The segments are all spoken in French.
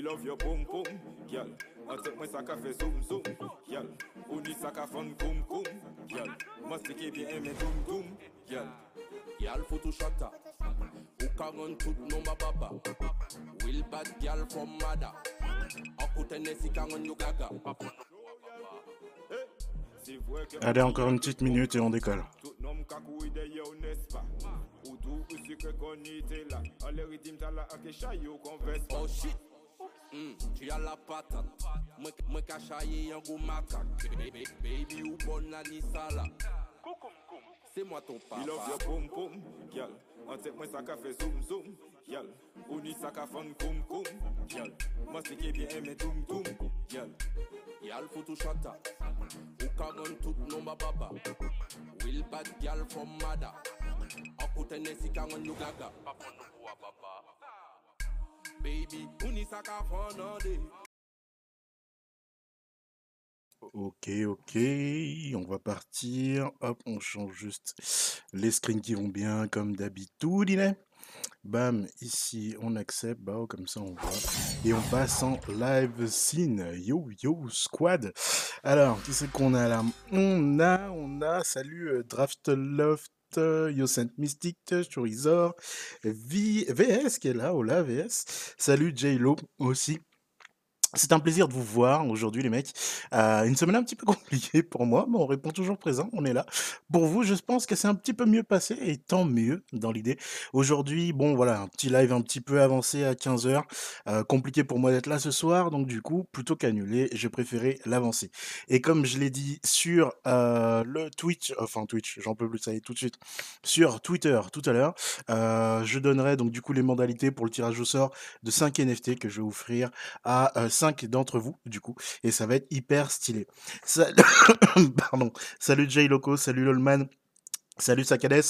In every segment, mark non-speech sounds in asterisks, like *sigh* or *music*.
Me love your boom boom, girl. I take my sac fait zoom zoom, girl. Koum koum, girl? Aimé doum doum, girl. Girl photo shutter. Who can run to number baba? Will bad girl from mother. Can run you gaga? Allez, encore une petite minute et on décolle. Oh shit. Mm, tu as la patate. Moi, moi cachaillé un gros macaque. Baby, baby ou bonne sala. C'est moi ton Me love your papa. boom boom, girl. I take my sac fait zoom zoom, girl. Ou ni sac fun koum koum, girl. Mastike bien aimé doum doum, girl. Girl photo shutter. Who can run to number baba? Will bad from mother. Akute nesi can run you gaga. Baby. Ok, ok, on va partir. Hop, on change juste les screens qui vont bien comme d'habitude. il est. Bam, ici on accepte, bah, comme ça on voit. Et on passe en live scene. Yo, yo, squad. Alors, qui c'est qu'on a là? On a, on a, salut euh, Draft Loft. Yo Saint Mystic, Chorizor, V- VS qui est là, hola VS. Salut J-Lo aussi. C'est un plaisir de vous voir aujourd'hui, les mecs. Euh, une semaine un petit peu *laughs* compliquée pour moi, mais on répond toujours présent, on est là. Pour vous, je pense que c'est un petit peu mieux passé, et tant mieux dans l'idée. Aujourd'hui, bon, voilà, un petit live un petit peu avancé à 15h. compliqué pour moi d'être là ce soir, donc du coup, plutôt qu'annuler, j'ai préféré l'avancer. Et comme je l'ai dit sur euh, le Twitch, enfin Twitch, j'en peux plus, ça y est tout de suite, sur Twitter tout à l'heure, euh, je donnerai donc du coup les modalités pour le tirage au sort de 5 NFT que je vais offrir à euh, 5 d'entre vous, du coup, et ça va être hyper stylé. *coughs* Pardon. Salut Jay Loco, salut Lolman. Salut Sakades,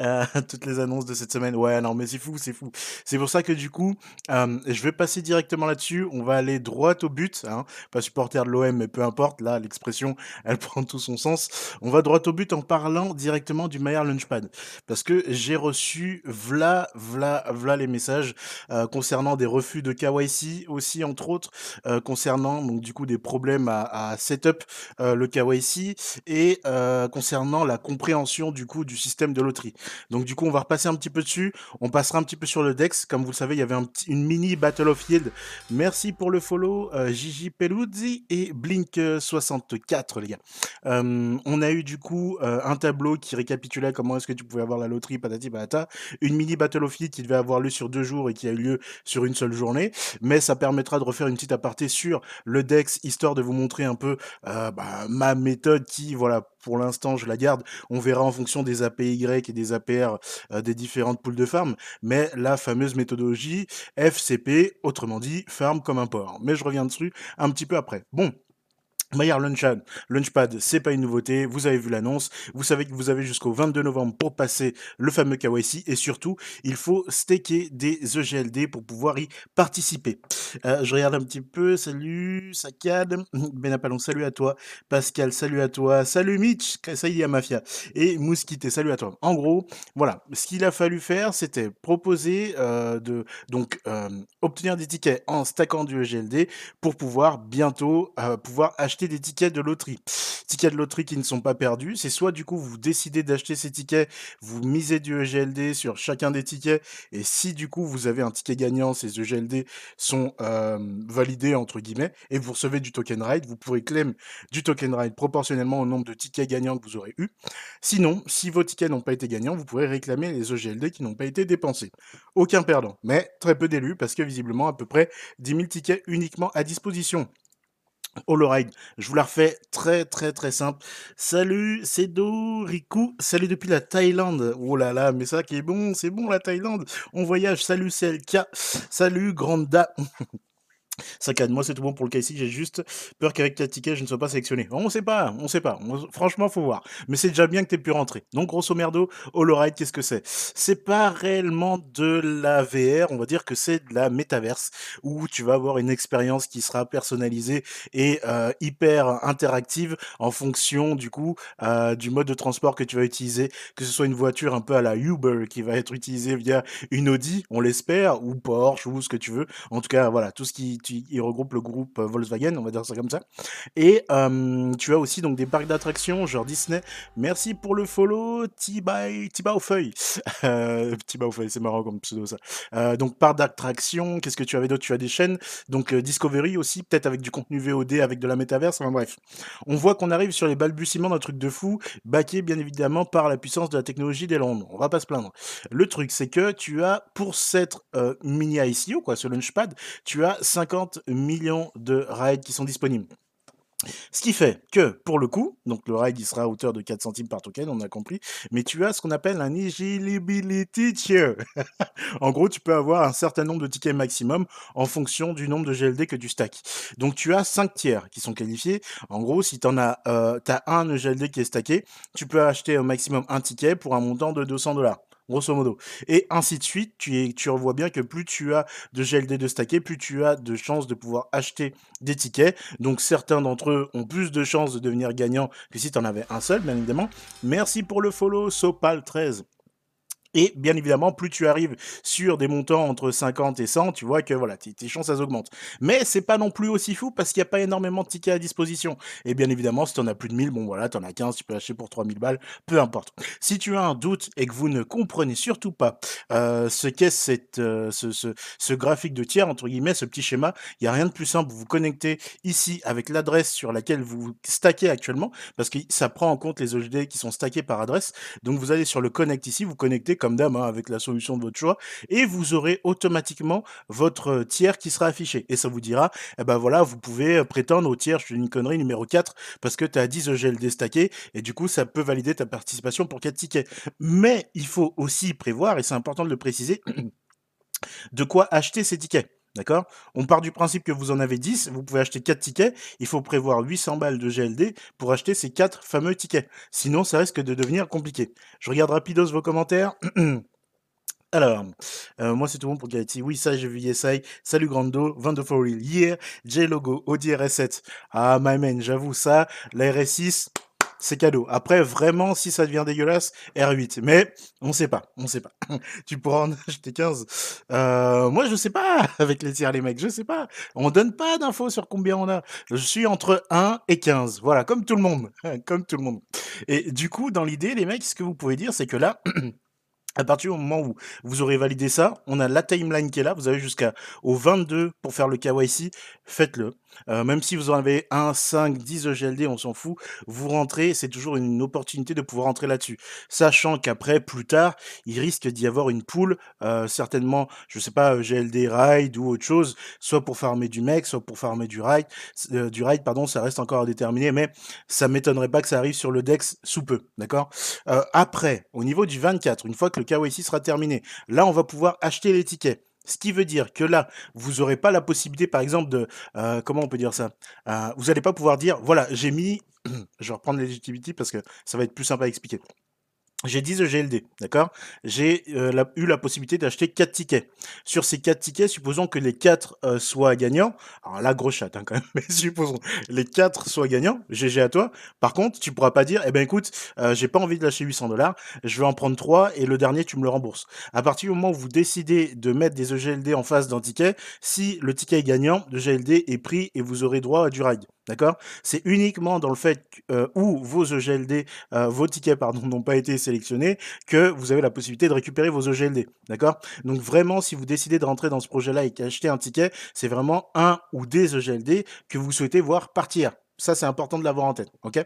euh, *laughs* toutes les annonces de cette semaine. Ouais, non, mais c'est fou, c'est fou. C'est pour ça que du coup, euh, je vais passer directement là-dessus. On va aller droit au but, hein, pas supporter de l'OM, mais peu importe. Là, l'expression, *laughs* elle prend tout son sens. On va droit au but en parlant directement du Maillard Launchpad, parce que j'ai reçu v'là, v'là, v'là les messages euh, concernant des refus de KYC aussi, entre autres, euh, concernant donc du coup des problèmes à, à setup euh, le KYC et euh, concernant la compréhension du coup du système de loterie. Donc du coup, on va repasser un petit peu dessus. On passera un petit peu sur le Dex. Comme vous le savez, il y avait une mini Battle of Yield. Merci pour le follow, euh, Gigi Peluzzi et Blink64, les gars. Euh, on a eu du coup euh, un tableau qui récapitulait comment est-ce que tu pouvais avoir la loterie, patati patata. Une mini Battle of Yield qui devait avoir lieu sur deux jours et qui a eu lieu sur une seule journée. Mais ça permettra de refaire une petite aparté sur le Dex, histoire de vous montrer un peu bah, ma méthode qui, voilà, pour l'instant, je la garde. On verra en fonction des APY et des APR euh, des différentes poules de farm. Mais la fameuse méthodologie FCP, autrement dit, farm comme un porc. Mais je reviens dessus un petit peu après. Bon. Maillard Launchpad, Launchpad, c'est pas une nouveauté, vous avez vu l'annonce, vous savez que vous avez jusqu'au 22 novembre pour passer le fameux KYC et surtout, il faut staker des EGLD pour pouvoir y participer. Euh, je regarde un petit peu, salut Sakad, *laughs* Benapalon, salut à toi, Pascal, salut à toi, salut Mitch, ça y est, Mafia, et Mouskité, salut à toi. En gros, voilà, ce qu'il a fallu faire, c'était proposer euh, de donc euh, obtenir des tickets en stackant du EGLD pour pouvoir bientôt pouvoir acheter des tickets de loterie. Tickets de loterie qui ne sont pas perdus, c'est soit du coup vous décidez d'acheter ces tickets, vous misez du EGLD sur chacun des tickets, et si du coup vous avez un ticket gagnant, ces EGLD sont euh, validés entre guillemets, et vous recevez du token ride, vous pourrez claim du token ride proportionnellement au nombre de tickets gagnants que vous aurez eu. Sinon, si vos tickets n'ont pas été gagnants, vous pourrez réclamer les EGLD qui n'ont pas été dépensés. Aucun perdant, mais très peu d'élus parce que visiblement à peu près 10 000 tickets uniquement à disposition. Holoride, je vous la refais très très très simple. Salut, c'est Riku. Salut depuis la Thaïlande. Oh là là, mais ça qui est bon, c'est bon la Thaïlande. On voyage. Salut, c'est. Salut, Granda. *laughs* Saccade. Moi, c'est tout bon pour le cas ici. J'ai juste peur qu'avec 4 tickets, je ne sois pas sélectionné. On sait pas, on sait pas. Franchement, faut voir. Mais c'est déjà bien que tu aies pu rentrer. Donc, grosso merdo, Holoride, qu'est-ce que c'est? C'est pas réellement de la VR. On va dire que c'est de la métaverse où tu vas avoir une expérience qui sera personnalisée et euh, hyper interactive en fonction du coup euh, du mode de transport que tu vas utiliser, que ce soit une voiture un peu à la Uber qui va être utilisée via une Audi, on l'espère, ou Porsche ou ce que tu veux. En tout cas, voilà, tout ce qui, il regroupe le groupe euh, Volkswagen, on va dire ça comme ça. Et euh, tu as aussi donc des parcs d'attractions, genre Disney. Merci pour le follow, Tiba Tiba au feuille. *laughs* Euh, Tiba au feuille, c'est marrant comme pseudo ça. Donc parcs d'attractions, qu'est-ce que tu avais d'autre? Tu as des chaînes, donc Discovery aussi, peut-être avec du contenu VOD, avec de la métaverse, enfin bref. On voit qu'on arrive sur les balbutiements d'un truc de fou, baqué bien évidemment par la puissance de la technologie des Landes. On va pas se plaindre. Le truc, c'est que tu as, pour cette euh, mini ICO, quoi, ce launchpad, tu as 50 millions de rides qui sont disponibles. Ce qui fait que, pour le coup, donc le ride il sera à hauteur de 4 centimes par token, on a compris, mais tu as ce qu'on appelle un eligibility tier. *laughs* en gros, tu peux avoir un certain nombre de tickets maximum en fonction du nombre de GLD que tu stacks. Donc tu as 5 tiers qui sont qualifiés. En gros, si tu as, euh, as un GLD qui est stacké, tu peux acheter au maximum un ticket pour un montant de 200 dollars grosso modo. Et ainsi de suite, tu, revois bien que plus tu as de GLD de stacker, plus tu as de chances de pouvoir acheter des tickets. Donc certains d'entre eux ont plus de chances de devenir gagnants que si tu en avais un seul, bien évidemment. Merci pour le follow, Sopal13. Et bien évidemment, plus tu arrives sur des montants entre 50 et 100, tu vois que voilà, tes, chances elles augmentent. Mais c'est pas non plus aussi fou parce qu'il n'y a pas énormément de tickets à disposition. Et bien évidemment, si tu en as plus de 1000, bon voilà, tu en as 15, tu peux acheter pour 3000 balles, peu importe. Si tu as un doute et que vous ne comprenez surtout pas euh, ce qu'est euh, ce, ce, graphique de tiers, entre guillemets, ce petit schéma, il n'y a rien de plus simple. Vous vous connectez ici avec l'adresse sur laquelle vous stackez actuellement parce que ça prend en compte les OGD qui sont stackés par adresse. Donc vous allez sur le connect ici, vous connectez comme d'hab hein, avec la solution de votre choix et vous aurez automatiquement votre tiers qui sera affiché et ça vous dira eh ben voilà vous pouvez prétendre au tiers je suis une connerie numéro 4 parce que tu as 10 EGLD stackés et du coup ça peut valider ta participation pour 4 tickets. Mais il faut aussi prévoir et c'est important de le préciser *clears throat* de quoi acheter ces tickets D'accord? On part du principe que vous en avez 10, vous pouvez acheter 4 tickets, il faut prévoir 800 balles de GLD pour acheter ces 4 fameux tickets. Sinon, ça risque de devenir compliqué. Je regarde rapidos vos commentaires. *clears throat* Alors, euh, moi c'est tout bon pour Galaxy. Oui, ça j'ai vu Yesai. Salut Grando, 22 for real. Yeah, J-Logo, Audi RS7. Ah, my man, j'avoue ça, la RS6, c'est cadeau. Après, vraiment, si ça devient dégueulasse, R8. Mais on sait pas, on sait pas. *laughs* tu pourras en *laughs* acheter 15. Euh, moi, je sais pas *laughs* avec les tiers, les mecs, je sais pas. On donne pas d'infos sur combien on a. Je suis entre 1 et 15. Voilà, comme tout le monde. comme tout le monde. Et du coup, dans l'idée, les mecs, ce que vous pouvez dire, c'est que là... *clears throat* À partir du moment où vous aurez validé ça, on a la timeline qui est là. Vous avez jusqu'au 22 pour faire le KYC. Faites-le. Euh, même si vous en avez 1, 5, 10 EGLD, on s'en fout. Vous rentrez, c'est toujours une opportunité de pouvoir rentrer là-dessus. Sachant qu'après, plus tard, il risque d'y avoir une pool, euh, certainement, je sais pas, EGLD ride ou autre chose, soit pour farmer du mec, soit pour farmer du ride. Euh, du ride, pardon, ça reste encore à déterminer, mais ça m'étonnerait pas que ça arrive sur le DEX sous peu, d'accord? Après, au niveau du 24, une fois que le KYC sera terminé, là, on va pouvoir acheter les tickets. Ce qui veut dire que là, vous n'aurez pas la possibilité, par exemple, de... Euh, comment on peut dire ça euh, Vous n'allez pas pouvoir dire, voilà, j'ai mis... *clears throat* je vais reprendre Legitimity parce que ça va être plus simple à expliquer. J'ai 10 EGLD, d'accord? J'ai euh, eu la possibilité d'acheter 4 tickets. Sur ces 4 tickets, supposons que les 4 euh, soient gagnants. Alors là, gros chat hein, quand même, *laughs* mais supposons les 4 soient gagnants. GG à toi. Par contre, tu pourras pas dire, eh ben écoute, euh, j'ai pas envie de lâcher 800 dollars, je vais en prendre 3 et le dernier, tu me le rembourses. À partir du moment où vous décidez de mettre des EGLD en face d'un ticket, si le ticket est gagnant, le GLD est pris et vous aurez droit à du ride. D'accord? C'est uniquement dans le fait euh, où vos EGLD, vos tickets pardon, n'ont pas été que vous avez la possibilité de récupérer vos EGLD. D'accord? Donc vraiment, si vous décidez de rentrer dans ce projet-là et qu'acheter un ticket, c'est vraiment un ou des EGLD que vous souhaitez voir partir. Ça, c'est important de l'avoir en tête. OK?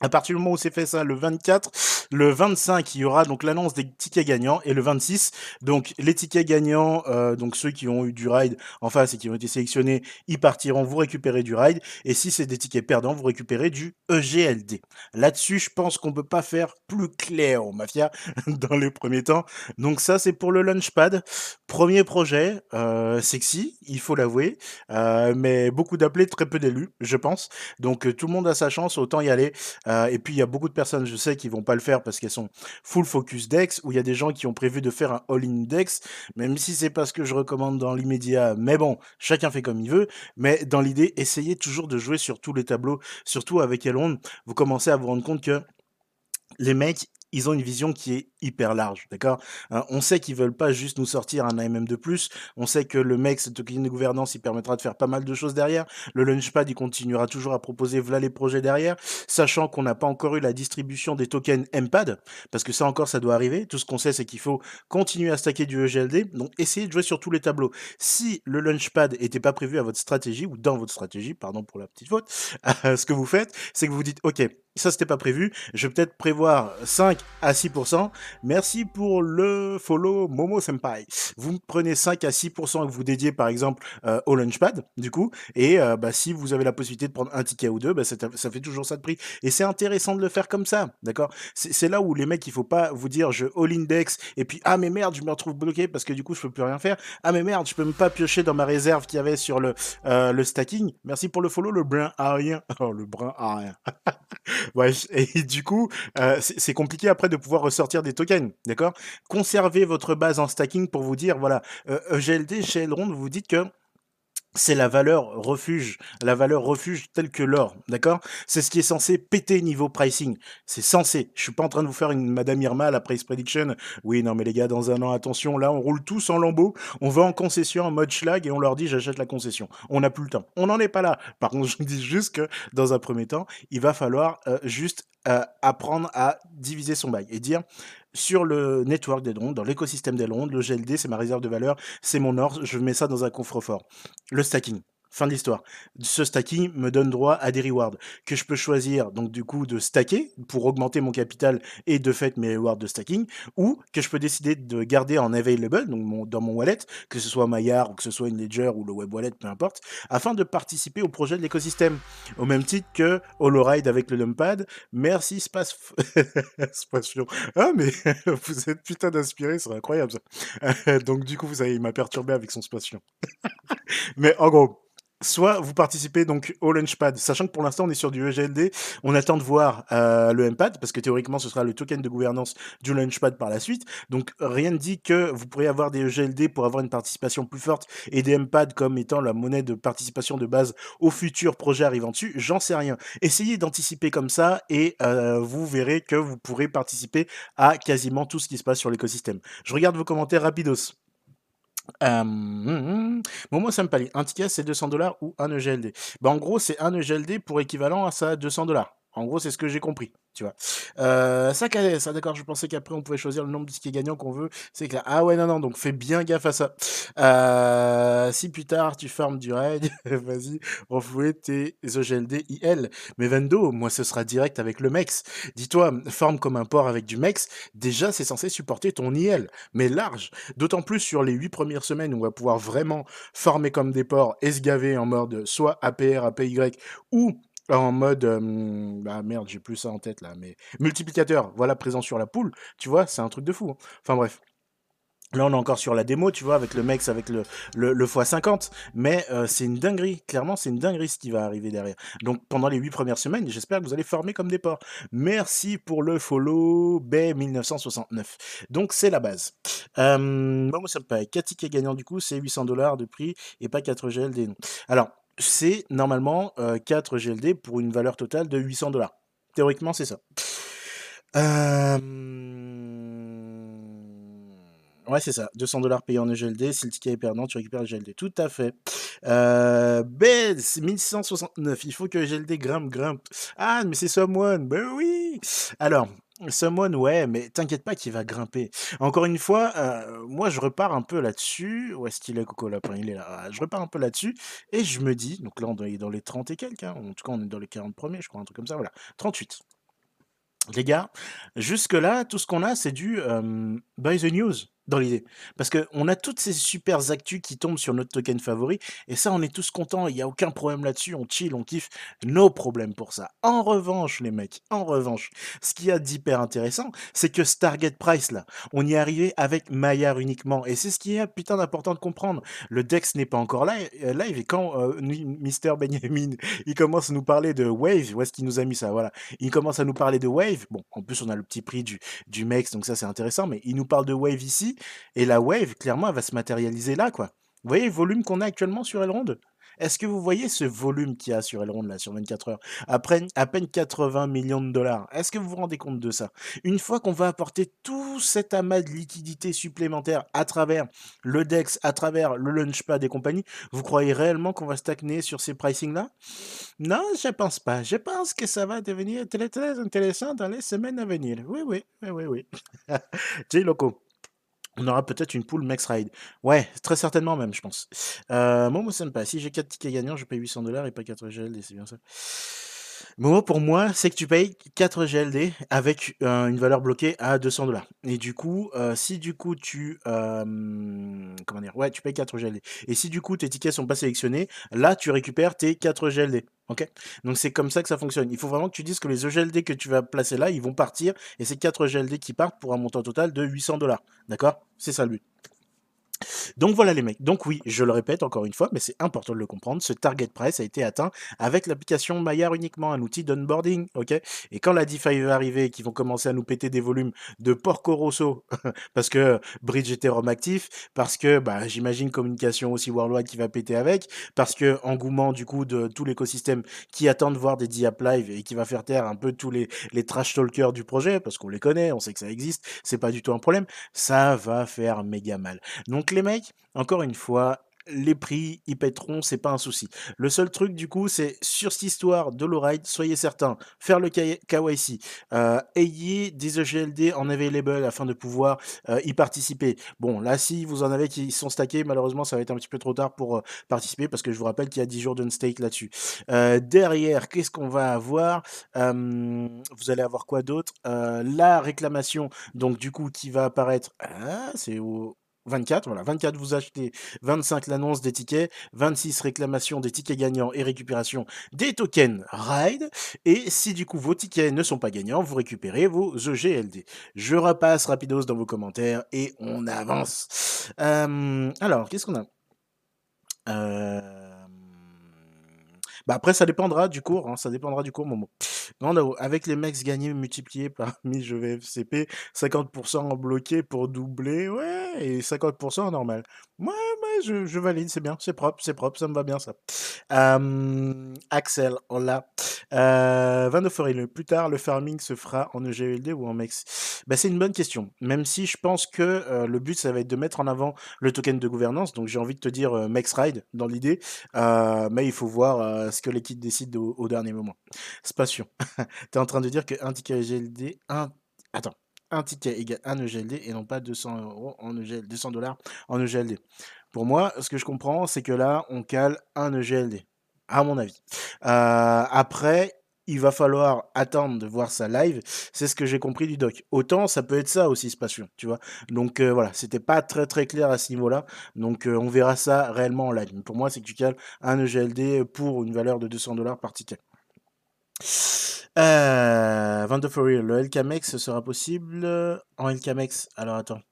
À partir du moment où c'est fait ça, le 24, Le 25, il y aura donc l'annonce des tickets gagnants. Et le 26, donc les tickets gagnants, euh, donc ceux qui ont eu du ride en face et qui ont été sélectionnés, ils partiront, vous récupérez du ride. Et si c'est des tickets perdants, vous récupérez du EGLD. Là-dessus, je pense qu'on peut pas faire plus clair au Mafia *laughs* dans les premiers temps. Donc ça, c'est pour le Launchpad. Premier projet, euh, sexy, il faut l'avouer, euh, mais beaucoup d'appelés, très peu d'élus, je pense. Donc tout le monde a sa chance, autant y aller. Et puis il y a beaucoup de personnes, je sais, qui vont pas le faire parce qu'elles sont full focus Dex, ou il y a des gens qui ont prévu de faire un all-in Dex, même si c'est pas ce que je recommande dans l'immédiat. Mais bon, chacun fait comme il veut. Mais dans l'idée, essayez toujours de jouer sur tous les tableaux, surtout avec Elrond. Vous commencez à vous rendre compte que les mecs, ils ont une vision qui est hyper large, d'accord? Hein, On sait qu'ils veulent pas juste nous sortir un AMM de plus. On sait que le mec, ce token de gouvernance, il permettra de faire pas mal de choses derrière. Le Launchpad, il continuera toujours à proposer voilà les projets derrière, sachant qu'on n'a pas encore eu la distribution des tokens MPAD, parce que ça encore, ça doit arriver. Tout ce qu'on sait, c'est qu'il faut continuer à stacker du EGLD. Donc, essayez de jouer sur tous les tableaux. Si le Launchpad était pas prévu à votre stratégie, ou dans votre stratégie, pardon pour la petite faute, *laughs* ce que vous faites, c'est que vous dites, OK, ça c'était pas prévu, je vais peut-être prévoir 5 à 6%. Merci pour le follow Momo Senpai. Vous me prenez 5 à 6% que vous dédiez par exemple euh, au Launchpad, du coup, et euh, bah, si vous avez la possibilité de prendre un ticket ou deux, bah, ça fait toujours ça de prix. Et c'est intéressant de le faire comme ça, d'accord? C'est là où les mecs, il faut pas vous dire je all index et puis ah mais merde, je me retrouve bloqué parce que du coup je peux plus rien faire. Ah mais merde, je peux même pas piocher dans ma réserve qu'il y avait sur le, euh, le stacking. Merci pour le follow, le brun à rien. *laughs* Oh, le brun à rien. *laughs* Ouais, et du coup, c'est compliqué après de pouvoir ressortir des tokens, d'accord? Conservez votre base en stacking pour vous dire, voilà, euh, EGLD chez Elrond, vous vous dites que c'est la valeur refuge, la valeur refuge telle que l'or, d'accord? C'est ce qui est censé péter niveau pricing. C'est censé. Je suis pas en train de vous faire une Madame Irma la price prediction. Oui, non, mais les gars, dans un an, attention, là, on roule tous en lambeaux, on va en concession en mode schlag et on leur dit j'achète la concession. On n'a plus le temps. On n'en est pas là. Par contre, *laughs* je dis juste que dans un premier temps, il va falloir euh, juste euh, apprendre à diviser son bail et dire sur le network des drones, dans l'écosystème des drones, le GLD, c'est ma réserve de valeur, c'est mon or, je mets ça dans un coffre-fort. Le stacking. Fin de l'histoire. Ce stacking me donne droit à des rewards que je peux choisir donc du coup de stacker pour augmenter mon capital et de fait mes rewards de stacking ou que je peux décider de garder en available donc dans mon wallet que ce soit Maillard ou que ce soit une Ledger ou le web wallet peu importe afin de participer au projet de l'écosystème. Au même titre que Holoride avec le numpad. Merci Space *laughs* ah mais *laughs* vous êtes putain d'inspiré c'est incroyable ça. *laughs* Donc du coup vous savez il m'a perturbé avec son Space mais en gros, soit vous participez donc au Launchpad, sachant que pour l'instant on est sur du EGLD, on attend de voir euh, le MPAD, parce que théoriquement ce sera le token de gouvernance du Launchpad par la suite. Donc rien ne dit que vous pourriez avoir des EGLD pour avoir une participation plus forte et des MPAD comme étant la monnaie de participation de base au futur projet arrivant dessus. J'en sais rien. Essayez d'anticiper comme ça et euh, vous verrez que vous pourrez participer à quasiment tout ce qui se passe sur l'écosystème. Je regarde vos commentaires rapidos. Euh, hum, hum. Momo un ticket c'est 200 dollars ou un EGLD bah, En gros, c'est un EGLD pour équivalent à ça 200 dollars. En gros, c'est ce que j'ai compris, tu vois. Euh, ça, ça d'accord, je pensais qu'après on pouvait choisir le nombre de tickets gagnants qu'on veut. C'est clair. Ah ouais, non, non, donc fais bien gaffe à ça. Euh, si plus tard tu farmes du raid, *laughs* vas-y, refouer tes EGLD IL. Mais Vendo, moi ce sera direct avec le MEX. Dis-toi, forme comme un port avec du MEX, déjà c'est censé supporter ton IL, mais large. D'autant plus sur les 8 premières semaines où on va pouvoir vraiment former comme des ports et se gaver en mode soit APR, APY ou en mode bah merde j'ai plus ça en tête là mais multiplicateur voilà présent sur la poule tu vois c'est un truc de fou hein. enfin bref Là, on est encore sur la démo, tu vois, avec le Mex, avec le, le, le x50. Mais c'est une dinguerie. Clairement, c'est une dinguerie ce qui va arriver derrière. Donc, pendant les 8 premières semaines, j'espère que vous allez former comme des porcs. Merci pour le follow, B1969. Donc, c'est la base. Euh, moi, ça me paraît 4 tickets gagnants, du coup, c'est 800 dollars de prix et pas 4 GLD. Alors, c'est normalement euh, 4 GLD pour une valeur totale de 800 dollars. Théoriquement, c'est ça. Euh... Ouais, c'est ça. 200 dollars payés en EGLD. Si le ticket est perdant, tu récupères le GLD. Tout à fait. Euh, ben, c'est 1169. Il faut que GLD grimpe, grimpe. Ah, mais c'est Someone. Ben oui. Alors, Someone, ouais, mais t'inquiète pas qu'il va grimper. Encore une fois, euh, moi, je repars un peu là-dessus. Où est-ce qu'il est, Coco Lapin? Il est là. Je repars un peu là-dessus. Et je me dis, donc là, on est dans les 30 et quelques. hein. En tout cas, on est dans les 40 premiers, je crois, un truc comme ça. Voilà. 38. Les gars, jusque-là, tout ce qu'on a, c'est du euh, buy the news dans l'idée. Parce qu'on a toutes ces super actus qui tombent sur notre token favori, et ça, on est tous contents, il n'y a aucun problème là-dessus, on chill, on kiffe, no problème pour ça. En revanche, les mecs, en revanche, ce qu'il y a d'hyper intéressant, c'est que ce target price là, on y est arrivé avec Maillard uniquement, et c'est ce qui est putain d'important de comprendre. Le Dex n'est pas encore euh, live, et quand euh, Mister Benjamin, il commence à nous parler de Wave, où est-ce qu'il nous a mis ça, voilà, il commence à nous parler de Wave, bon, en plus on a le petit prix du, du Mex, donc ça c'est intéressant, mais il nous parle de Wave ici, et la wave, clairement, elle va se matérialiser là, quoi. Vous voyez le volume qu'on a actuellement sur Elrond? Est-ce que vous voyez ce volume qu'il y a sur Elrond, là, sur 24 heures? Après, à peine 80 millions de dollars. Est-ce que vous vous rendez compte de ça? Une fois qu'on va apporter tout cet amas de liquidité supplémentaire à travers le DEX, à travers le Launchpad et compagnie, vous croyez réellement qu'on va stagner sur ces pricing-là? Non, je pense pas. Je pense que ça va devenir très, très intéressant dans les semaines à venir. Oui, oui, oui, oui, oui. *laughs* J. Loco on aura peut-être une pool max ride. Ouais, très certainement même, je pense. Euh, moi, moi, pas. Si j'ai 4 tickets gagnants, je paye 800 dollars et pas 4 GLD, c'est bien ça. Moi, pour moi, c'est que tu payes 4 GLD avec euh, une valeur bloquée à 200 dollars. Et du coup, euh, si du coup tu... Euh, comment dire Ouais, tu payes 4 GLD. Et si du coup tes tickets sont pas sélectionnés, là, tu récupères tes 4 GLD. Ok? Donc c'est comme ça que ça fonctionne. Il faut vraiment que tu dises que les EGLD que tu vas placer là, ils vont partir. Et c'est 4 GLD qui partent pour un montant total de 800 dollars. D'accord? C'est ça le but. Donc voilà les mecs. Donc oui, je le répète encore une fois, mais c'est important de le comprendre. Ce target price a été atteint avec l'application Maillard uniquement, un outil d'onboarding, ok? Et quand la DeFi va arriver et qu'ils vont commencer à nous péter des volumes de Porco Rosso, *laughs* parce que Bridge Ethereum actif, parce que bah, j'imagine communication aussi worldwide qui va péter avec, parce que engouement du coup de tout l'écosystème qui attend de voir des Diap Live et qui va faire taire un peu tous les, trash talkers du projet, parce qu'on les connaît, on sait que ça existe, c'est pas du tout un problème, ça va faire méga mal. Les mecs, encore une fois, les prix, ils pèteront, c'est pas un souci. Le seul truc, du coup, c'est sur cette histoire de l'oride, soyez certains, faire le KYC, euh, ayez des EGLD en available afin de pouvoir euh, y participer. Bon, là, si vous en avez qui sont stackés, malheureusement, ça va être un petit peu trop tard pour euh, participer parce que je vous rappelle qu'il y a 10 jours d'un stake là-dessus. derrière, qu'est-ce qu'on va avoir? Vous allez avoir quoi d'autre? La réclamation, donc du coup, qui va apparaître. Ah, c'est où 24, voilà, 24 vous achetez, 25 l'annonce des tickets, 26 réclamation des tickets gagnants et récupération des tokens RIDE, et si du coup vos tickets ne sont pas gagnants, vous récupérez vos EGLD. Je repasse rapidos dans vos commentaires et on avance. Euh, alors, qu'est-ce qu'on a? Euh... Bah après, ça dépendra du cours, hein, ça dépendra du cours, Momo. Non, avec les mecs gagnés multipliés par *laughs* 1000 je vais FCP, 50% en bloqué pour doubler, ouais, et 50% en normal. Ouais, je, je valide, c'est bien, c'est propre, c'est propre, ça me va bien ça. Axel, on l'a. Euh, Van plus tard, le farming se fera en EGLD ou en MEX bah, C'est une bonne question, même si je pense que euh, le but, ça va être de mettre en avant le token de gouvernance, donc j'ai envie de te dire euh, MEX Ride dans l'idée, euh, mais il faut voir que l'équipe décide au, dernier moment. C'est pas *laughs* sûr. tu es en train de dire qu'un ticket EGLD, un... Attends, un ticket égale un EGLD et non pas 200 euros en EGLD, 200 dollars en EGLD. Pour moi, ce que je comprends, c'est que là, on cale un EGLD, à mon avis. Euh, après, il va falloir attendre de voir ça live. C'est ce que j'ai compris du doc. Autant ça peut être ça aussi, passion, tu vois. Donc euh, voilà, c'était pas très très clair à ce niveau-là. Donc euh, on verra ça réellement en live. pour moi, c'est que tu cales un EGLD pour une valeur de 200 dollars par ticket. Euh, for real, le LKMX sera possible en LKMX. Alors attends.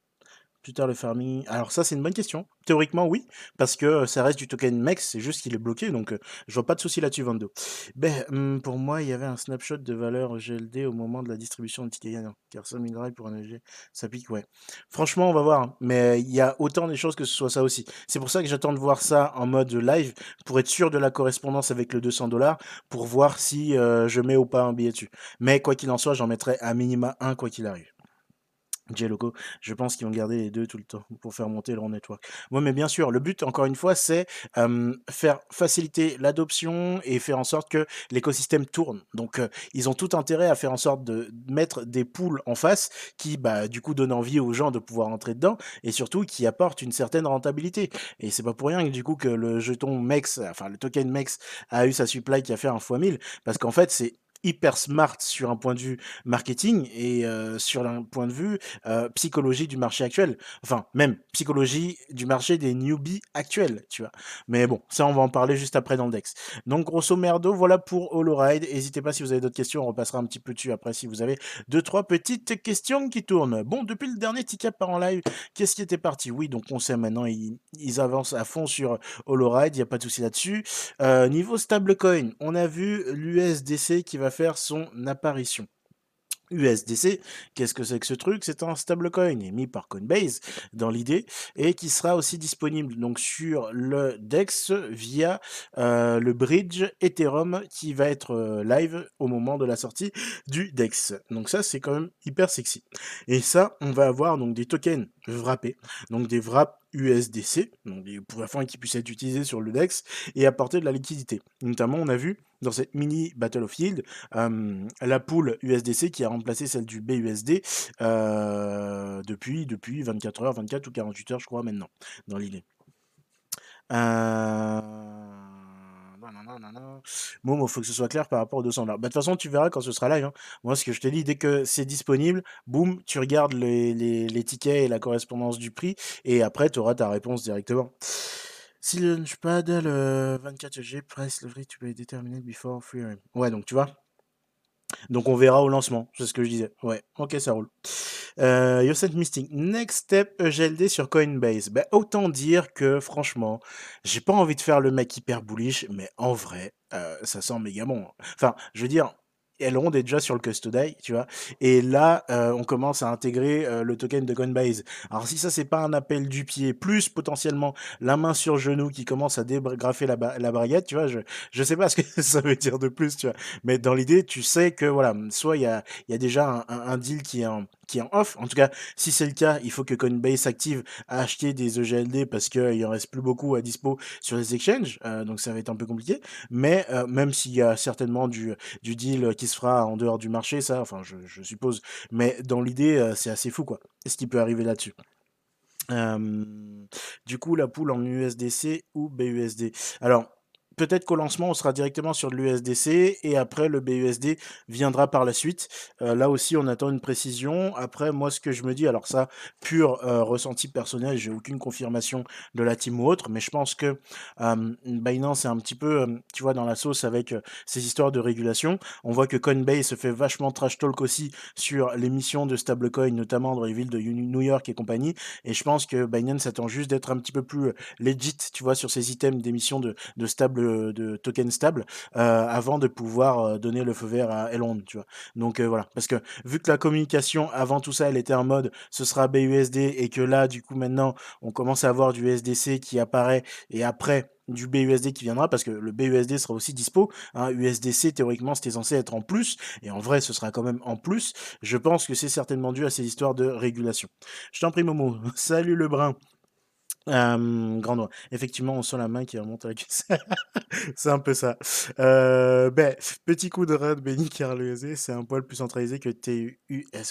Plus le farming. Alors ça c'est une bonne question. Théoriquement oui, parce que ça reste du token MEX, c'est juste qu'il est bloqué, donc je vois pas de souci là-dessus Vando. Ben mmh, pour moi il y avait un snapshot de valeur GLD au moment de la distribution de tickets gagnants. Car ça pour un EG, ça pique ouais. Franchement on va voir, hein, mais il y a autant des choses que ce soit ça aussi. C'est pour ça que j'attends de voir ça en mode live, pour être sûr de la correspondance avec le 200 dollars, pour voir si je mets ou pas un billet dessus. Mais quoi qu'il en soit, j'en mettrai à minima un quoi qu'il arrive. J-Loco, je pense qu'ils vont garder les deux tout le temps pour faire monter leur network. Moi, mais bien sûr, le but, encore une fois, c'est faire faciliter l'adoption et faire en sorte que l'écosystème tourne. Donc, ils ont tout intérêt à faire en sorte de mettre des poules en face qui, bah, du coup, donnent envie aux gens de pouvoir entrer dedans et surtout qui apportent une certaine rentabilité. Et c'est pas pour rien que, du coup, que le jeton MEX, enfin, le token MEX a eu sa supply qui a fait un x 1000 parce qu'en fait, c'est hyper smart sur un point de vue marketing et sur un point de vue psychologie du marché actuel. Enfin, même psychologie du marché des newbies actuels, tu vois. Mais bon, ça, on va en parler juste après dans le Dex. Donc, grosso merdo, voilà pour Holoride. N'hésitez pas si vous avez d'autres questions, on repassera un petit peu dessus après si vous avez deux, trois petites questions qui tournent. Bon, depuis le dernier ticket par en live, qu'est-ce qui était parti? Oui, donc on sait maintenant, ils, avancent à fond sur Holoride, il n'y a pas de souci là-dessus. niveau stablecoin, on a vu l'USDC qui va faire son apparition. USDC, qu'est-ce que c'est que ce truc? C'est un stablecoin émis par Coinbase dans l'idée et qui sera aussi disponible donc sur le DEX via euh, le bridge Ethereum qui va être euh, live au moment de la sortie du DEX. Donc ça c'est quand même hyper sexy. Et ça, on va avoir donc des tokens wrappés, donc des wraps USDC, donc pour afin qu'ils puissent être utilisés sur le DEX et apporter de la liquidité. Notamment, on a vu dans cette mini Battle of Yield la poule USDC qui a remplacé celle du BUSD euh, depuis, depuis 24 heures, 24 ou 48 heures, je crois, maintenant, dans l'idée. Euh non, non. il faut que ce soit clair par rapport aux 200 dollars. Bah, de toute façon, tu verras quand ce sera live. Hein. Moi, ce que je te dis, dès que c'est disponible, boum, tu regardes les, tickets et la correspondance du prix, et après, tu auras ta réponse directement. Si le Launchpad, le 24G, price le tu peux déterminer before free. Ouais, donc tu vois. Donc on verra au lancement, c'est ce que je disais. Ouais, ok, ça roule. Euh, Yosemite Mystic, next step EGLD sur Coinbase. Ben, autant dire que franchement, j'ai pas envie de faire le mec hyper bullish, mais en vrai, euh, ça sent méga bon. Enfin, je veux dire, Elrond est déjà sur le custody, tu vois. Et là, euh, on commence à intégrer euh, le token de Coinbase. Alors si ça c'est pas un appel du pied, plus potentiellement la main sur genou qui commence à dégrafer la, la baguette, tu vois, je je sais pas ce que *laughs* ça veut dire de plus, tu vois. Mais dans l'idée, tu sais que voilà, soit il y a y a déjà un, un, deal qui est en qui est en off. En tout cas, si c'est le cas, il faut que Coinbase active à acheter des EGLD parce qu'il en reste plus beaucoup à dispo sur les exchanges. Euh, donc ça va être un peu compliqué. Mais même s'il y a certainement du, du deal qui se fera en dehors du marché, ça, enfin, je, suppose. Mais dans l'idée, euh, c'est assez fou, quoi. ce qui peut arriver là-dessus? Du coup, la poule en USDC ou BUSD. Alors, peut-être qu'au lancement, on sera directement sur de l'USDC et après, le BUSD viendra par la suite. Euh, là aussi, on attend une précision. Après, moi, ce que je me dis, alors ça, pur euh, ressenti personnel, j'ai aucune confirmation de la team ou autre, mais je pense que euh, Binance est un petit peu, tu vois, dans la sauce avec ces histoires de régulation. On voit que Coinbase se fait vachement trash talk aussi sur l'émission de stablecoin, notamment dans les villes de New York et compagnie. Et je pense que Binance attend juste d'être un petit peu plus legit, tu vois, sur ces items d'émission de, de stable de, tokens stables euh, avant de pouvoir euh, donner le feu vert à Elon, tu vois. Donc euh, voilà, parce que vu que la communication avant tout ça, elle était en mode ce sera BUSD et que là, du coup, maintenant, on commence à avoir du SDC qui apparaît et après du BUSD qui viendra parce que le BUSD sera aussi dispo. Hein, USDC théoriquement c'était censé être en plus et en vrai ce sera quand même en plus. Je pense que c'est certainement dû à ces histoires de régulation. Je t'en prie Momo. *laughs* Salut le brun. Euh, grand noix. Effectivement, on sent la main qui remonte avec *laughs* c'est un peu ça. Euh, ben, petit coup de red, Benny car c'est un poil plus centralisé que TUS.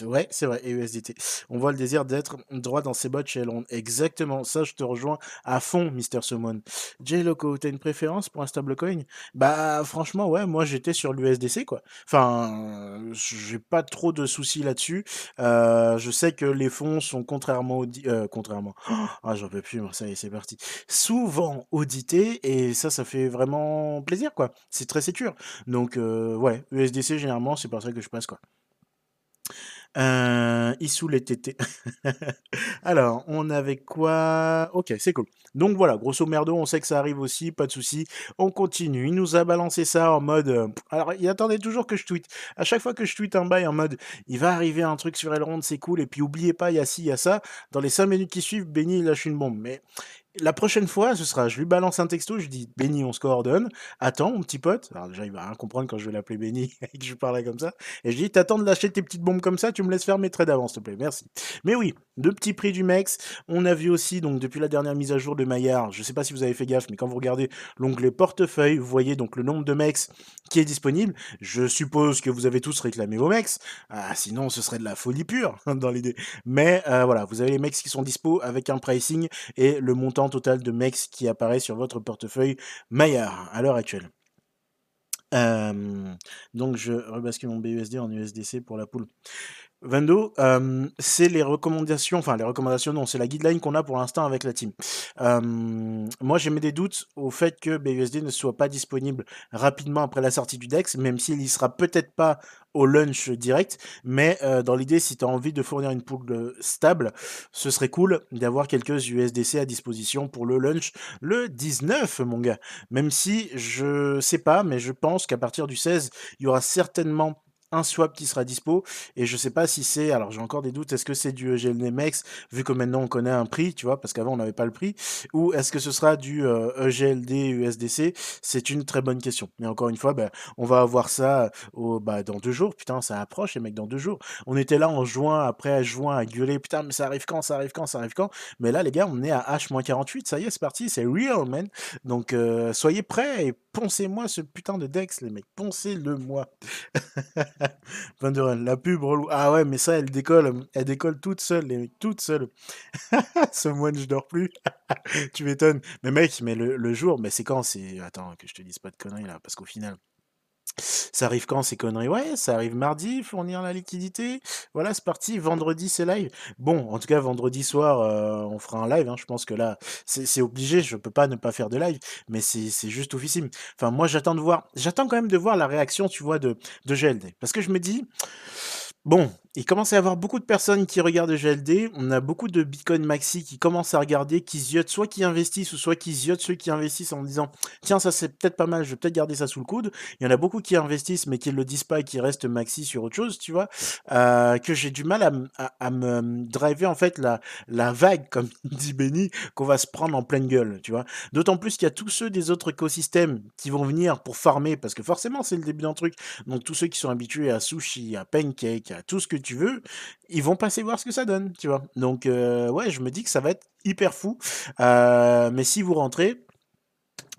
Ouais, c'est vrai, et USDT. On voit le désir d'être droit dans ses bottes chez Elrond. Exactement, ça, je te rejoins à fond, Mister Summon. J Loco, t'as une préférence pour un stablecoin? Bah, franchement, ouais, moi j'étais sur l'USDC, quoi. Enfin, j'ai pas trop de soucis là-dessus. Euh, je sais que les fonds sont contrairement au. Euh, contrairement. Ah, j'en peux plus ça y est, c'est parti. Souvent audité et ça, ça fait vraiment plaisir, quoi. C'est très sécure. Donc, euh, ouais, USDC, généralement, c'est par ça que je passe, quoi. Euh, Issou les tétés. *laughs* Alors, on avait quoi? Ok, c'est cool. Donc voilà, grosso merdo, on sait que ça arrive aussi, pas de souci. On continue. Il nous a balancé ça en mode. Euh, alors, il attendait toujours que je tweete. À chaque fois que je tweete un bail en mode, il va arriver un truc sur Elrond, c'est cool. Et puis, oubliez pas, il y a ci, il y a ça. Dans les 5 minutes qui suivent, Benny lâche une bombe. Mais la prochaine fois, ce sera, je lui balance un texto, je dis Benny, on se coordonne. Attends, mon petit pote. Alors déjà, il va rien comprendre quand je vais l'appeler Benny *laughs* et que je parlerai comme ça. Et je dis, t'attends de lâcher tes petites bombes comme ça, tu me laisses faire mes trades avant, s'il te plaît. Merci. Mais oui, deux petits prix du MEX. On a vu aussi, donc depuis la dernière mise à jour de Maillard, je sais pas si vous avez fait gaffe, mais quand vous regardez l'onglet portefeuille, vous voyez donc le nombre de MEX qui est disponible. Je suppose que vous avez tous réclamé vos MEX. Ah, sinon, ce serait de la folie pure *laughs* dans l'idée. Mais euh, voilà, vous avez les MEX qui sont dispo avec un pricing et le montant total de MEX qui apparaît sur votre portefeuille Maillard à l'heure actuelle. donc je rebascule mon BUSD en USDC pour la poule. Vendo, c'est les recommandations, enfin les recommandations non, c'est la guideline qu'on a pour l'instant avec la team. moi j'ai mis des doutes au fait que BUSD ne soit pas disponible rapidement après la sortie du DEX, même s'il y sera peut-être pas au lunch direct, mais dans l'idée si tu as envie de fournir une pool stable, ce serait cool d'avoir quelques USDC à disposition pour le lunch le 19 mon gars. Même si je sais pas, mais je pense qu'à partir du 16, il y aura certainement un swap qui sera dispo. Et je sais pas si c'est, alors j'ai encore des doutes, est-ce que c'est du EGLD vu que maintenant on connaît un prix, tu vois, parce qu'avant on n'avait pas le prix, ou est-ce que ce sera du EGLD USDC C'est une très bonne question. Mais encore une fois, ben, on va avoir ça au, bah, dans deux jours. Putain, ça approche, les mecs, dans deux jours. On était là en juin, après juin, à gueuler, putain, mais ça arrive quand, ça arrive quand, ça arrive quand? Mais là, les gars, on est à H-48, ça y est, c'est parti, c'est real, man. Donc, soyez prêts et poncez-moi ce putain de Dex, les mecs, poncez-le moi. *laughs* la pub relou. Ah ouais, mais ça, elle décolle, elle décolle toute seule, les mecs, toute seule. *laughs* Ce moine, je dors plus. *laughs* tu m'étonnes. Mais mec, mais le, le jour, mais c'est quand C'est. Attends, que je te dise pas de conneries là, parce qu'au final. Ça arrive quand ces conneries? Ouais, ça arrive mardi, fournir la liquidité. Voilà, c'est parti. Vendredi, c'est live. Bon, en tout cas, vendredi soir, euh, on fera un live. Hein. Je pense que là, c'est obligé. Je peux pas ne pas faire de live, mais c'est juste oufissime. Enfin, moi, j'attends de voir. J'attends quand même de voir la réaction, tu vois, de, de GLD. Parce que je me dis, bon, il commence à y avoir beaucoup de personnes qui regardent GLD. On a beaucoup de Bitcoin Maxi qui commencent à regarder, qui ziotent, soit qui investissent ou soit qui ziotent ceux qui investissent en disant Tiens, ça c'est peut-être pas mal, je vais peut-être garder ça sous le coude. Il y en a beaucoup qui investissent mais qui ne le disent pas et qui restent Maxi sur autre chose, tu vois. Euh, que j'ai du mal à, me driver en fait la, la vague, comme *laughs* dit Benny, qu'on va se prendre en pleine gueule, tu vois. D'autant plus qu'il y a tous ceux des autres écosystèmes qui vont venir pour farmer parce que forcément c'est le début d'un truc. Donc tous ceux qui sont habitués à sushi, à pancake, tout ce que tu veux, ils vont passer voir ce que ça donne, tu vois. Donc, euh, ouais, je me dis que ça va être hyper fou. Euh, mais si vous rentrez,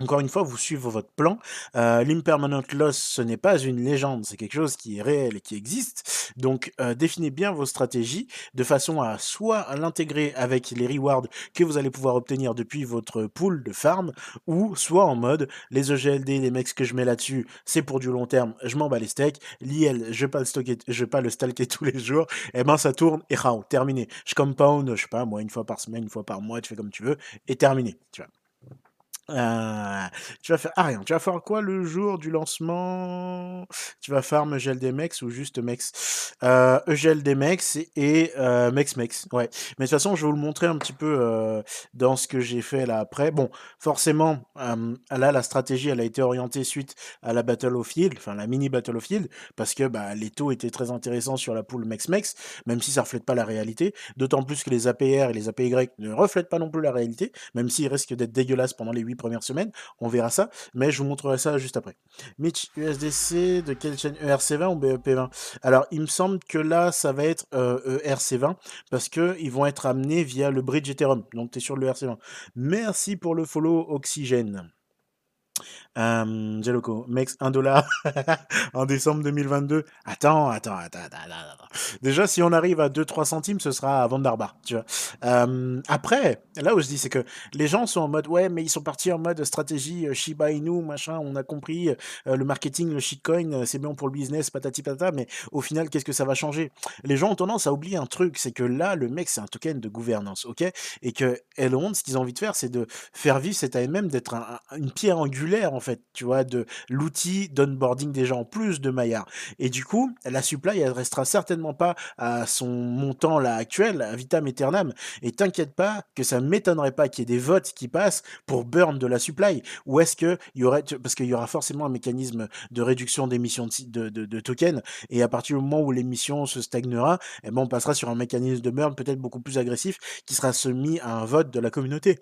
encore une fois, vous suivez votre plan. Euh, L'impermanent loss, ce n'est pas une légende, c'est quelque chose qui est réel et qui existe. Donc, euh, bien vos stratégies de façon à soit l'intégrer avec les rewards que vous allez pouvoir obtenir depuis votre pool de farm, ou soit en mode les EGLD, les mecs que je mets là-dessus, c'est pour du long terme, je m'en bats les steaks. L'IL, je vais pas le stocker, je vais pas le stalker *laughs* tous les jours. Et eh ben, ça tourne et rao, terminé. Je compound, je sais pas, moi, une fois par semaine, une fois par mois, tu fais comme tu veux, et terminé, tu vois. Euh, tu vas faire ah rien, tu vas faire quoi le jour du lancement? Tu vas farm GLDMEX ou juste MEX? Euh, EGLDMEX et euh, MEX-MEX, ouais. Mais de toute façon, je vais vous le montrer un petit peu euh, dans ce que j'ai fait là après. Bon, forcément, là, la stratégie, elle a été orientée suite à la Battle of Field, enfin la mini Battle of Field, parce que bah, les taux étaient très intéressants sur la pool MEX-MEX, même si ça reflète pas la réalité. D'autant plus que les APR et les APY ne reflètent pas non plus la réalité, même s'ils risquent d'être dégueulasses pendant les 8 première semaine. On verra ça, mais je vous montrerai ça juste après. Mitch, USDC, de quelle chaîne? ERC20 ou BEP20 Alors, il me semble que là, ça va être euh, ERC20 parce qu'ils vont être amenés via le bridge Ethereum. Donc, tu es sur le ERC20. Merci pour le follow Oxygène. Euh, Jeloco, Mex, 1 dollar *laughs* en décembre 2022. Attends, attends, attends, attends, attends. Déjà, si on arrive à 2-3 centimes, ce sera à Vandarbar, tu vois. Euh, après, là où je dis, c'est que les gens sont en mode, ouais, mais ils sont partis en mode stratégie Shiba Inu, machin, on a compris, le marketing, le shitcoin, c'est bon pour le business, patati patata, mais au final, qu'est-ce que ça va changer? Les gens ont tendance à oublier un truc, c'est que là, le mec, c'est un token de gouvernance, ok? Et que Elrond, ce qu'ils ont envie de faire, c'est de faire vivre cet AMM, d'être une pierre angulaire, en fait, tu vois, de l'outil d'onboarding des gens, plus de Maillard. Et du coup, la supply, elle restera certainement pas à son montant là actuel, à vitam aeternam. Et t'inquiète pas que ça m'étonnerait pas qu'il y ait des votes qui passent pour burn de la supply. Ou est-ce que y aurait, parce qu'il y aura forcément un mécanisme de réduction d'émissions de, de, de, tokens, et à partir du moment où l'émission se stagnera, eh ben on passera sur un mécanisme de burn peut-être beaucoup plus agressif qui sera soumis à un vote de la communauté.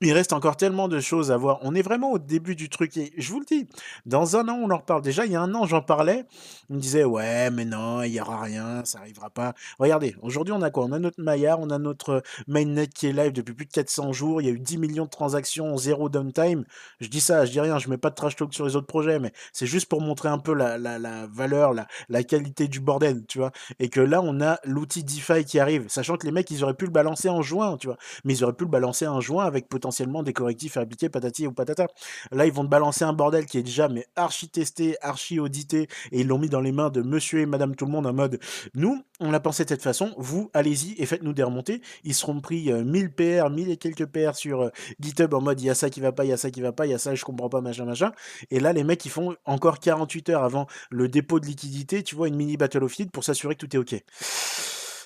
Il reste encore tellement de choses à voir. On est vraiment au début du truc. Et je vous le dis, dans un an, on en reparle. Déjà, il y a un an, j'en parlais. On me disait, ouais, mais non, il n'y aura rien, ça n'arrivera pas. Regardez, aujourd'hui, on a quoi? On a notre Maillard, on a notre mainnet qui est live depuis plus de 400 jours. Il y a eu 10 millions de transactions, zéro downtime. Je dis ça, je dis rien, je mets pas de trash talk sur les autres projets, mais c'est juste pour montrer un peu la, la, valeur, la, la qualité du bordel, tu vois? Et que là, on a l'outil DeFi qui arrive, sachant que les mecs, ils auraient pu le balancer en juin, tu vois? Mais ils auraient pu le balancer en juin avec potentiellement des correctifs à appliquer, patati ou patata. Là, ils vont te balancer un bordel qui est déjà mais archi testé, archi audité, et ils l'ont mis dans les mains de monsieur et madame tout le monde en mode nous, on l'a pensé de cette façon, vous, allez-y et faites-nous des remontées. Ils seront pris 1000 PR, 1000 et quelques PR sur GitHub en mode il y a ça qui va pas, il y a ça qui va pas, il y a ça, je comprends pas, machin, machin. Et là, les mecs, ils font encore 48 heures avant le dépôt de liquidité, tu vois, une mini battle of feed pour s'assurer que tout est OK.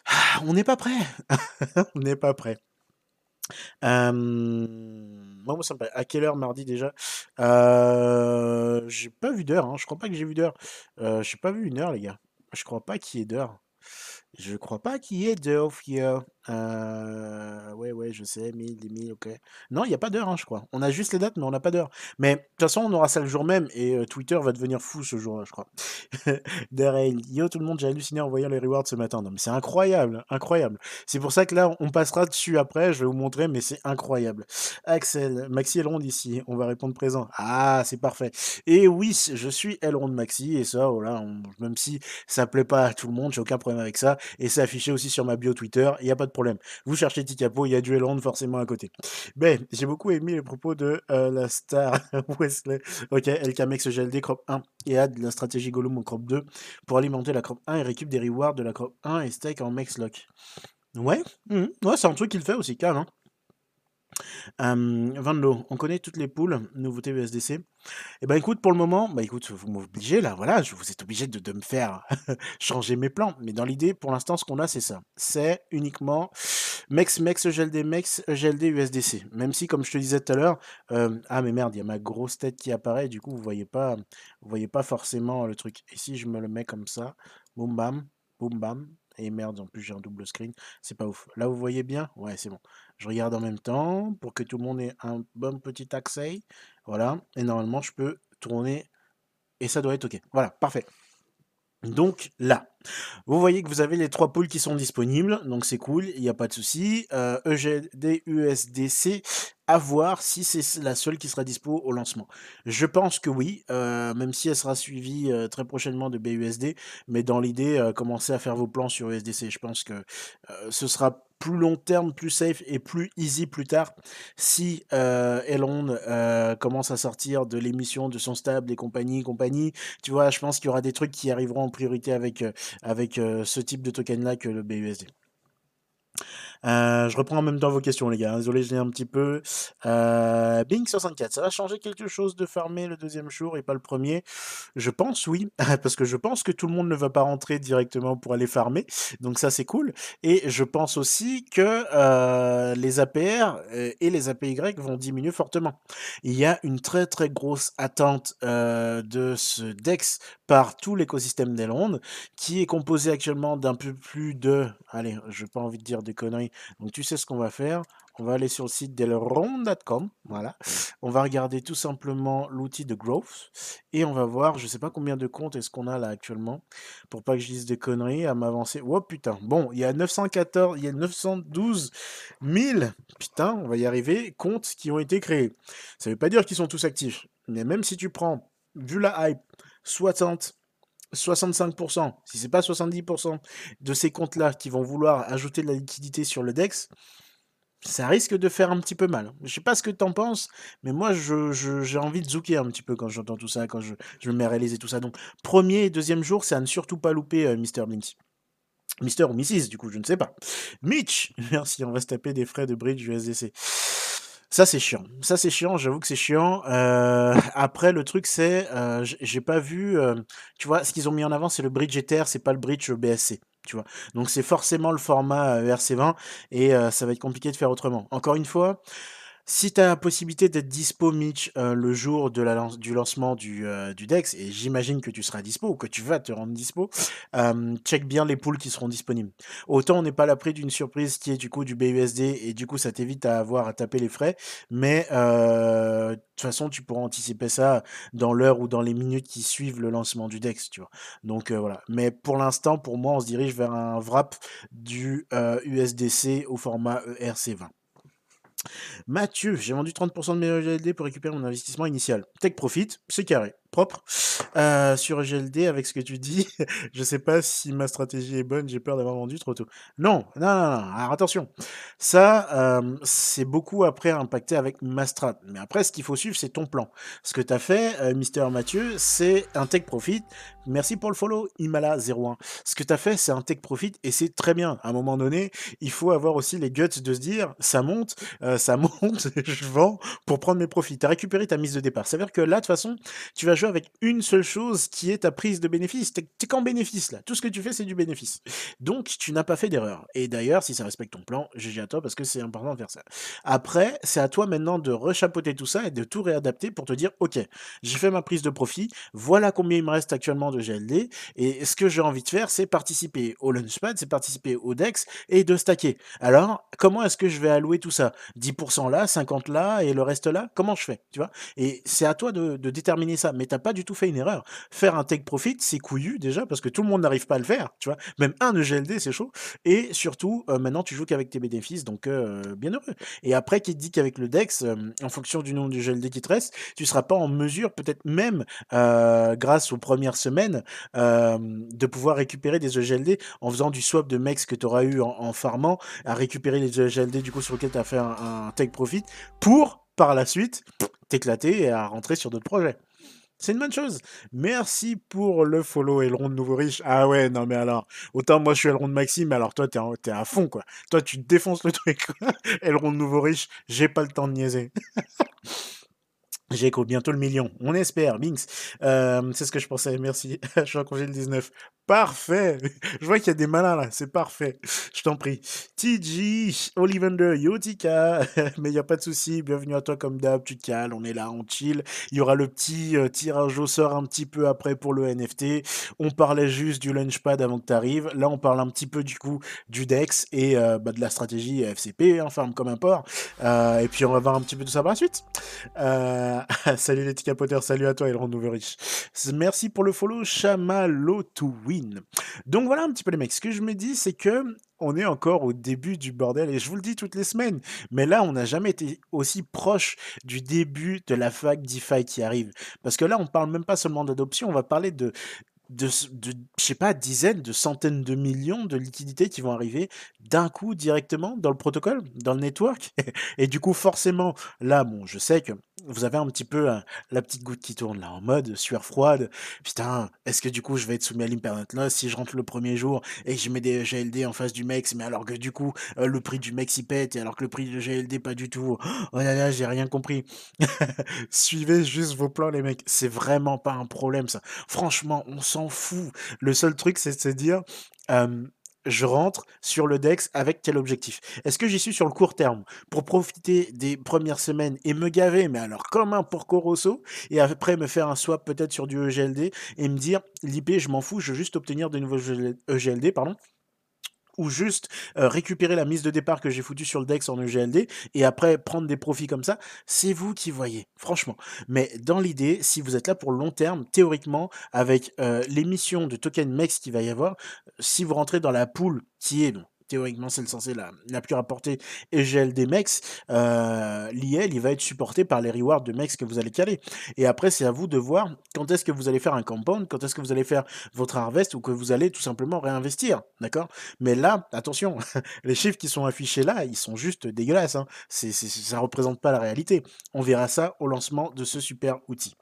Ah, on n'est pas prêt. *laughs* on n'est pas prêt. Moi, À quelle heure mardi déjà? J'ai pas vu d'heure. Hein. Je crois pas que j'ai vu d'heure. J'ai pas vu une heure, les gars. Je crois pas qu'il y ait d'heure. Je crois pas qu'il y ait d'heure. Euh, ouais, ouais, je sais, 1000, 10 ok. Non, il n'y a pas d'heure, hein, je crois. On a juste les dates, mais on n'a pas d'heure. Mais de toute façon, on aura ça le jour même et euh, Twitter va devenir fou ce jour-là, je crois. *laughs* Darren, yo tout le monde, j'ai halluciné en voyant les rewards ce matin. Non, mais c'est incroyable, incroyable. C'est pour ça que là, on passera dessus après, je vais vous montrer, mais c'est incroyable. Axel, Maxi Elrond ici, on va répondre présent. Ah, c'est parfait. Et oui, je suis Elrond Maxi, et ça, voilà, même si ça plaît pas à tout le monde, j'ai aucun problème avec ça. Et c'est affiché aussi sur ma bio Twitter, il n'y a pas de problème. Vous cherchez Tikapo, il y a du Elrond forcément à côté. Ben, j'ai beaucoup aimé les propos de euh, la star *laughs* Wesley. Ok, LKMX GLD crop 1 et add la stratégie Gollum en crop 2 pour alimenter la crop 1 et récupère des rewards de la crop 1 et stake en Mexlock. Ouais, mmh. ouais c'est un truc qu'il fait aussi, calme. Hein. Vanlo, on connaît toutes les poules, nouveauté USDC. Eh ben écoute, pour le moment, bah écoute, vous m'obligez là, voilà, je vous êtes obligé de, de me faire *laughs* changer mes plans. Mais dans l'idée, pour l'instant, ce qu'on a, c'est ça. C'est uniquement MEX, MEX, EGLD, MEX, EGLD, USDC. Même si, comme je te disais tout à l'heure, ah mais merde, il y a ma grosse tête qui apparaît, du coup, vous voyez pas, vous voyez pas forcément le truc. Et si je me le mets comme ça, boum bam, boum bam, et merde, en plus j'ai un double screen, c'est pas ouf. Là, vous voyez bien? Ouais, c'est bon. Je regarde en même temps pour que tout le monde ait un bon petit accès. Voilà. Et normalement, je peux tourner et ça doit être OK. Voilà, parfait. Donc là, vous voyez que vous avez les trois poules qui sont disponibles, donc c'est cool, il n'y a pas de souci. Euh, EGD, USDC, à voir si c'est la seule qui sera dispo au lancement. Je pense que oui, euh, même si elle sera suivie euh, très prochainement de BUSD, mais dans l'idée, euh, commencez à faire vos plans sur USDC. Je pense que ce sera plus long terme, plus safe et plus easy plus tard si euh, Elon euh, commence à sortir de l'émission de son stable et compagnie, compagnie. Tu vois, je pense qu'il y aura des trucs qui arriveront en priorité avec, euh, avec ce type de token là que le BUSD. Euh, je reprends en même temps vos questions, les gars. Désolé, je l'ai un petit peu. Euh, Bing64, ça va changer quelque chose de farmer le deuxième jour et pas le premier? Je pense, oui. *laughs* Parce que je pense que tout le monde ne va pas rentrer directement pour aller farmer. Donc ça, c'est cool. Et je pense aussi que euh, les APR et les APY vont diminuer fortement. Il y a une très très grosse attente de ce DEX par tout l'écosystème d'Elrond, qui est composé actuellement d'un peu plus de... Allez, je n'ai pas envie de dire des conneries, donc tu sais ce qu'on va faire. On va aller sur le site delron.com. Voilà. On va regarder tout simplement l'outil de growth. Et on va voir, je sais pas combien de comptes est-ce qu'on a là actuellement. Pour pas que je dise des conneries, à m'avancer. Oh putain. Bon, il y a 914, il y a 912 000, putain, on va y arriver, comptes qui ont été créés. Ça veut pas dire qu'ils sont tous actifs. Mais même si tu prends, vu la hype, 60, 65%, si c'est pas 70% de ces comptes-là qui vont vouloir ajouter de la liquidité sur le DEX, ça risque de faire un petit peu mal. Je sais pas ce que tu en penses, mais moi j'ai envie de zouker un petit peu quand j'entends tout ça, quand je, me mets à réaliser tout ça. Donc premier et deuxième jour, c'est à ne surtout pas louper euh, Mr. Blinks. Mister ou Mrs. du coup, je ne sais pas. Mitch, *laughs* merci, on va se taper des frais de bridge USDC. Ça, c'est chiant. Ça, c'est chiant. J'avoue que c'est chiant. Euh, après, le truc, c'est, euh, j'ai pas vu. Euh, tu vois, ce qu'ils ont mis en avant, c'est le bridge Ether, c'est pas le bridge BSC. Tu vois. Donc, c'est forcément le format ERC20 et ça va être compliqué de faire autrement. Encore une fois. Si tu as la possibilité d'être dispo, Mitch, euh, le jour du lancement du, euh, du DEX, et j'imagine que tu seras dispo ou que tu vas te rendre dispo, euh, check bien les poules qui seront disponibles. Autant on n'est pas l'abri d'une surprise qui est du coup du BUSD, et du coup ça t'évite à avoir à taper les frais, mais de toute façon tu pourras anticiper ça dans l'heure ou dans les minutes qui suivent le lancement du DEX. Donc voilà. Mais pour l'instant, pour moi, on se dirige vers un wrap du USDC au format ERC20. Mathieu, j'ai vendu 30% de mes GLD pour récupérer mon investissement initial. Take profit, c'est carré. propre euh, sur EGLD avec ce que tu dis. *laughs* je sais pas si ma stratégie est bonne, j'ai peur d'avoir vendu trop tôt. Non, non, non, non. Alors attention, ça, euh, c'est beaucoup après impacté avec ma strat. Mais après, ce qu'il faut suivre, c'est ton plan. Ce que tu as fait, euh, Mister Mathieu, c'est un take profit. Merci pour le follow, Imala01. Ce que tu as fait, c'est un take profit et c'est très bien. À un moment donné, il faut avoir aussi les guts de se dire, ça monte, euh, ça monte, *laughs* je vends pour prendre mes profits. Tu as récupéré ta mise de départ. Ça veut dire que là, de toute façon, tu vas jouer avec une seule chose qui est ta prise de bénéfice. Tu es, qu'en bénéfice là. Tout ce que tu fais, c'est du bénéfice. Donc, tu n'as pas fait d'erreur. Et d'ailleurs, si ça respecte ton plan, GG à toi parce que c'est important de faire ça. Après, c'est à toi maintenant de rechapeauter tout ça et de tout réadapter pour te dire, ok, j'ai fait ma prise de profit, voilà combien il me reste actuellement de GLD, et ce que j'ai envie de faire, c'est participer au Launchpad, c'est participer au DEX et de stacker. Alors, comment est-ce que je vais allouer tout ça? 10% là, 50 là et le reste là Comment je fais Tu vois? Et c'est à toi de, déterminer ça. Mais t'as pas du tout fait une erreur. Faire un take profit, c'est couillu déjà parce que tout le monde n'arrive pas à le faire. Tu vois? Même un de GLD, c'est chaud. Et surtout, euh, maintenant, tu joues qu'avec tes bénéfices, donc euh, bien heureux. Et après, qui te dit qu'avec le DEX, euh, en fonction du nombre de GLD qui te reste, tu seras pas en mesure, peut-être même grâce aux premières semaines, de pouvoir récupérer des EGLD en faisant du swap de mex que tu auras eu en, farmant, à récupérer les EGLD du coup sur lequel tu as fait un, take profit pour par la suite t'éclater et à rentrer sur d'autres projets. C'est une bonne chose. Merci pour le follow Elrond de Nouveau Riche. Ah ouais, non mais alors, autant moi je suis Elrond de Maxime, alors toi t'es, es à fond quoi. Toi tu défonces le truc. Elrond de Nouveau Riche, j'ai pas le temps de niaiser. *laughs* J'écoute bientôt le million. On espère, Binks. Euh, c'est ce que je pensais, merci. *laughs* je suis en congé le 19. Parfait. *laughs* Je vois qu'il y a des malins là, c'est parfait. Je t'en prie. TG, Olivander, Yotika, *laughs* mais il n'y a pas de souci. Bienvenue à toi comme d'hab, tu te cales, on est là, on chill. Il y aura le petit euh, tirage au sort un petit peu après pour le NFT. On parlait juste du Launchpad avant que tu arrives. Là, on parle un petit peu du coup du DEX et euh, bah, de la stratégie FCP, enfin comme un port. et puis on va voir un petit peu tout ça par la suite. *laughs* salut les petits salut à toi Elrond Nouveau-Riche. Merci pour le follow, Chamalo to win. Donc voilà un petit peu les mecs. Ce que je me dis, c'est que on est encore au début du bordel et je vous le dis toutes les semaines. Mais là, on n'a jamais été aussi proche du début de la vague DeFi qui arrive. Parce que là, on parle même pas seulement d'adoption, on va parler de de, de je sais pas, dizaines, de centaines de millions de liquidités qui vont arriver d'un coup directement dans le protocole, dans le network. *laughs* Et du coup, forcément, là, bon, je sais que vous avez un petit peu la petite goutte qui tourne là, en mode sueur froide. Putain, est-ce que du coup je vais être soumis à l'impermanent loss si je rentre le premier jour et que je mets des GLD en face du MEX, mais alors que du coup euh, le prix du MEX il pète et alors que le prix du GLD pas du tout. Oh là là, j'ai rien compris. *laughs* Suivez juste vos plans les mecs, c'est vraiment pas un problème ça. Franchement, on s'en fout. Le seul truc c'est de se dire je rentre sur le DEX avec quel objectif. Est-ce que j'y suis sur le court terme pour profiter des premières semaines et me gaver, mais alors comme un Porco Rosso, et après me faire un swap peut-être sur du EGLD et me dire l'IP, je m'en fous, je veux juste obtenir de nouveaux EGLD, pardon, ou juste récupérer la mise de départ que j'ai foutue sur le DEX en EGLD et après prendre des profits comme ça, c'est vous qui voyez, franchement. Mais dans l'idée, si vous êtes là pour le long terme, théoriquement, avec l'émission de token MEX qu'il va y avoir, si vous rentrez dans la poule qui est théoriquement c'est censé la, la plus rapportée EGL des MEX, euh, l'IL il va être supporté par les rewards de MEX que vous allez caler. Et après c'est à vous de voir quand est-ce que vous allez faire un compound, quand est-ce que vous allez faire votre harvest ou que vous allez tout simplement réinvestir, d'accord? Mais là, attention, *laughs* les chiffres qui sont affichés là, ils sont juste dégueulasses, hein. c'est, ça représente pas la réalité. On verra ça au lancement de ce super outil.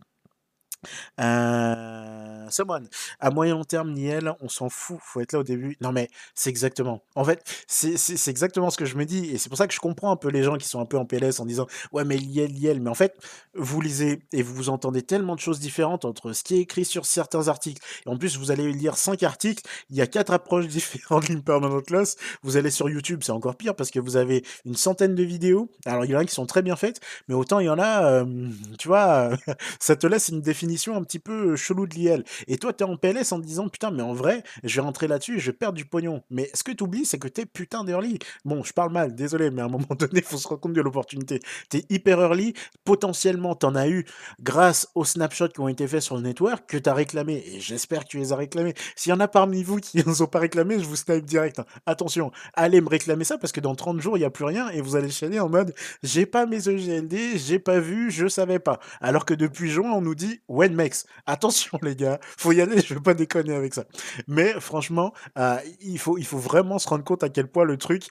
Euh, someone. À moyen terme, Niel, on s'en fout. Faut être là au début. Non, mais c'est exactement. En fait, c'est exactement ce que je me dis. Et c'est pour ça que je comprends un peu les gens qui sont un peu en PLS en disant Ouais, mais Liel, Liel. Mais en fait, vous lisez et vous entendez tellement de choses différentes entre ce qui est écrit sur certains articles. Et en plus, vous allez lire cinq articles. Il y a quatre approches *laughs* différentes l'impermanent loss. Vous allez sur YouTube, c'est encore pire parce que vous avez une centaine de vidéos. Alors, il y en a qui sont très bien faites, mais autant il y en a, euh, tu vois, *laughs* ça te laisse une définition un petit peu chelou de l'IL. Et toi, tu es en PLS en disant, putain, mais en vrai, je vais rentrer là-dessus et je perdre du pognon. Mais ce que tu oublies, c'est que tu es putain d'early? Bon, je parle mal, désolé, mais à un *laughs* moment donné, faut se rendre compte de l'opportunité. Tu es hyper early, potentiellement, tu en as eu grâce aux snapshots qui ont été faits sur le network que tu as réclamé. Et j'espère que tu les as réclamés. S'il y en a parmi vous qui *laughs* ne ont pas réclamé, je vous snipe direct. Hein. Attention, allez me réclamer ça parce que dans 30 jours, il n'y a plus rien et vous allez chaîner en mode j'ai pas mes EGLD, j'ai pas vu, je savais pas. Alors que depuis juin, on nous dit ouais, Wenmex. Attention *laughs* les gars, faut y aller, je veux pas déconner avec ça. Mais franchement, euh, il, faut, il faut vraiment se rendre compte à quel point le truc,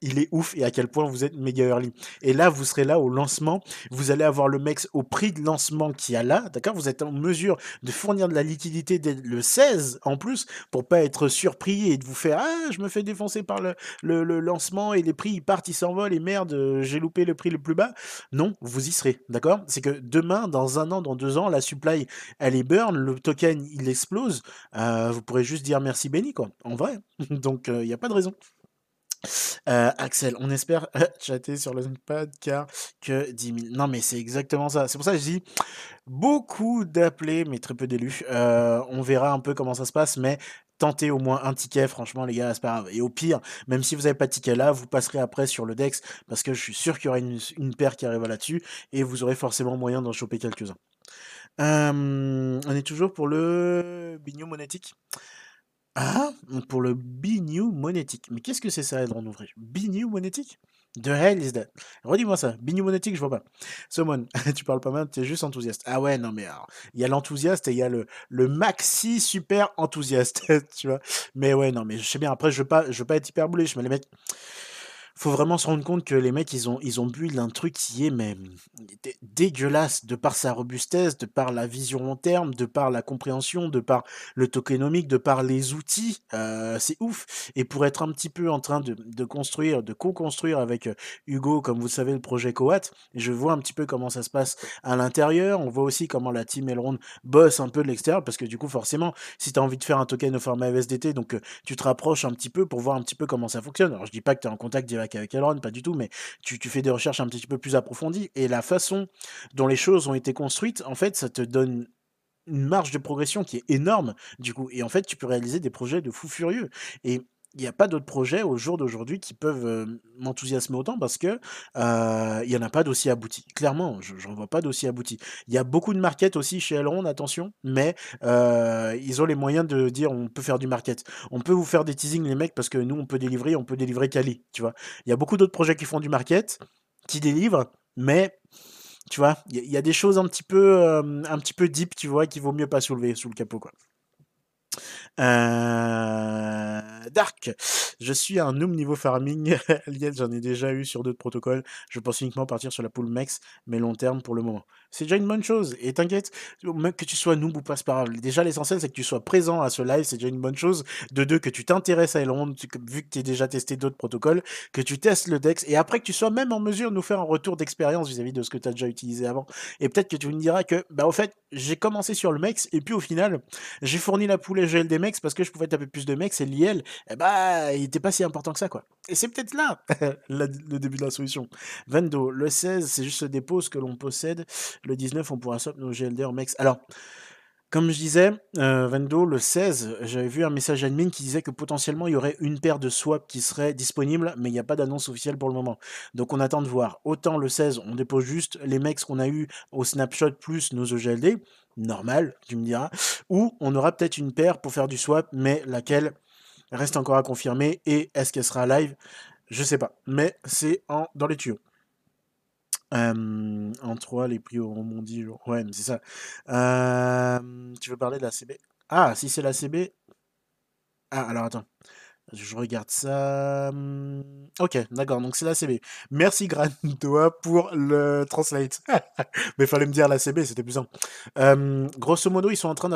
il est ouf et à quel point vous êtes méga early. Et là, vous serez là au lancement, vous allez avoir le Mex au prix de lancement qu'il y a là, d'accord? Vous êtes en mesure de fournir de la liquidité dès le 16 en plus, pour pas être surpris et de vous faire « Ah, je me fais défoncer par le, le, le lancement et les prix, ils partent, ils s'envolent et merde, j'ai loupé le prix le plus bas. » Non, vous y serez, d'accord? C'est que demain, dans un an, dans deux ans, la supply, elle est burn, le token, il explose. Euh, vous pourrez juste dire merci Benny, quoi, en vrai. *laughs* Donc, il n'y a pas de raison. Euh, Axel, on espère *laughs* chatter sur le pad car que 10 000. Non, mais c'est exactement ça. C'est pour ça que je dis beaucoup d'appelés, mais très peu d'élus. Euh, on verra un peu comment ça se passe, mais tentez au moins un ticket, franchement, les gars, c'est pas grave. Et au pire, même si vous n'avez pas de ticket là, vous passerez après sur le Dex, parce que je suis sûr qu'il y aura une, paire qui arrivera là-dessus, et vous aurez forcément moyen d'en choper quelques-uns. On est toujours pour le bignou monétique. Ah, pour le Binu monétique. Mais qu'est-ce que c'est ça, Edron Ouvrage Binu monétique? The hell is that Redis-moi ça. Binu monétique, je vois pas. Somon, *laughs* tu parles pas mal, tu es juste enthousiaste. Ah ouais, non mais alors, il y a l'enthousiaste et il y a le, le maxi super enthousiaste, *laughs* tu vois. Mais ouais, non mais je sais bien, après, je veux pas, je veux pas être hyper mais les mecs faut vraiment se rendre compte que les mecs, ils ont, ils ont bu d'un truc qui est mais, dégueulasse de par sa robustesse, de par la vision long terme, de par la compréhension, de par le tokenomique, de par les outils. Euh, c'est ouf. Et pour être un petit peu en train de, de construire, de co-construire avec euh, Hugo, comme vous savez, le projet Coat, je vois un petit peu comment ça se passe à l'intérieur. On voit aussi comment la team Elrond bosse un peu de l'extérieur, parce que du coup, forcément, si tu as envie de faire un token au format USDT, donc euh, tu te rapproches un petit peu pour voir un petit peu comment ça fonctionne. Alors, je dis pas que tu es en contact direct avec Elrond, pas du tout, mais tu, fais des recherches un petit peu plus approfondies. Et la façon dont les choses ont été construites, en fait, ça te donne une marge de progression qui est énorme, du coup. Et en fait, tu peux réaliser des projets de fou furieux. Et il n'y a pas d'autres projets au jour d'aujourd'hui qui peuvent m'enthousiasmer autant parce que il n'y en a pas d'aussi abouti. Clairement, j'en vois pas d'aussi abouti. Il y a beaucoup de market aussi chez Elrond, attention, mais ils ont les moyens de dire on peut faire du market. On peut vous faire des teasings les mecs parce que nous on peut délivrer, on peut délivrer Kali, tu vois. Il y a beaucoup d'autres projets qui font du market, qui délivrent, mais tu vois, il y, a des choses un petit peu un petit peu deep, tu vois, qui vaut mieux pas soulever sous le capot quoi. Euh, Dark, je suis un noob niveau farming. *laughs* j'en ai déjà eu sur d'autres protocoles. Je pense uniquement partir sur la pool max, mais long terme pour le moment. C'est déjà une bonne chose. Et t'inquiète, que tu sois noob ou pas, c'est pas. Déjà, l'essentiel, c'est que tu sois présent à ce live. C'est déjà une bonne chose. De deux, que tu t'intéresses à Elrond, vu que tu as déjà testé d'autres protocoles, que tu testes le Dex, et après que tu sois même en mesure de nous faire un retour d'expérience vis-à-vis de ce que tu as déjà utilisé avant. Et peut-être que tu me diras que, bah, au fait, j'ai commencé sur le Mex, et puis au final, j'ai fourni la poule GL des Mex parce que je pouvais taper plus de Mex, et l'IL, eh bah, il était pas si important que ça, quoi. Et c'est peut-être là *laughs* le début de la solution. Vendo, le 16, c'est juste ce dépôt que l'on possède. Le 19, on pourra swap nos GLD en Mex. Alors, comme je disais, euh, Vendo, le 16, j'avais vu un message admin qui disait que potentiellement il y aurait une paire de swaps qui serait disponible, mais il n'y a pas d'annonce officielle pour le moment. Donc on attend de voir. Autant le 16, on dépose juste les mecs qu'on a eu au snapshot plus nos EGLD, normal, tu me diras, ou on aura peut-être une paire pour faire du swap, mais laquelle reste encore à confirmer, et est-ce qu'elle sera live? Je sais pas, mais c'est dans les tuyaux. En 3, les prix auront mondi. Ouais, c'est ça. tu veux parler de la CB Ah, si c'est la CB. Ah, alors attends. Je regarde ça. Ok, d'accord, donc c'est la CB. Merci Grandoa pour le translate. *laughs* Mais fallait me dire la CB, c'était plus simple. grosso modo, ils sont en train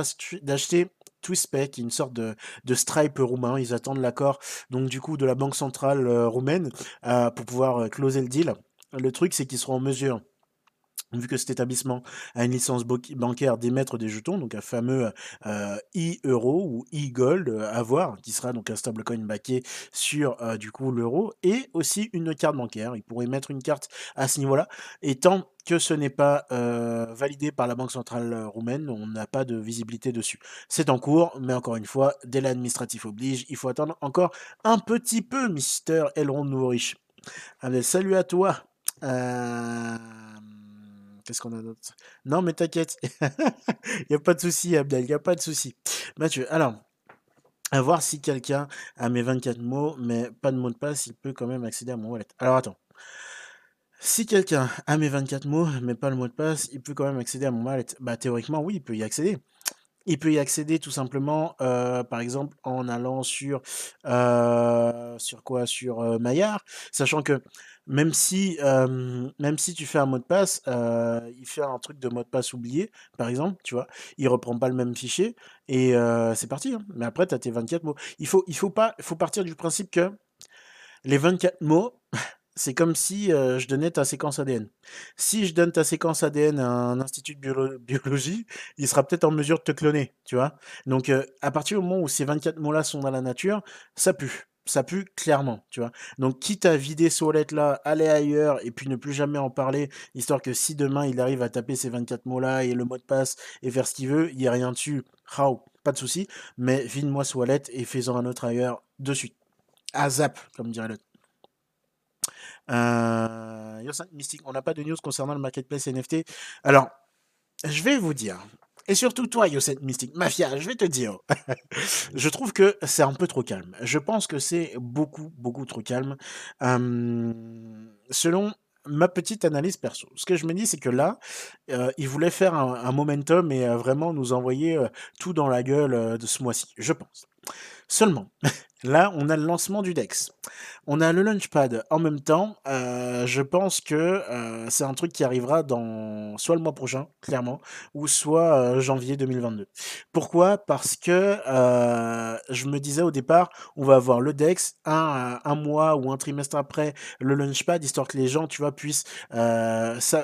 d'acheter Twistpay, qui est une sorte de, de Stripe roumain. Ils attendent l'accord, donc du coup, de la Banque Centrale roumaine euh, pour pouvoir closer le deal. Le truc, c'est qu'ils seront en mesure vu que cet établissement a une licence bancaire d'émettre des jetons, donc un fameux euh, e-euro ou e-gold euh, à voir, qui sera donc un stablecoin backé sur euh, du coup l'euro, et aussi une carte bancaire. Il pourrait mettre une carte à ce niveau-là, et tant que ce n'est pas validé par la Banque centrale roumaine, on n'a pas de visibilité dessus. C'est en cours, mais encore une fois, délai administratif oblige, il faut attendre encore un petit peu, Mister Elrond Nouveau Riche. Allez, salut à toi. Euh... Qu'est-ce qu'on a d'autre? Non, mais t'inquiète. *laughs* Il n'y a pas de souci, Abdel. Il n'y a pas de souci. Mathieu, alors, à voir si quelqu'un a mes 24 mots, mais pas de mot de passe, il peut quand même accéder à mon wallet. Alors, attends. Si quelqu'un a mes 24 mots, mais pas le mot de passe, il peut quand même accéder à mon wallet. Bah, théoriquement, oui, il peut y accéder. Il peut y accéder tout simplement, euh, par exemple, en allant sur, euh, sur quoi? Sur Maillard, sachant que même si, tu fais un mot de passe, il fait un truc de mot de passe oublié, par exemple, tu vois, il reprend pas le même fichier et c'est parti. hein. Mais après, tu as tes 24 mots. Il faut, il faut pas, il faut partir du principe que les 24 mots, *laughs* c'est comme si je donnais ta séquence ADN. Si je donne ta séquence ADN à un institut de biolo- biologie, il sera peut-être en mesure de te cloner, tu vois. Donc, à partir du moment où ces 24 mots-là sont dans la nature, ça pue. Ça pue clairement, tu vois. Donc, quitte à vider ce wallet-là, aller ailleurs et puis ne plus jamais en parler, histoire que si demain il arrive à taper ces 24 mots-là et le mot de passe et faire ce qu'il veut, il n'y a rien dessus, How, pas de souci. Mais vide-moi wallet et fais-en un autre ailleurs de suite. À zap, comme dirait l'autre. Euh, Mystique, on n'a pas de news concernant le marketplace NFT. Alors, je vais vous dire, et surtout toi, Yoset Mystique, Mafia, je vais te dire, *laughs* je trouve que c'est un peu trop calme. Je pense que c'est beaucoup, beaucoup trop calme. Euh, selon ma petite analyse perso, ce que je me dis, c'est que là, euh, ils voulaient faire un, momentum et euh, vraiment nous envoyer tout dans la gueule de ce mois-ci, je pense. Seulement, *laughs* là, on a le lancement du DEX. On a le Launchpad en même temps. euh, je pense que euh, c'est un truc qui arrivera dans soit le mois prochain, clairement, ou soit euh, janvier 2022. Pourquoi? Parce que je me disais au départ, on va avoir le DEX un, mois ou un trimestre après le Launchpad, histoire que les gens, tu vois, puissent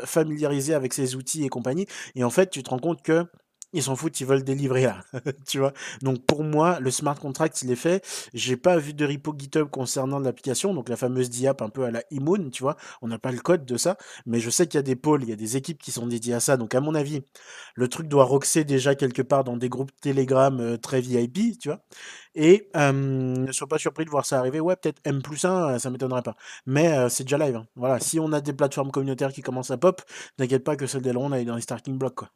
familiariser avec ces outils et compagnie. Et en fait, tu te rends compte que ils s'en foutent, ils veulent délivrer là, *laughs* tu vois. Donc pour moi, le smart contract, il est fait. J'ai pas vu de repo GitHub concernant l'application, donc la fameuse DIAP un peu à la Immune, tu vois. On n'a pas le code de ça, mais je sais qu'il y a des pôles, il y a des équipes qui sont dédiées à ça. Donc à mon avis, le truc doit roxer déjà quelque part dans des groupes Telegram euh, très VIP, tu vois. Et ne sois pas surpris de voir ça arriver. Ouais, peut-être M plus 1, ça m'étonnerait pas. Mais euh, c'est déjà live. hein. Voilà, si on a des plateformes communautaires qui commencent à pop, t'inquiète pas que celle d'Elrond elle est dans les starting blocks, quoi.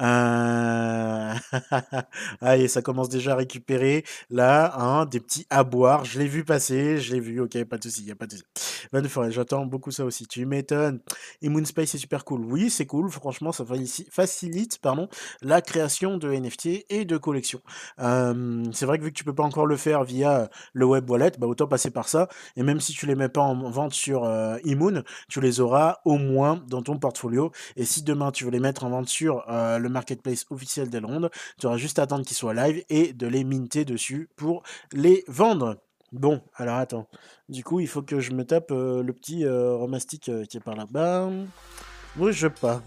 Euh... *laughs* Allez, ça commence déjà à récupérer là, hein, des petits aboires. Je l'ai vu passer, je l'ai vu, ok, pas de souci, y a pas de souci. Van Forêt, j'attends beaucoup ça aussi. Tu m'étonnes. Et Moonspace, c'est super cool. Oui, c'est cool, franchement, ça facilite pardon, la création de NFT et de collections. Euh, c'est vrai que vu que tu peux pas encore le faire via le web wallet, bah autant passer par ça. Et même si tu les mets pas en vente sur euh, tu les auras au moins dans ton portfolio. Et si demain tu veux les mettre en vente sur euh, le marketplace officiel d'Elrond, tu auras juste à attendre qu'ils soient live et de les minter dessus pour les vendre. Bon, alors attends. Du coup, il faut que je me tape euh, le petit euh, romastic euh, qui est par là-bas. Bouge pas.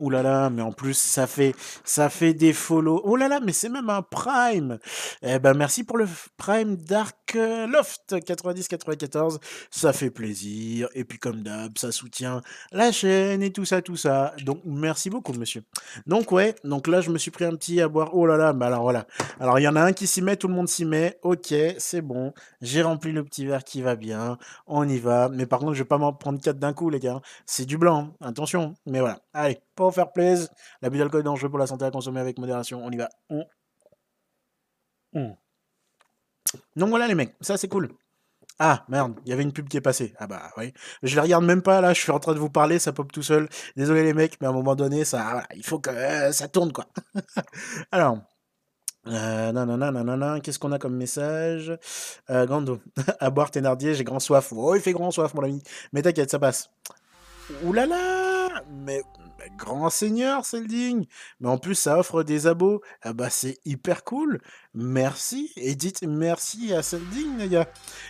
Ouh là là, mais en plus, ça fait, des follow. Oh là là, mais c'est même un prime. Eh ben, merci pour le prime Dark Loft 90-94. Ça fait plaisir. Et puis, comme d'hab, ça soutient la chaîne et tout ça, tout ça. Donc, merci beaucoup, monsieur. Donc, ouais, donc là, je me suis pris un petit à boire. Oh là là, bah alors voilà. Alors, il y en a un qui s'y met, tout le monde s'y met. Ok, c'est bon. J'ai rempli le petit verre qui va bien. On y va. Mais par contre, je vais pas m'en prendre quatre d'un coup, les gars. C'est du blanc, hein. attention. Mais voilà. Allez, pour faire plaisir. L'abus d'alcool est dangereux pour la santé à consommer avec modération. On y va. On- on. Donc voilà, les mecs. Ça, c'est cool. Ah, merde, il y avait une pub qui est passée. Ah bah oui. Je la regarde même pas, là, je suis en train de vous parler, ça pop tout seul. Désolé les mecs, mais à un moment donné, ça, il faut que euh, ça tourne, quoi. *laughs* Alors, euh, nanana, nanana, qu'est-ce qu'on a comme message? Euh, Gando, *laughs* à boire Thénardier, j'ai grand soif. Oh, il fait grand soif, mon ami. Mais t'inquiète, ça passe. Là Mais, mais grand seigneur, digne Mais en plus, ça offre des abos. Ah bah, c'est hyper cool Merci Et dites merci à Selding, les gars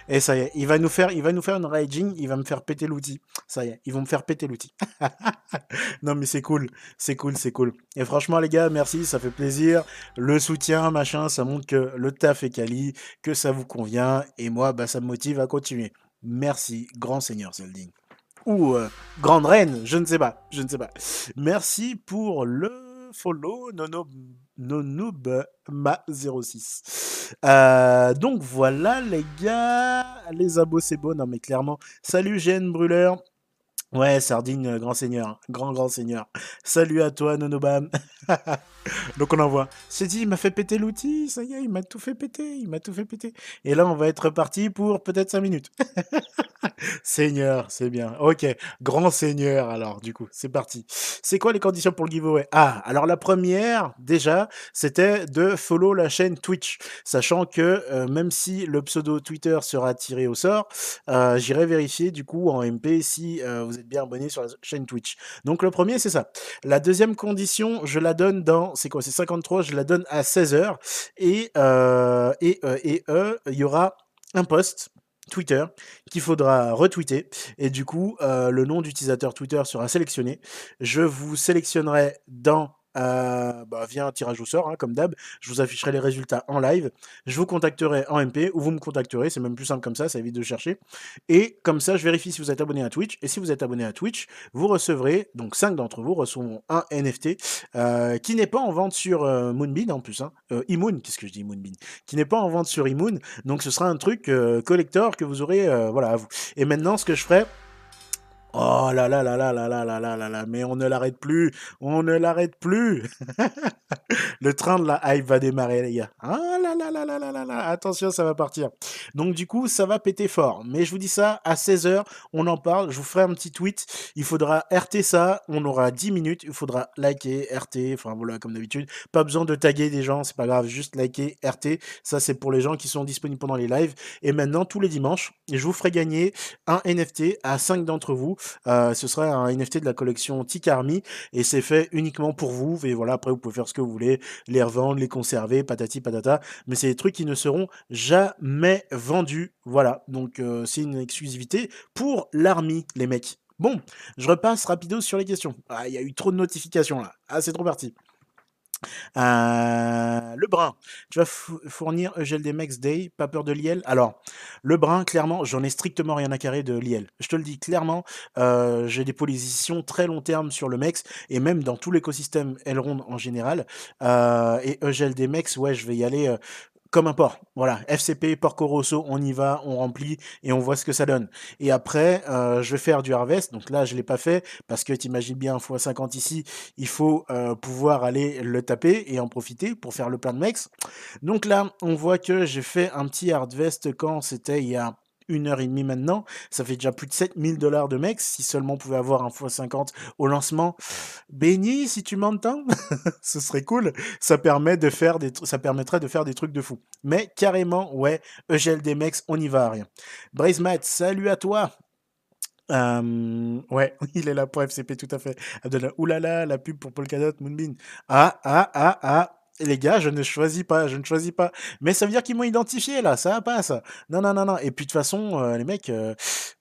Et ça y est, il va nous faire, il va nous faire une raging, il va me faire péter l'outil. Ça y est, ils vont me faire péter l'outil. *laughs* non mais c'est cool, c'est cool, c'est cool. Et franchement les gars, merci, ça fait plaisir. Le soutien, machin, ça montre que le taf est quali, que ça vous convient, et moi, bah ça me motive à continuer. Merci, grand seigneur Selding ou euh, Grande Reine, je ne sais pas, je ne sais pas. Merci pour le follow, Nono, Nonobma06. Euh, donc voilà les gars, les abos c'est beau, non mais clairement. Salut GN Brûleur. Ouais, Sardine, euh, grand seigneur, grand grand seigneur. Salut à toi, Nonobam. *laughs* Donc on envoie. C'est dit, il m'a fait péter l'outil, ça y est, il m'a tout fait péter, il m'a tout fait péter. Et là, on va être parti pour peut-être 5 minutes. *laughs* Seigneur, c'est bien. Ok, grand seigneur alors, du coup, c'est parti. C'est quoi les conditions pour le giveaway? Ah, alors la première, déjà, c'était de follow la chaîne Twitch, sachant que euh, même si le pseudo Twitter sera tiré au sort, euh, j'irai vérifier du coup en MP si vous bien abonné sur la chaîne Twitch. Donc le premier, c'est ça. La deuxième condition, je la donne dans, c'est quoi, c'est 53, je la donne à 16h et et et il y aura un post Twitter qu'il faudra retweeter et du coup le nom d'utilisateur Twitter sera sélectionné. Je vous sélectionnerai dans euh, bah, via un tirage au sort, hein, comme d'hab. Je vous afficherai les résultats en live. Je vous contacterai en MP ou vous me contacterez. C'est même plus simple comme ça, ça évite de chercher. Et comme ça, je vérifie si vous êtes abonné à Twitch. Et si vous êtes abonné à Twitch, vous recevrez, donc 5 d'entre vous recevront un NFT euh, qui n'est pas en vente sur euh, Moonbeam en plus. Hein. Imoon, qu'est-ce que je dis Moonbeam Qui n'est pas en vente sur Imoon. Donc ce sera un truc collector que vous aurez voilà, à vous. Et maintenant, ce que je ferai. Oh là là là là là là là là là là, mais on ne l'arrête plus, on ne l'arrête plus. Le train de la hype va démarrer, les gars. Ah là là là là là là là, attention, ça va partir. Donc du coup, ça va péter fort. Mais je vous dis ça, à 16h, on en parle, je vous ferai un petit tweet. Il faudra RT ça, on aura 10 minutes, il faudra liker, RT, enfin voilà, comme d'habitude. Pas besoin de taguer des gens, c'est pas grave, juste liker, RT. Ça, c'est pour les gens qui sont disponibles pendant les lives. Et maintenant, tous les dimanches, je vous ferai gagner un NFT à 5 d'entre vous euh, ce sera un NFT de la collection Tic Army et c'est fait uniquement pour vous. Et voilà, après, vous pouvez faire ce que vous voulez, les revendre, les conserver, patati patata. Mais c'est des trucs qui ne seront jamais vendus. Voilà, donc euh, c'est une exclusivité pour l'army, les mecs. Bon, je repasse rapido sur les questions. Ah, il y a eu trop de notifications là. Ah, c'est trop parti. Euh, le brun, tu vas fournir des Max Day, pas peur de l'IL Alors, le brun, clairement, j'en ai strictement rien à carrer de l'IL. Je te le dis clairement, euh, j'ai des positions très long terme sur le MEX et même dans tout l'écosystème Elrond en général. Euh, et des Mex, ouais, je vais y aller comme un port. Voilà, FCP, Porco Rosso, on y va, on remplit et on voit ce que ça donne. Et après, euh, je vais faire du harvest. Donc là, je ne l'ai pas fait parce que tu imagines bien, x50 ici, il faut euh, pouvoir aller le taper et en profiter pour faire le plein de mecs. Donc là, on voit que j'ai fait un petit harvest quand c'était il y a une heure et demie maintenant. Ça fait déjà plus de 7000 dollars de mecs. Si seulement on pouvait avoir un x50 au lancement. Béni, si tu m'entends, *laughs* ce serait cool. Ça, permettrait de faire des trucs de fou. Mais carrément, ouais, EGL des mecs, on y va à rien. Matt, salut à toi. ouais, *laughs* il est là pour FCP, tout à fait. Abdallah, oulala, la pub pour Polkadot, Moonbeam. Ah, ah, ah, ah les gars, je ne choisis pas, je ne choisis pas. Mais ça veut dire qu'ils m'ont identifié là, ça passe. Non, non, non, non. Et puis de toute façon, euh, les mecs, euh,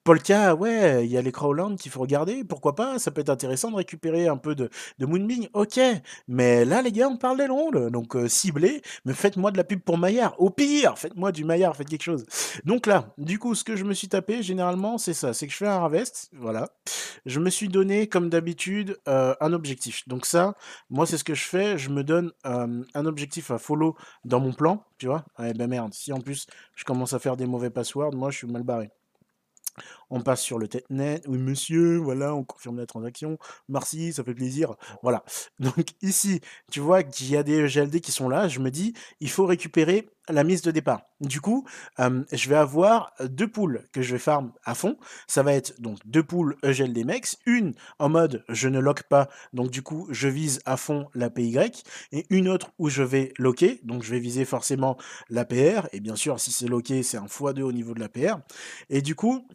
Polka, ouais, il y a les Crowland qu'il faut regarder, pourquoi pas, ça peut être intéressant de récupérer un peu de, Moonbing, ok. Mais là, les gars, on parle des longues, donc euh, ciblez, mais faites-moi de la pub pour Maillard. Au pire, faites-moi du Maillard, faites quelque chose. Donc là, du coup, ce que je me suis tapé, généralement, c'est ça, c'est que je fais un harvest, voilà. Je me suis donné, comme d'habitude, un objectif. Donc ça, moi, c'est ce que je fais, je me donne un objectif à follow dans mon plan, tu vois. Eh ben merde, si en plus je commence à faire des mauvais passwords, moi je suis mal barré. On passe sur le net. Oui, monsieur, voilà, on confirme la transaction. Merci, ça fait plaisir. Voilà. *laughs* Donc ici, tu vois qu'il y a des GLD qui sont là. Je me dis, il faut récupérer la mise de départ. Du coup, je vais avoir deux poules que je vais farm à fond. Ça va être donc deux poules EGLD Mex, une en mode je ne lock pas, donc du coup je vise à fond la PY, et une autre où je vais locker, donc je vais viser forcément la PR, et bien sûr si c'est locké c'est un x2 au niveau de la PR. Et du coup,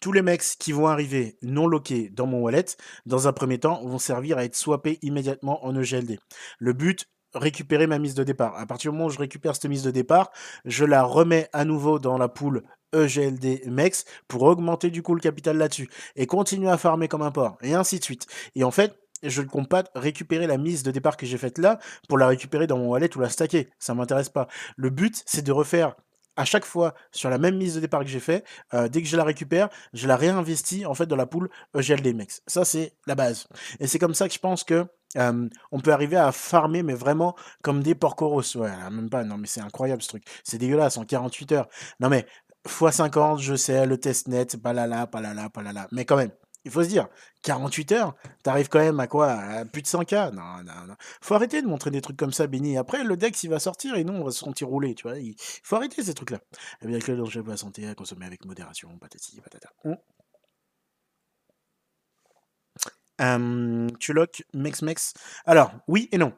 tous les mecs qui vont arriver non lockés dans mon wallet, dans un premier temps, vont servir à être swappés immédiatement en EGLD. Le but, récupérer ma mise de départ. À partir du moment où je récupère cette mise de départ, je la remets à nouveau dans la poule EGLD MEX pour augmenter du coup le capital là-dessus et continuer à farmer comme un porc et ainsi de suite. Et en fait, je ne compte pas récupérer la mise de départ que j'ai faite là pour la récupérer dans mon wallet ou la stacker. Ça m'intéresse pas. Le but, c'est de refaire à chaque fois sur la même mise de départ que j'ai fait, euh, dès que je la récupère, je la réinvestis en fait dans la poule EGLD MEX. Ça, c'est la base. Et c'est comme ça que je pense que on peut arriver à farmer, mais vraiment comme des porcoros. Ouais, même pas. Non, mais c'est incroyable ce truc. C'est dégueulasse en 48 heures. Non, mais x50, je sais, le test net, pas là, pas là, pas là. Mais quand même, Il faut se dire, 48 heures, t'arrives quand même à quoi? À plus de 100K Non, non, non. Faut arrêter de montrer des trucs comme ça, Benny. Après, le Dex, il va sortir et nous, on va se sentir rouler, tu vois. Il faut arrêter ces trucs-là. Eh bien, que le danger pour la santé, à consommer avec modération, patati, patata. Hum. Hum, tu lock Mex Mex. Alors, oui et non.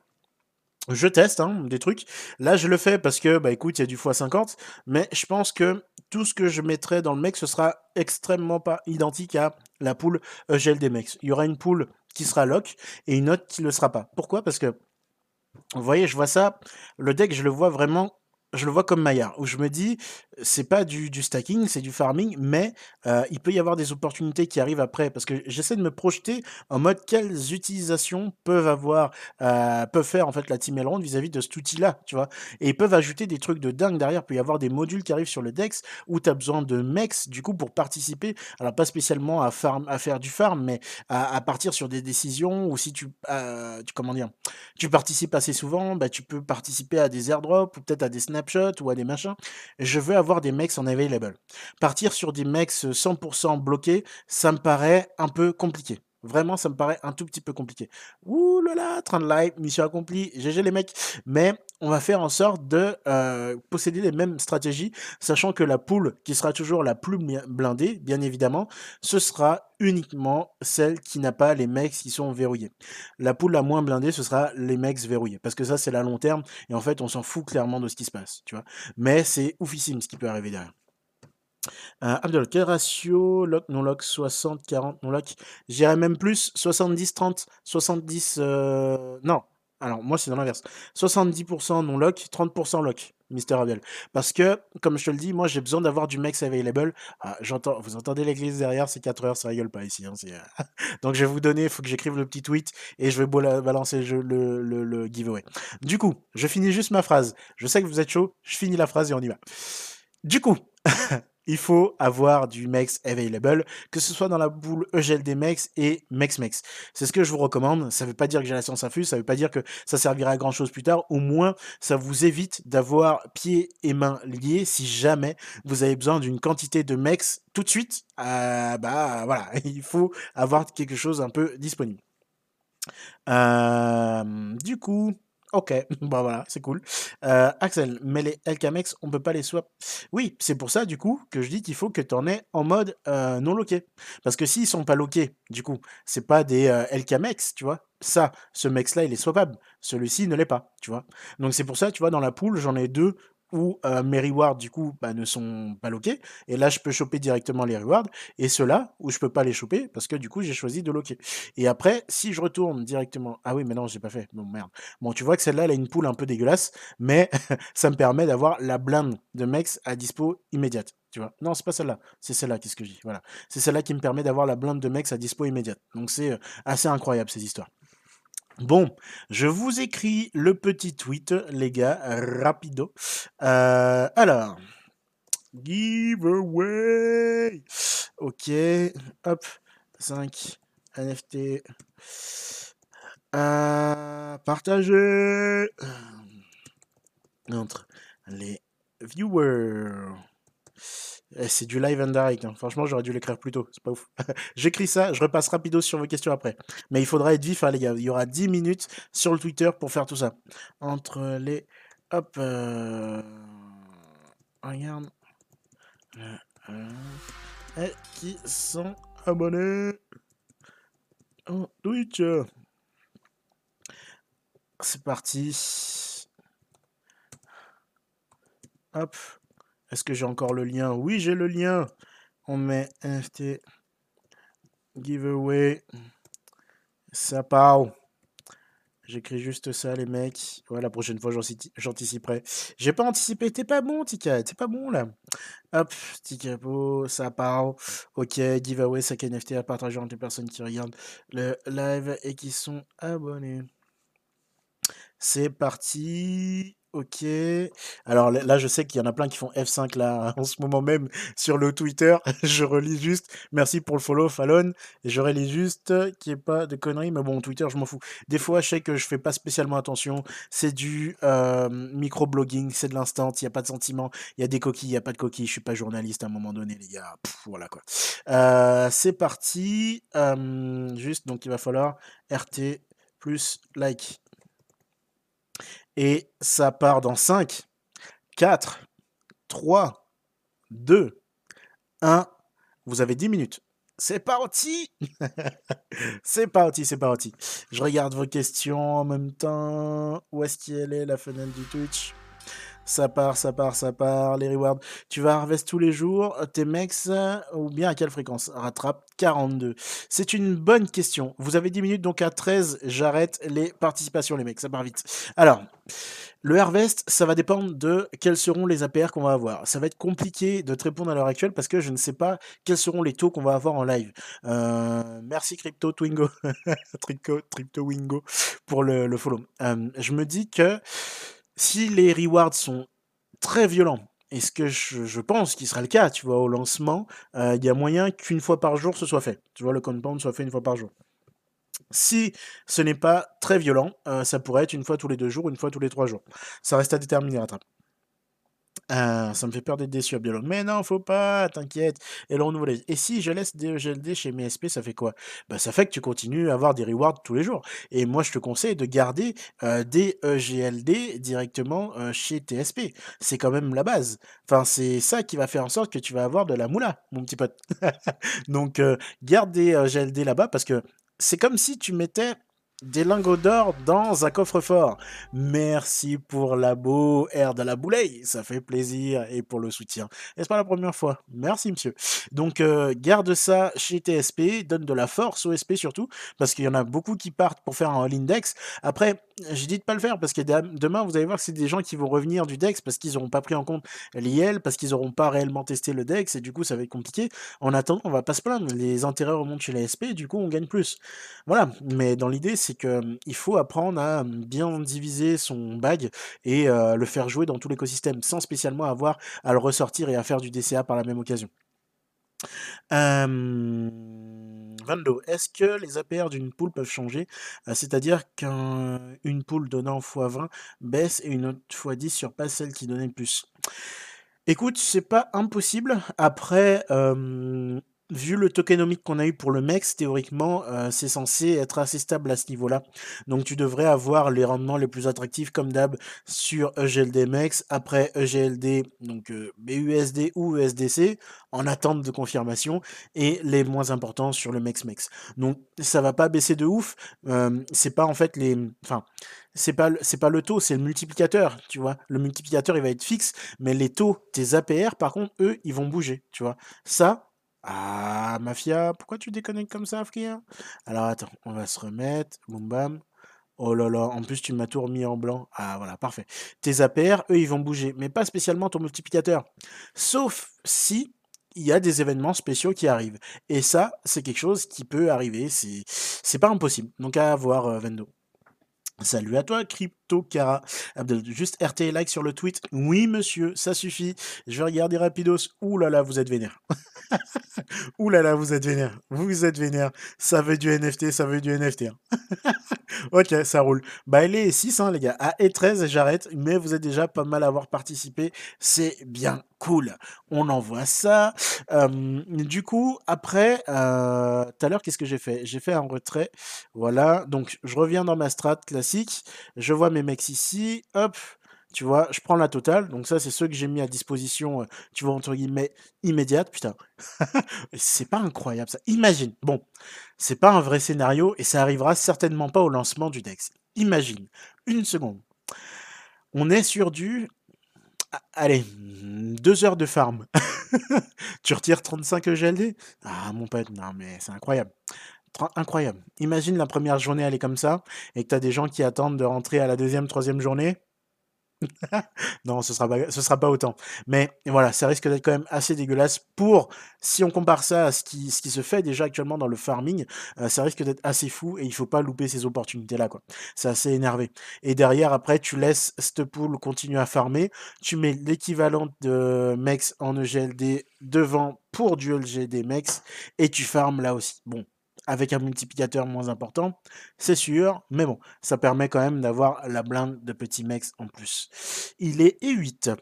Je teste hein, des trucs. Là, je le fais parce que, bah écoute, il y a du x50, mais je pense que tout ce que je mettrai dans le mec, ce sera extrêmement pas identique à la poule EGL des mecs. Il y aura une poule qui sera lock et une autre qui ne le sera pas. Pourquoi? Parce que, vous voyez, je vois ça, le deck, je le vois vraiment je le vois comme Maillard, où je me dis, c'est pas du, stacking, c'est du farming, mais euh, il peut y avoir des opportunités qui arrivent après, parce que j'essaie de me projeter en mode quelles utilisations peuvent avoir, euh, peuvent faire en fait la team Elrond vis-à-vis de cet outil-là, tu vois? Et ils peuvent ajouter des trucs de dingue derrière, il peut y avoir des modules qui arrivent sur le Dex, où tu as besoin de mex, du coup, pour participer, alors pas spécialement à, farm, à faire du farm, mais à, partir sur des décisions, ou si tu, euh, tu, comment dire, tu participes assez souvent, bah, tu peux participer à des airdrops, ou peut-être à des snaps ou à des machins. Je veux avoir des mecs en available. Partir sur des mecs 100% bloqués, ça me paraît un peu compliqué. Vraiment, ça me paraît un tout petit peu compliqué. Ouh là là, train de live, mission accomplie, GG les mecs. Mais on va faire en sorte de euh, posséder les mêmes stratégies, sachant que la poule qui sera toujours la plus blindée, bien évidemment, ce sera uniquement celle qui n'a pas les mecs qui sont verrouillés. La poule la moins blindée, ce sera les mecs verrouillés, parce que ça, c'est la long terme, et en fait, on s'en fout clairement de ce qui se passe, tu vois. Mais c'est oufissime ce qui peut arriver derrière. Euh, Abdel, quel ratio lock, non lock 60, 40, non lock? J'irais même plus 70, 30, 70. non, alors moi c'est dans l'inverse. 70% non lock, 30% lock, Mister Abdel. Parce que, comme je te le dis, moi j'ai besoin d'avoir du max available. Ah, j'entends, vous entendez l'église derrière, c'est 4 heures, ça rigole pas ici. Hein, euh, *laughs* Donc je vais vous donner, il faut que j'écrive le petit tweet et je vais balancer le, le, le giveaway. Du coup, je finis juste ma phrase. Je sais que vous êtes chaud, je finis la phrase et on y va. Du coup, *laughs* il faut avoir du Mex available, que ce soit dans la boule EGL des Mex et Mex Mex. C'est ce que je vous recommande. Ça ne veut pas dire que j'ai la science infuse, ça ne veut pas dire que ça servira à grand chose plus tard. Au moins, ça vous évite d'avoir pieds et mains liés si jamais vous avez besoin d'une quantité de Mex tout de suite. Euh, bah voilà, *laughs* il faut avoir quelque chose un peu disponible. Euh, du coup, Ok, *laughs* bah voilà, c'est cool. Euh, Axel, mais les LKMX, on peut pas les swap. Oui, c'est pour ça, du coup, que je dis qu'il faut que tu en aies en mode euh, non loqué. Parce que s'ils sont pas loqués, du coup, c'est pas des euh, LKMX, tu vois. Ça, ce mex-là, il est swappable. Celui-ci ne l'est pas, tu vois. Donc c'est pour ça, tu vois, dans la poule, j'en ai deux où mes rewards du coup bah, ne sont pas loqués. Et là, je peux choper directement les rewards. Et ceux-là, où je peux pas les choper, parce que du coup, j'ai choisi de loquer. Et après, si je retourne directement... Ah oui, mais non, j'ai pas fait. Bon, merde. Bon, tu vois que celle-là, elle a une poule un peu dégueulasse, mais *laughs* ça me permet d'avoir la blinde de mex à dispo immédiate. Tu vois Non, c'est pas celle-là. C'est celle-là, qu'est-ce que je Voilà. C'est celle-là qui me permet d'avoir la blinde de mex à dispo immédiate. Donc c'est assez incroyable, ces histoires. Bon, je vous écris le petit tweet, les gars, rapido. Euh, alors, giveaway. Ok, hop, 5 NFT. à partager entre les viewers. Eh, c'est du live and direct. Hein. Franchement, j'aurais dû l'écrire plus tôt. C'est pas ouf. *laughs* J'écris ça, je repasse rapido sur vos questions après. Mais il faudra être vif, hein, les gars. Il y aura 10 minutes sur le Twitter pour faire tout ça. Entre les. Hop. Euh... Regarde. Et qui sont abonnés? Au Twitch. C'est parti. Hop. Est-ce que j'ai encore le lien? Oui, j'ai le lien. On met NFT giveaway. Ça part. J'écris juste ça, les mecs. Ouais, la prochaine fois, j'anticiperai. J'ai pas anticipé. T'es pas bon, Tika. T'es pas bon, là. Hop, Tikapo, ça part. Ok, giveaway, 5 NFT à partager entre les personnes qui regardent le live et qui sont abonnés. C'est parti. Ok. Alors là, je sais qu'il y en a plein qui font F5 là *laughs* en ce moment même sur le Twitter. *laughs* Je relis juste. Merci pour le follow, Fallon. Je relis juste qu'il n'y ait pas de conneries. Mais bon, Twitter, je m'en fous. Des fois, je sais que je fais pas spécialement attention. C'est du euh, micro-blogging, c'est de l'instant. Il n'y a pas de sentiment. Il y a des coquilles, il n'y a pas de coquilles. Je suis pas journaliste à un moment donné, les gars. Voilà quoi. Euh, c'est parti. Euh, juste, donc il va falloir RT plus like. Et ça part dans 5, 4, 3, 2, 1. Vous avez 10 minutes. C'est parti *laughs* C'est parti, c'est parti. Je regarde vos questions en même temps. Où est-ce qu'elle est, la fenêtre du Twitch? Ça part, ça part, ça part, les rewards. Tu vas harvest tous les jours tes mecs ou bien à quelle fréquence? Rattrape 42. C'est une bonne question. Vous avez 10 minutes, donc à 13, j'arrête les participations, les mecs. Ça part vite. Alors, le harvest, ça va dépendre de quels seront les APR qu'on va avoir. Ça va être compliqué de te répondre à l'heure actuelle parce que je ne sais pas quels seront les taux qu'on va avoir en live. Euh, merci Crypto Twingo, *laughs* Crypto, Crypto Wingo pour le, follow. Euh, je me dis que si les rewards sont très violents, et ce que je, pense qui sera le cas, tu vois, au lancement, euh, il y a moyen qu'une fois par jour ce soit fait. Tu vois, le compound soit fait une fois par jour. Si ce n'est pas très violent, euh, ça pourrait être une fois tous les deux jours, une fois tous les trois jours. Ça reste à déterminer, Rattrap. Ah, ça me fait peur d'être déçu, Abdelon. Mais non, faut pas, t'inquiète. Et là, on ouvre les... Et si je laisse des EGLD chez mes SP, ça fait quoi? Bah, Ça fait que tu continues à avoir des rewards tous les jours. Et moi, je te conseille de garder euh, des EGLD directement euh, chez TSP. C'est quand même la base. Enfin, c'est ça qui va faire en sorte que tu vas avoir de la moula, mon petit pote. *laughs* Donc, euh, garde des EGLD là-bas parce que c'est comme si tu mettais des lingots d'or dans un coffre-fort. Merci pour la beau air de la bouleille, ça fait plaisir et pour le soutien. C'est pas la première fois? Merci monsieur. Donc euh, garde ça chez TSP, donne de la force au SP surtout parce qu'il y en a beaucoup qui partent pour faire un all-index. Après, je dis de pas le faire parce que demain vous allez voir que c'est des gens qui vont revenir du DEX parce qu'ils n'auront pas pris en compte l'IL, parce qu'ils n'auront pas réellement testé le DEX et du coup ça va être compliqué. En attendant, on va pas se plaindre, les intérêts remontent chez les SP et du coup on gagne plus. Voilà, mais dans l'idée c'est que il faut apprendre à bien diviser son bag et euh, le faire jouer dans tout l'écosystème sans spécialement avoir à le ressortir et à faire du DCA par la même occasion. Euh... Vando, est-ce que les APR d'une poule peuvent changer? C'est-à-dire qu'une poule donnant x20 baisse et une autre x10 surpasse celle qui donnait le plus. Écoute, c'est pas impossible. Après, vu le tokenomique qu'on a eu pour le MEX, théoriquement, euh, c'est censé être assez stable à ce niveau-là. Donc tu devrais avoir les rendements les plus attractifs comme d'hab sur EGLD MEX, après EGLD, donc euh, BUSD ou USDC, en attente de confirmation, et les moins importants sur le MEX MEX. Donc ça va pas baisser de ouf. Euh, c'est pas en fait les. Enfin, c'est pas pas le taux, c'est le multiplicateur, tu vois. Le multiplicateur il va être fixe, mais les taux tes APR par contre eux ils vont bouger, tu vois. Ça ah, Mafia, pourquoi tu déconnectes comme ça, frère? Alors attends, on va se remettre. Boum bam. Oh là là, en plus tu m'as tout remis en blanc. Ah voilà, parfait. Tes APR, eux, ils vont bouger, mais pas spécialement ton multiplicateur. Sauf si il y a des événements spéciaux qui arrivent. Et ça, c'est quelque chose qui peut arriver. C'est pas impossible. Donc à voir, euh, Vendo. Salut à toi, CryptoCara. Juste RT like sur le tweet. Oui, monsieur, ça suffit. Je vais regarder rapidos. Ouh là là, vous êtes vénère. *laughs* Ouh là là, vous êtes vénère. Vous êtes vénère. Ça veut du NFT, ça veut du NFT. Hein. *laughs* ok, ça roule. Bah, il est 6, hein, les gars. À E13, j'arrête. Mais vous êtes déjà pas mal à avoir participé. C'est bien cool. On envoie ça. du coup, après, euh, tout à l'heure, qu'est-ce que j'ai fait? J'ai fait un retrait. Voilà. Donc, je reviens dans ma strat classique. Je vois mes mecs ici. Hop. Tu vois, je prends la totale. Donc ça, c'est ceux que j'ai mis à disposition, euh, tu vois, entre guillemets, immédiate. Putain, *laughs* c'est pas incroyable ça. Imagine, bon, c'est pas un vrai scénario et ça arrivera certainement pas au lancement du Dex. Imagine, une seconde. On est sur du... Allez, deux heures de farm. *laughs* tu retires 35 EGLD Ah, mon pote, non mais c'est incroyable incroyable. Imagine la première journée, elle est comme ça, et que tu as des gens qui attendent de rentrer à la deuxième, troisième journée. *laughs* non, ce sera pas, sera pas autant. Mais voilà, ça risque d'être quand même assez dégueulasse pour, si on compare ça à ce qui, ce qui se fait déjà actuellement dans le farming, euh, ça risque d'être assez fou et il faut pas louper ces opportunités-là. C'est assez énervé. Et derrière, après, tu laisses cette pool continuer à farmer, tu mets l'équivalent de Mex en EGLD devant pour du LGD Mex et tu farmes là aussi. Bon, avec un multiplicateur moins important, c'est sûr, mais bon, ça permet quand même d'avoir la blinde de petits mecs en plus. Il est E8.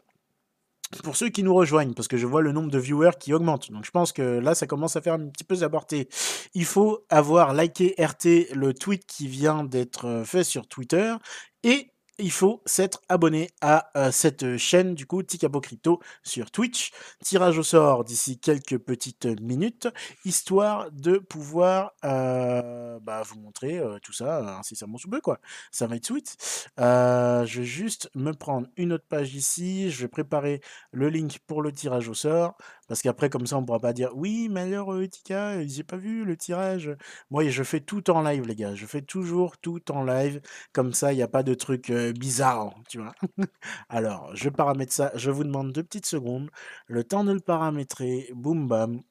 Pour ceux qui nous rejoignent, parce que je vois le nombre de viewers qui augmente, donc je pense que là ça commence à faire un petit peu d'aborté. Il faut avoir liké RT le tweet qui vient d'être fait sur Twitter et il faut s'être abonné à euh, cette chaîne du coup Ticabo Crypto sur Twitch. Tirage au sort d'ici quelques petites minutes, histoire de pouvoir euh, bah, vous montrer euh, tout ça incessamment sous peu quoi. Ça va être sweet. je vais juste me prendre une autre page ici. Je vais préparer le link pour le tirage au sort. Parce qu'après, comme ça, on pourra pas dire oui, mais alors, Tika, j'ai pas vu le tirage. Moi, je fais tout en live, les gars. Je fais toujours tout en live. Comme ça, il n'y a pas de truc bizarre, tu vois. *laughs* alors, je paramètre ça. Je vous demande deux petites secondes. Le temps de le paramétrer. Boum, bam.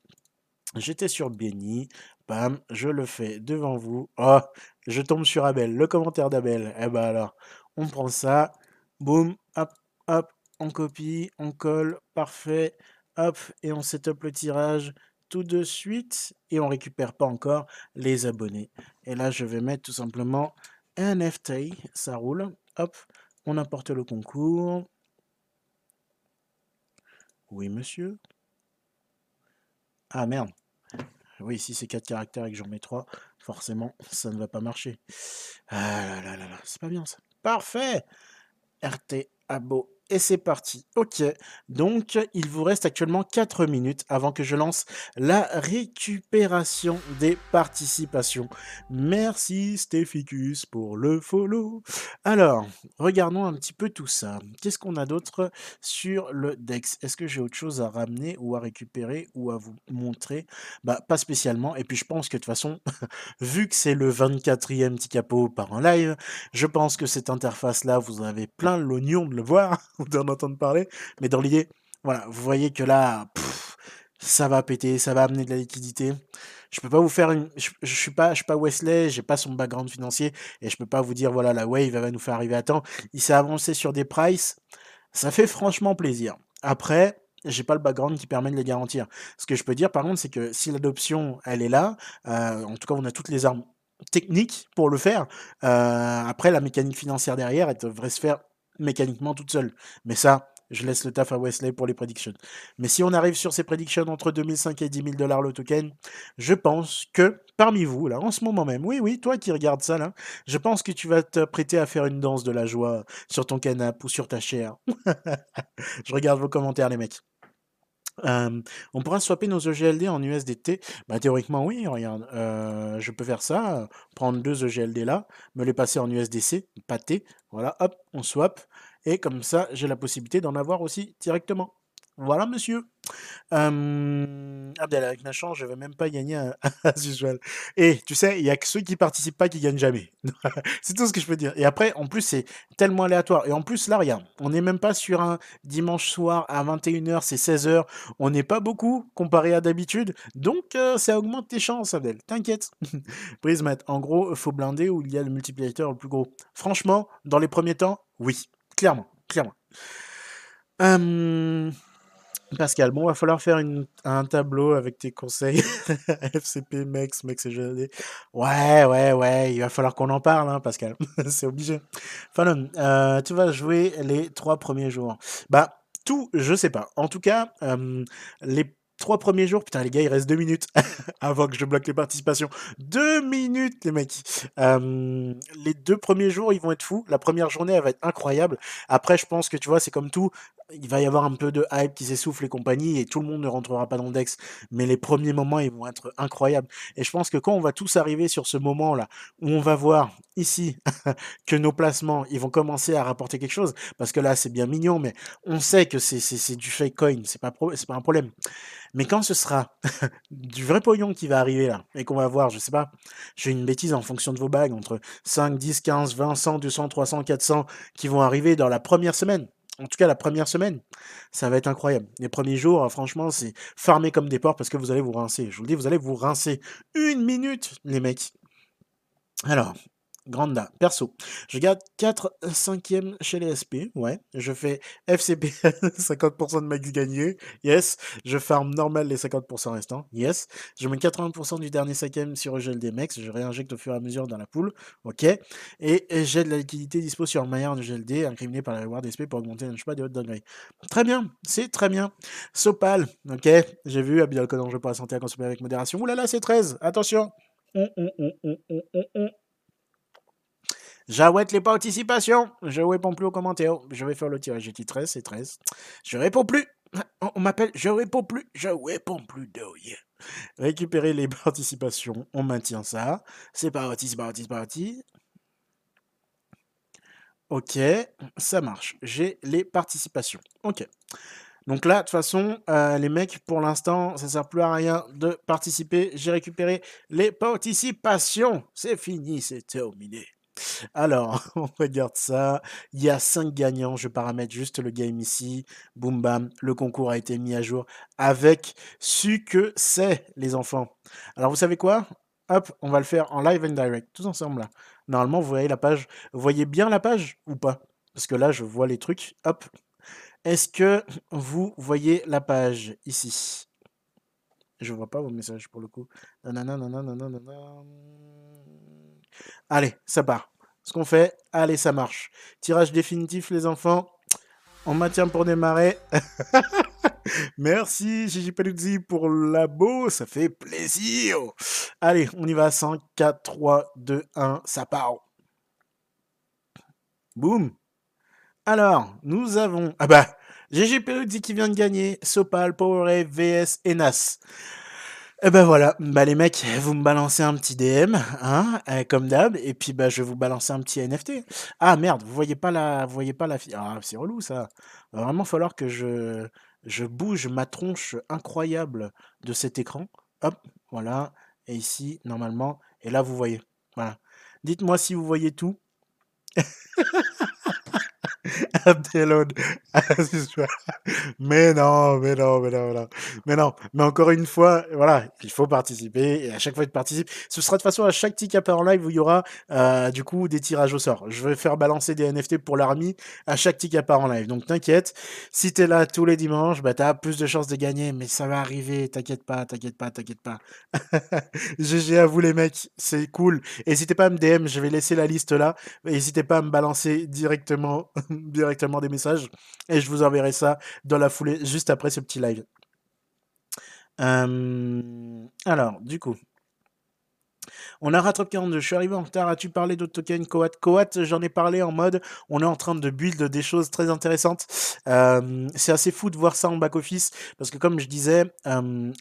J'étais sur Benny. Bam, je le fais devant vous. Oh, je tombe sur Abel. Le commentaire d'Abel. Eh ben alors, on prend ça. Boum, hop, hop. On copie, on colle. Parfait. Hop, et on setup le tirage tout de suite et on récupère pas encore les abonnés. Et là, je vais mettre tout simplement NFT, ça roule. Hop, on importe le concours. Oui, monsieur. Ah merde. Oui, si c'est 4 caractères et que j'en mets 3, forcément, ça ne va pas marcher. Ah là là là là, c'est pas bien ça. Parfait RT Abo et c'est parti. Ok, donc il vous reste actuellement 4 minutes avant que je lance la récupération des participations. Merci Stépicus pour le follow. Alors, regardons un petit peu tout ça. Qu'est-ce qu'on a d'autre sur le Dex? Est-ce que j'ai autre chose à ramener ou à récupérer ou à vous montrer? Bah, pas spécialement. Et puis je pense que de toute façon, *laughs* vu que c'est le 24e petit capot par un live, je pense que cette interface-là, vous avez plein l'oignon de le voir *laughs* d'en entendre parler. Mais dans l'idée, voilà, vous voyez que là, ça va péter, ça va amener de la liquidité. Je peux pas vous faire une, je, suis pas, je suis pas Wesley, j'ai pas son background financier et je peux pas vous dire voilà la wave va nous faire arriver à temps. Il s'est avancé sur des prices, ça fait franchement plaisir. Après, j'ai pas le background qui permet de les garantir. Ce que je peux dire par contre, c'est que si l'adoption elle est là, euh, en tout cas on a toutes les armes techniques pour le faire. Euh, après la mécanique financière derrière, elle devrait se faire mécaniquement toute seule. Mais ça, je laisse le taf à Wesley pour les prédictions. Mais si on arrive sur ces prédictions entre 2005 et 10 000 dollars le token, je pense que parmi vous, là, en ce moment même, oui, oui, toi qui regardes ça, là, je pense que tu vas te prêter à faire une danse de la joie sur ton canapé ou sur ta chair. *laughs* je regarde vos commentaires, les mecs on pourra swapper nos EGLD en USDT. Bah, théoriquement, oui, regarde. je peux faire ça, prendre deux EGLD là, me les passer en USDC, pâté. Voilà, hop, on swap. Et comme ça, j'ai la possibilité d'en avoir aussi directement. Voilà, monsieur. Euh, Abdel, avec Nachan, je vais même pas gagner à, *laughs* usual. Et tu sais, il y a que ceux qui participent pas qui gagnent jamais. *laughs* c'est tout ce que je peux dire. Et après, en plus, c'est tellement aléatoire. Et en plus, là, regarde, on n'est même pas sur un dimanche soir à 21h, c'est 16h. On n'est pas beaucoup comparé à d'habitude. Donc, euh, ça augmente tes chances, Abdel. T'inquiète. *laughs* Prismat, en gros, faut blinder où il y a le multiplicateur le plus gros. Franchement, dans les premiers temps, oui. Clairement. Clairement. Euh, Pascal, bon, va falloir faire un tableau avec tes conseils. *laughs* FCP, Mex, Mex et GD. Ouais, ouais, ouais, il va falloir qu'on en parle, hein, Pascal. *laughs* c'est obligé. Fallon, euh, tu vas jouer les trois premiers jours. Bah, tout, je sais pas. En tout cas, euh, les trois premiers jours, putain les gars, il reste deux minutes *laughs* avant que je bloque les participations. Deux minutes les mecs. Euh, les deux premiers jours, ils vont être fous. La première journée, elle va être incroyable. Après, je pense que tu vois, c'est comme tout. Il va y avoir un peu de hype qui s'essouffle et compagnie, et tout le monde ne rentrera pas dans le Dex. Mais les premiers moments, ils vont être incroyables. Et je pense que quand on va tous arriver sur ce moment-là, où on va voir ici *laughs* que nos placements, ils vont commencer à rapporter quelque chose, parce que là, c'est bien mignon, mais on sait que c'est du fake coin, c'est pas, pas un problème. Mais quand ce sera *laughs* du vrai pognon qui va arriver là, et qu'on va voir, je sais pas, j'ai une bêtise en fonction de vos bagues, entre 5, 10, 15, 20, 100, 200, 300, 400 qui vont arriver dans la première semaine. En tout cas, la première semaine, ça va être incroyable. Les premiers jours, franchement, c'est farmer comme des porcs parce que vous allez vous rincer. Je vous le dis, vous allez vous rincer une minute, les mecs. Alors, Granda, perso. Je garde 4 5e chez les SP, ouais. Je fais FCP, 50% *laughs* de max gagné, yes. Je farm normal les 50% restants, yes. Je mets 80% du dernier 5e sur GLD Max, je réinjecte au fur et à mesure dans la poule, ok. Et j'ai de la liquidité dispo sur Maillard de GLD, incriminé par la reward SP pour augmenter un pas des hautes downgrade. Très bien, c'est très bien. Sopal, ok. J'ai vu, Abidal Codon, je pour la santé à consommer avec modération. Ouh là là, c'est 13, attention. Hum, hum, hum, J'awette les participations. Je réponds plus aux commentaires. Je vais faire le tirage. J'ai dit 13, c'est 13. Je réponds plus. On m'appelle, je réponds plus. Je réponds plus. Récupérer les participations. On maintient ça. C'est parti, c'est parti, c'est parti. Ok, ça marche. J'ai les participations. Ok. Donc là, de toute façon, euh, les mecs, pour l'instant, ça sert plus à rien de participer. J'ai récupéré les participations. C'est fini, c'est terminé. Alors, *laughs* on regarde ça. Il y a 5 gagnants. Je paramètre juste le game ici. Boum bam. Le concours a été mis à jour avec ce que c'est, les enfants. Alors, vous savez quoi? Hop, on va le faire en live and direct, tous ensemble là. Normalement, vous voyez la page. Vous voyez bien la page ou pas? Parce que là, je vois les trucs. Hop. Est-ce que vous voyez la page ici? Je vois pas vos messages pour le coup. Allez, ça part. Ce qu'on fait, allez, ça marche. Tirage définitif, les enfants. On maintient pour démarrer. *laughs* Merci, Gigi Peluzzi, pour labo. Ça fait plaisir. Allez, on y va. 5, 4, 3, 2, 1. Ça part. Boum. Alors, nous avons. Ah bah, Gigi Peluzzi qui vient de gagner. Sopal, Powerade, VS et NAS. Et eh ben voilà, bah les mecs, vous me balancez un petit DM, hein, euh, comme d'hab, et puis bah je vais vous balancer un petit NFT. Ah merde, vous voyez pas la, vous voyez pas la fille. Ah c'est relou ça. Va vraiment falloir que je, je bouge ma tronche incroyable de cet écran. Hop, voilà. Et ici, normalement, et là vous voyez. Voilà. Dites-moi si vous voyez tout. *laughs* *laughs* *laughs* mais non, mais non, mais non, mais non. Mais non, mais encore une fois, voilà, il faut participer. Et à chaque fois que tu participes, ce sera de façon à chaque petit cap en live où il y aura euh, du coup des tirages au sort. Je vais faire balancer des NFT pour l'armée à chaque petit cap en live. Donc t'inquiète, si t'es là tous les dimanches, bah t'as plus de chances de gagner, mais ça va arriver. T'inquiète pas, t'inquiète pas, t'inquiète pas. *laughs* GG à vous les mecs, c'est cool. N'hésitez pas à me DM, je vais laisser la liste là. N'hésitez pas à me balancer directement directement des messages et je vous enverrai ça dans la foulée juste après ce petit live. alors, du coup, on a rattrapé 42. Je suis arrivé en retard. As-tu parlé d'autres tokens Coat Coat, j'en ai parlé en mode on est en train de build des choses très intéressantes. c'est assez fou de voir ça en back-office parce que, comme je disais,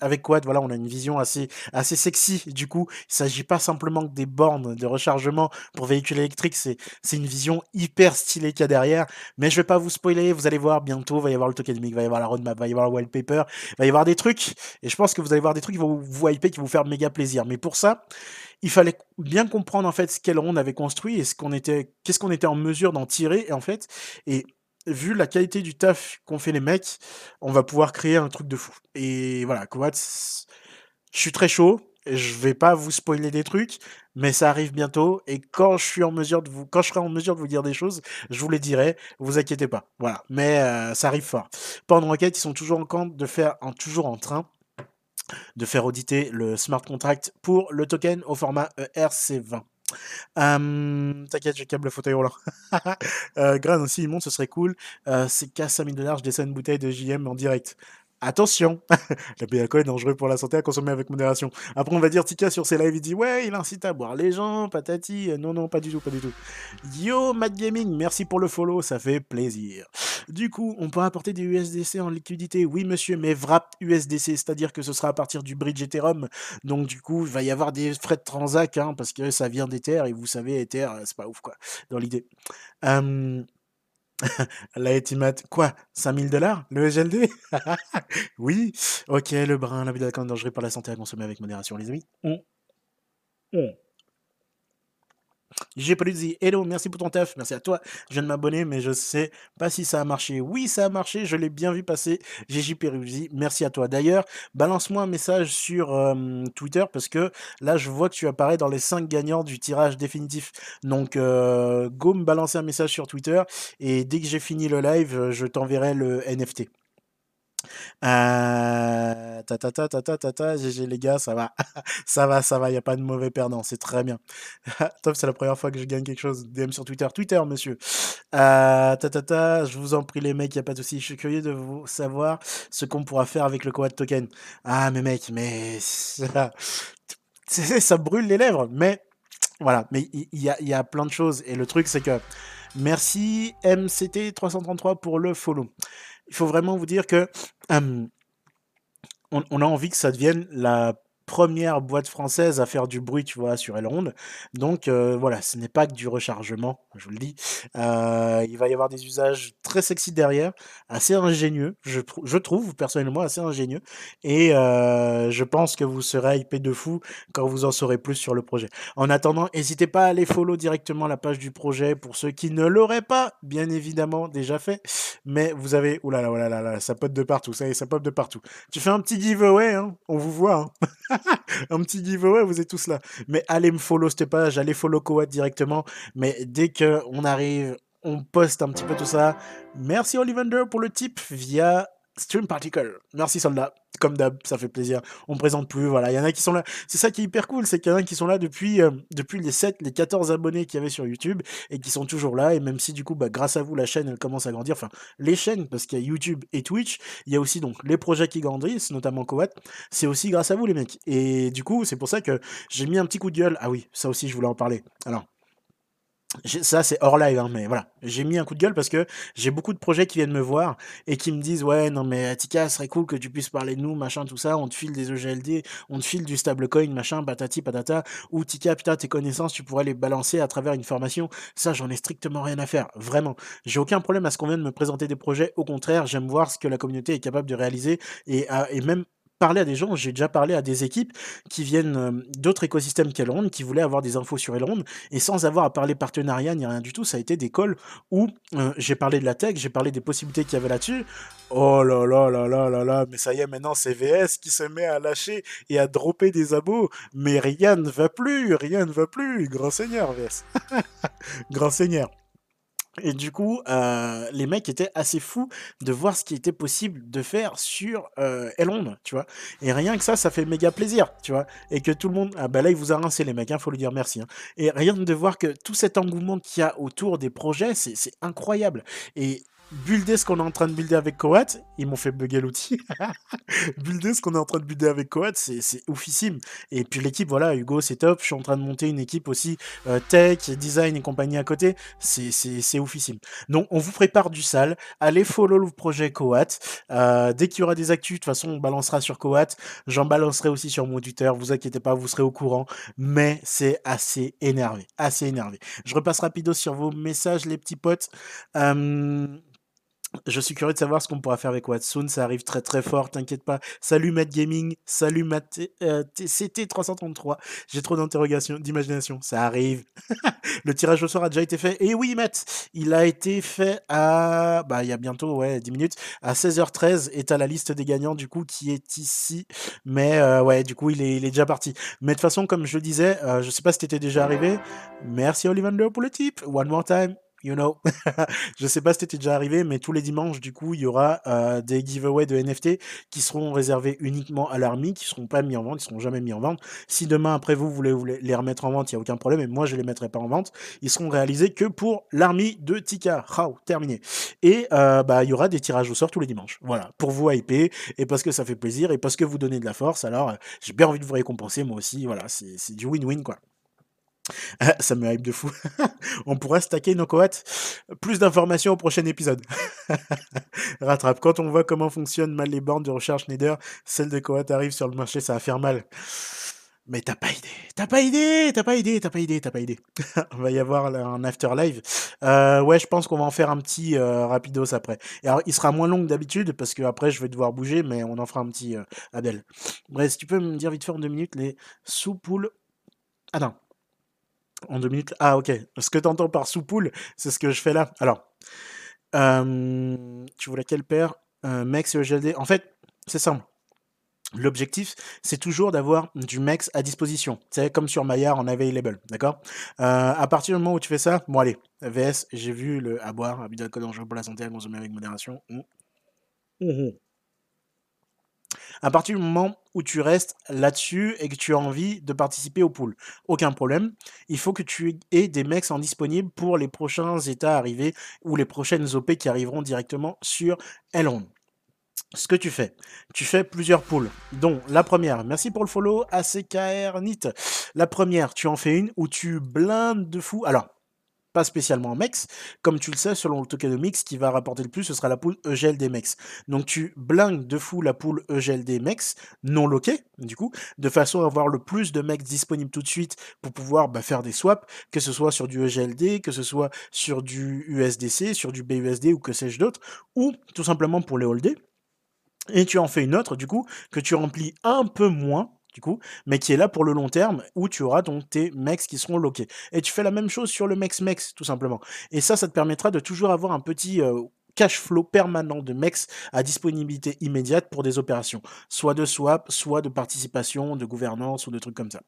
avec Coat, voilà, on a une vision assez, assez sexy. Du coup, il s'agit pas simplement que des bornes de rechargement pour véhicules électriques. C'est, c'est une vision hyper stylée qu'il y a derrière. Mais je vais pas vous spoiler. Vous allez voir bientôt. Il va y avoir le tokenomic, il va y avoir la roadmap, il va y avoir le wallpaper, il va y avoir des trucs. Et je pense que vous allez voir des trucs qui vont vous hyper, qui vont vous faire méga plaisir. Mais pour ça, il fallait bien comprendre en fait ce qu'Elrond avait construit et ce qu'on était, qu'est-ce qu'on était en mesure d'en tirer et en fait et vu la qualité du taf qu'ont fait les mecs, on va pouvoir créer un truc de fou. Et voilà, Kowat, je suis très chaud. Je vais pas vous spoiler des trucs, mais ça arrive bientôt. Et quand je suis en mesure de vous, quand je serai en mesure de vous dire des choses, je vous les dirai. Vous inquiétez pas. Voilà. Mais euh, ça arrive fort. Pendant Rocket, ils sont toujours en compte de faire, en, toujours en train de faire auditer le smart contract pour le token au format ERC20. T'inquiète, j'ai câble le fauteuil roulant. *laughs* euh, aussi, il monte, ce serait cool. Euh, c'est qu'à 5000 dollars, je descends une bouteille de JM en direct. Attention, *laughs* l'alcool est dangereux pour la santé à consommer avec modération. Après, on va dire Tika sur ses lives, il dit ouais, il incite à boire les gens, patati. Non, non, pas du tout, pas du tout. Yo, Matt Gaming, merci pour le follow, ça fait plaisir. Du coup, on peut apporter des USDC en liquidité. Oui, monsieur, mais wrap USDC, c'est-à-dire que ce sera à partir du bridge Ethereum. Donc, du coup, il va y avoir des frais de transac, hein, parce que ça vient d'Ether, et vous savez, Ether, c'est pas ouf, quoi, dans l'idée. Euh... La Etimat, quoi 5000 dollars Le GLD *laughs* Oui Ok, le brin, la vie d'alcool dangereux pour la santé à consommer avec modération, les amis. On... On. J'ai dit hello, merci pour ton taf, merci à toi. Je viens de m'abonner, mais je sais pas si ça a marché. Oui, ça a marché, je l'ai bien vu passer. GJ Peruzzi, merci à toi. D'ailleurs, balance-moi un message sur Twitter parce que là, je vois que tu apparais dans les 5 gagnants du tirage définitif. Donc, euh, go me balancer un message sur Twitter et dès que j'ai fini le live, je t'enverrai le NFT. Euh, ta ta ta ta ta ta ta, GG les gars, ça va, *laughs* ça va, ça va, n'y a pas de mauvais perdant, c'est très bien. *laughs* Top, c'est la première fois que je gagne quelque chose. DM sur Twitter, Twitter, monsieur. Euh, ta ta ta, je vous en prie les mecs, n'y a pas de souci. Je suis curieux de vous savoir ce qu'on pourra faire avec le Coat Token. Ah mais mec, mais *laughs* ça, brûle les lèvres, mais voilà, mais il y, a, y a plein de choses et le truc c'est que merci MCT333 pour le follow il faut vraiment vous dire que a envie que ça devienne la première boîte française à faire du bruit, tu vois, sur Elrond. Donc euh, voilà, ce n'est pas que du rechargement, je vous le dis. Euh, il va y avoir des usages très sexy derrière, assez ingénieux, je, je trouve personnellement assez ingénieux. Et euh, je pense que vous serez hypé de fou quand vous en saurez plus sur le projet. En attendant, n'hésitez pas à aller follow directement la page du projet pour ceux qui ne l'auraient pas, bien évidemment, déjà fait. Mais vous avez, oulala, oulala, ça pop de partout, ça y est, ça pop de partout. Tu fais un petit giveaway, hein, on vous voit. Hein *laughs* *laughs* un petit giveaway, vous êtes tous là. Mais allez me follow cette page, allez follow Coat directement. Mais dès que on arrive, on poste un petit peu tout ça. Merci Ollivander pour le tip via Stream Particle. Merci soldat. Comme d'hab, ça fait plaisir. On présente plus, voilà. Il y en a qui sont là. C'est ça qui est hyper cool, c'est qu'il y en a qui sont là depuis, euh, depuis les 7, les 14 abonnés qu'il y avait sur YouTube et qui sont toujours là. Et même si du coup, bah, grâce à vous, la chaîne, elle commence à grandir. Enfin, les chaînes, parce qu'il y a YouTube et Twitch. Il y a aussi donc les projets qui grandissent, notamment Coat. C'est aussi grâce à vous, les mecs. Et du coup, c'est pour ça que j'ai mis un petit coup de gueule. Ah oui, ça aussi, je voulais en parler. Alors, ça c'est hors live, hein, mais voilà, j'ai mis un coup de gueule parce que j'ai beaucoup de projets qui viennent me voir et qui me disent ouais non mais Tika, ce serait cool que tu puisses parler de nous, machin tout ça, on te file des EGLD, on te file du stablecoin, machin, patati patata, ou Tika putain tes connaissances tu pourrais les balancer à travers une formation, ça j'en ai strictement rien à faire, vraiment, j'ai aucun problème à ce qu'on vienne me présenter des projets, au contraire j'aime voir ce que la communauté est capable de réaliser et, et même à des gens, j'ai déjà parlé à des équipes qui viennent euh, d'autres écosystèmes qu'Elrond, qui voulaient avoir des infos sur Elrond, et sans avoir à parler partenariat ni rien du tout, ça a été des calls où euh, j'ai parlé de la tech, j'ai parlé des possibilités qu'il y avait là-dessus. Oh là là là là là là, mais ça y est, maintenant c'est VS qui se met à lâcher et à dropper des abos, mais rien ne va plus, rien ne va plus, grand seigneur VS. *laughs* grand seigneur. Et du coup, euh, les mecs étaient assez fous de voir ce qui était possible de faire sur euh, tu vois? Et rien que ça, ça fait méga plaisir, tu vois? Et que tout le monde... Ah bah là, il vous a rincé, les mecs, il hein, faut lui dire merci. Hein. Et rien de voir que tout cet engouement qu'il y a autour des projets, c'est incroyable. Et builder ce qu'on est en train de builder avec Coat, ils m'ont fait bugger l'outil. *laughs* builder ce qu'on est en train de builder avec Coat, c'est oufissime. Et puis l'équipe, voilà, Hugo, c'est top. Je suis en train de monter une équipe aussi euh, tech, design et compagnie à côté. C'est oufissime. Donc, on vous prépare du sale. Allez follow le projet Coat. Euh, dès qu'il y aura des actus, de toute façon, on balancera sur Coat. J'en balancerai aussi sur mon Twitter. Vous inquiétez pas, vous serez au courant. Mais c'est assez énervé. Assez énervé. Je repasse rapido sur vos messages, les petits potes. Euh, je suis curieux de savoir ce qu'on pourra faire avec Watson. Ça arrive très très fort, t'inquiète pas. Salut Matt Gaming, salut Matt euh, CT333. J'ai trop d'interrogations, d'imagination. Ça arrive. *laughs* le tirage au sort a déjà été fait. Et oui, Matt, il a été fait à. Bah, il y a bientôt, ouais, 10 minutes. À 16h13 est à la liste des gagnants, du coup, qui est ici. Mais euh, ouais, du coup, il est, il est déjà parti. Mais de toute façon, comme je disais, euh, je sais pas si t'étais déjà arrivé. Merci Olivander pour le tip. One more time. You know? *laughs* je sais pas si c'était déjà arrivé, mais tous les dimanches, du coup, il y aura euh, des giveaways de NFT qui seront réservés uniquement à l'armée, qui seront pas mis en vente, ils seront jamais mis en vente. Si demain, après vous, vous voulez les remettre en vente, il n'y a aucun problème, et moi, je les mettrai pas en vente. Ils seront réalisés que pour l'armée de Tika. Rao, terminé. Et euh, bah, il y aura des tirages au sort tous les dimanches. Voilà, pour vous hyper, et parce que ça fait plaisir, et parce que vous donnez de la force, alors euh, j'ai bien envie de vous récompenser, moi aussi. Voilà, c'est du win-win, quoi. *laughs* ça me hype de fou. *laughs* On pourra stacker nos cohortes. Plus d'informations au prochain épisode. *laughs* Rattrape. Quand on voit comment fonctionnent mal les bornes de recharge Nether, celle de cohortes arrive sur le marché, ça va faire mal. Mais t'as pas idée, t'as pas idée, t'as pas idée, t'as pas idée, t'as pas idée. On va y avoir un afterlive. Euh, ouais, je pense qu'on va en faire un petit euh, rapidos après. Et alors, il sera moins long que d'habitude parce que après je vais devoir bouger, mais on en fera un petit euh, Adèle. Bref, si tu peux me dire vite fait en deux minutes les sous-poules. Ah non, en deux minutes. Ah, ok. Ce que tu entends par sous-poule, c'est ce que je fais là. Alors, tu voulais quelle paire Mex et EGLD. En fait, c'est simple. L'objectif, c'est toujours d'avoir du Mex à disposition. C'est comme sur Maillard en available, d'accord? Euh, À partir du moment où tu fais ça, bon allez, VS, j'ai vu le à boire, abus d'alcool dangereux pour la santé, à consommer avec modération. Mmh. Mmh à partir du moment où tu restes là-dessus et que tu as envie de participer au pool, aucun problème. Il faut que tu aies des mecs en disponible pour les prochains états arrivés ou les prochaines OP qui arriveront directement sur Elrond. Ce que tu fais, tu fais plusieurs pools, dont la première, merci pour le follow, ACKR NIT. La première, tu en fais une où tu blindes de fou. Alors, pas spécialement MEX. Comme tu le sais, selon le tokenomics, qui va rapporter le plus, ce sera la poule EGLD MEX. Donc tu blingues de fou la poule EGLD MEX, non loquée, du coup, de façon à avoir le plus de MEX disponibles tout de suite pour pouvoir bah, faire des swaps, que ce soit sur du EGLD, que ce soit sur du USDC, sur du BUSD ou que sais-je d'autre, ou tout simplement pour les holder. Et tu en fais une autre, du coup, que tu remplis un peu moins, du coup, mais qui est là pour le long terme, où tu auras donc tes mecs qui seront loqués. Et tu fais la même chose sur le mex mex, tout simplement. Et ça, ça te permettra de toujours avoir un petit euh, cash flow permanent de MEX à disponibilité immédiate pour des opérations, soit de swap, soit de participation, de gouvernance ou de trucs comme ça.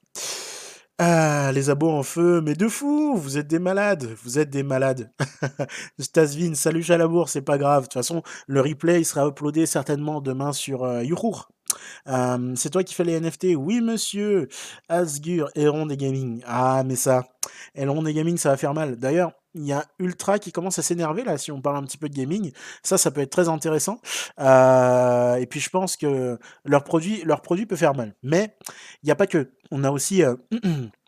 Ah, les abos en feu, mais de fou, vous êtes des malades, vous êtes des malades. *laughs* Stasvin, salut Chalabour, c'est pas grave. De toute façon, le replay sera uploadé certainement demain sur euh, c'est toi qui fais les NFT Oui, monsieur. Asgur, Héron des Gaming. Ah, mais ça, Héron des Gaming, ça va faire mal. D'ailleurs, il y a Ultra qui commence à s'énerver là, si on parle un petit peu de gaming. Ça, ça peut être très intéressant. Euh, et puis, je pense que leur produit, leur produit peut faire mal. Mais il n'y a pas que. On a aussi. Euh, *clears throat*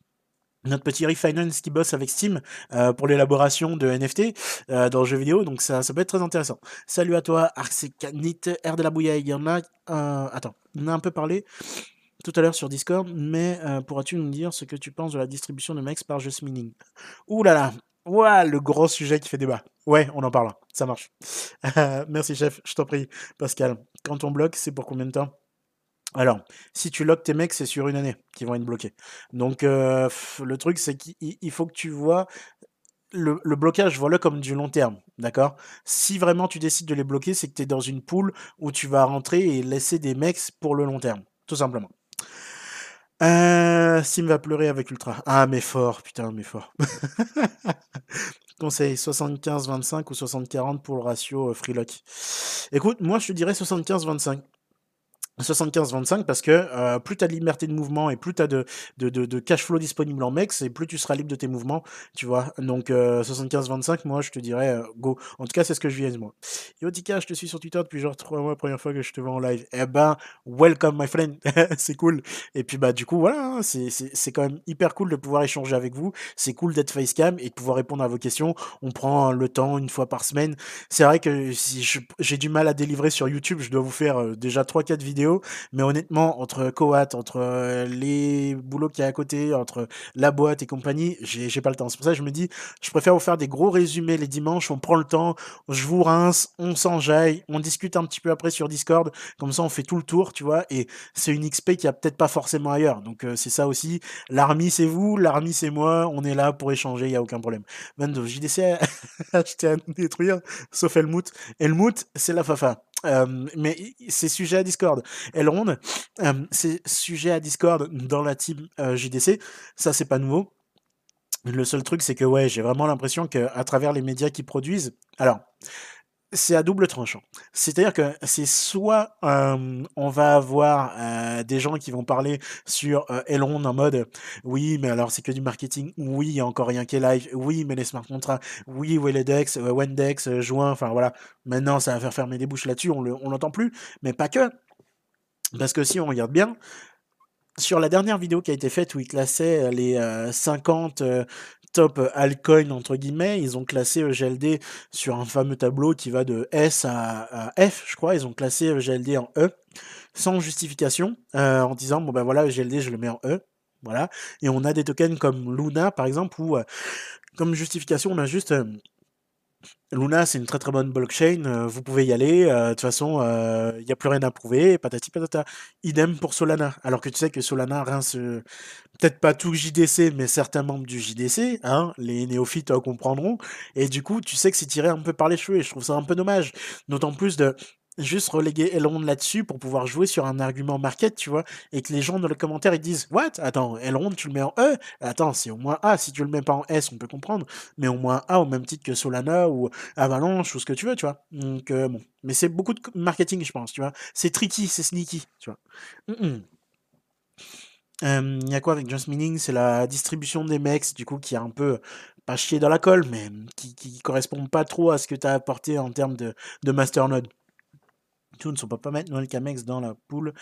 notre petit Refinance qui bosse avec Steam euh, pour l'élaboration de NFT euh, dans le jeu vidéo, donc ça, peut être très intéressant. Salut à toi, Arsecanit, R de la bouillaille, il y en a... Euh, attends, on a un peu parlé tout à l'heure sur Discord, mais pourras-tu nous dire ce que tu penses de la distribution de Mex par Just Meaning? Ouh là là Ouah, le gros sujet qui fait débat. Ouais, on en parle, ça marche. *laughs* Merci chef, je t'en prie. Pascal, quand on bloque, c'est pour combien de temps? Alors, si tu loques tes mecs, c'est sur une année qu'ils vont être bloqués. Donc, euh, le truc, c'est qu'il faut que tu vois le, blocage, voilà comme du long terme, d'accord? Si vraiment tu décides de les bloquer, c'est que tu es dans une poule où tu vas rentrer et laisser des mecs pour le long terme, tout simplement. Euh, Sim va pleurer avec Ultra. Ah, mais fort, putain, mais fort. *laughs* Conseil 75-25 ou 60-40 pour le ratio euh, freelock. Écoute, moi je te dirais 75-25. 75-25 parce que euh, plus tu as de liberté de mouvement et plus tu as de, de, de, cash flow disponible en MEX et plus tu seras libre de tes mouvements, tu vois. Donc 75-25, euh, moi je te dirais euh, go. En tout cas, c'est ce que je viens moi. Yotika, je te suis sur Twitter depuis genre 3 mois, première fois que je te vois en live. Eh ben, welcome my friend, *laughs* c'est cool. Et puis bah du coup, voilà, hein, c'est quand même hyper cool de pouvoir échanger avec vous. C'est cool d'être facecam et de pouvoir répondre à vos questions. On prend le temps une fois par semaine. C'est vrai que si j'ai du mal à délivrer sur YouTube, je dois vous faire déjà 3-4 vidéos mais honnêtement, entre Coat, entre euh, les boulots qu'il y a à côté, entre la boîte et compagnie, j'ai pas le temps. C'est pour ça que je me dis, je préfère vous faire des gros résumés les dimanches, on prend le temps, je vous rince, on s'enjaille, on discute un petit peu après sur Discord, comme ça on fait tout le tour, tu vois, et c'est une XP qui a peut-être pas forcément ailleurs. Donc euh, c'est ça aussi. L'armée c'est vous, l'armée c'est moi, on est là pour échanger, il y a aucun problème. 22, JDC acheté à détruire, sauf Helmut. Helmut, c'est la Fafa mais c'est sujet à Discord. Elrond, c'est sujet à Discord dans la team JDC. Ça, c'est pas nouveau. Le seul truc, c'est que ouais, j'ai vraiment l'impression qu'à travers les médias qui produisent, alors c'est à double tranchant. C'est-à-dire que c'est soit euh, on va avoir euh, des gens qui vont parler sur euh, Elrond en mode oui, mais alors c'est que du marketing, oui, il n'y a encore rien qui est live, oui, mais les smart contracts, oui, Welledex, Wendex, Juin, enfin voilà, maintenant ça va faire fermer des bouches là-dessus, on l'entend plus, mais pas que. Parce que si on regarde bien, sur la dernière vidéo qui a été faite où ils classaient les 50 top altcoins entre guillemets, ils ont classé EGLD sur un fameux tableau qui va de S à, F, je crois. Ils ont classé EGLD en E sans justification en disant bon ben voilà EGLD je le mets en E. Voilà. Et on a des tokens comme Luna par exemple où comme justification on a juste Luna, c'est une très très bonne blockchain, euh, vous pouvez y aller, euh, de toute façon, il euh, n'y a plus rien à prouver, patati patata. Idem pour Solana, alors que tu sais que Solana rince, peut-être pas tout JDC, mais certains membres du JDC, hein, les néophytes comprendront, et du coup, tu sais que c'est tiré un peu par les cheveux, et je trouve ça un peu dommage, d'autant plus de juste reléguer Elrond là-dessus pour pouvoir jouer sur un argument market, tu vois, et que les gens dans les commentaires ils disent What? Attends, Elrond tu le mets en E? Attends, c'est au moins A. Si tu le mets pas en S, on peut comprendre, mais au moins A au même titre que Solana ou Avalanche ou ce que tu veux, tu vois. Donc euh, bon, mais c'est beaucoup de marketing, je pense, tu vois. C'est tricky, c'est sneaky, tu vois. Il y a quoi avec Just Meaning C'est la distribution des mecs, du coup, qui est un peu pas chier dans la colle, mais qui, qui correspond pas trop à ce que tu as apporté en termes de, de masternode. Tout ne peut pas mettre nos LKMEX dans la poule.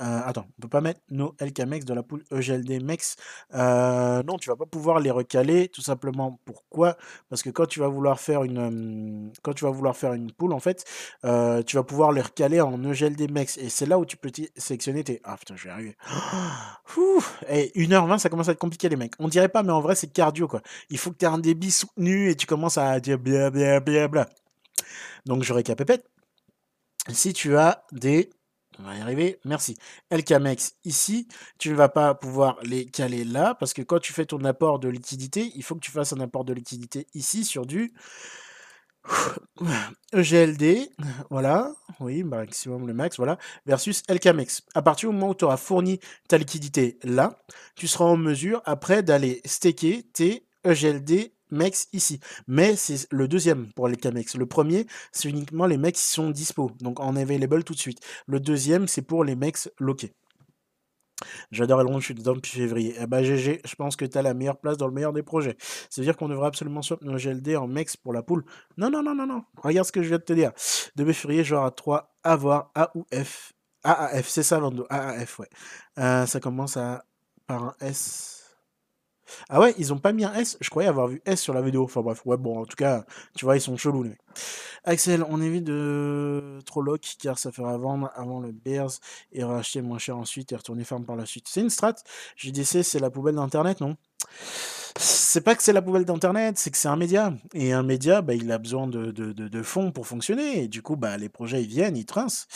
Euh, attends, on peut pas mettre nos LKMEX dans la poule EGLD MEX. Euh, non, tu vas pas pouvoir les recaler, tout simplement. Pourquoi? Parce que quand tu vas vouloir faire une, hum, quand tu vas vouloir faire une poule, en fait, euh, tu vas pouvoir les recaler en EGLD MEX. Et c'est là où tu peux sélectionner tes. Ah putain, je vais arriver. *gasps* Et 1h20, ça commence à être compliqué, les mecs. On dirait pas, mais en vrai, c'est cardio, quoi. Il faut que tu aies un débit soutenu et tu commences à dire blablabla. Donc, je récapépète si tu as des on va y arriver, merci. LKMEX ici, tu ne vas pas pouvoir les caler là, parce que quand tu fais ton apport de liquidité, il faut que tu fasses un apport de liquidité ici sur du *sighs* EGLD, voilà, oui, maximum le max, voilà, versus LKMEX. À partir du moment où tu auras fourni ta liquidité là, tu seras en mesure après d'aller staker tes EGLD mex ici. Mais c'est le deuxième pour les Camex. Le premier, c'est uniquement les mecs qui sont dispo, donc en available tout de suite. Le deuxième, c'est pour les mecs loqués. J'adore Elrond, je suis dedans depuis février. Eh bah GG, je pense que tu as la meilleure place dans le meilleur des projets. C'est-à-dire qu'on devrait absolument swap nos GLD en mex pour la poule. Non, non, non, non, non. Regarde ce que je viens de te dire. De février, genre à 3, avoir A ou F. AAF, c'est ça, Lando. AAF, ouais. Euh, ça commence à, par un S. Ah ouais, ils ont pas mis un S? Je croyais avoir vu S sur la vidéo. Enfin bref, ouais, bon, en tout cas, tu vois, ils sont chelous, les mecs. Axel, on évite de trop lock car ça fera vendre avant le Bears et racheter moins cher ensuite et retourner farm par la suite. C'est une strat. JDC, c'est la poubelle d'Internet, non? C'est pas que c'est la poubelle d'Internet, c'est que c'est un média. Et un média, bah, il a besoin de, de, de, fonds pour fonctionner. Et du coup, bah, les projets, ils viennent, ils trincent.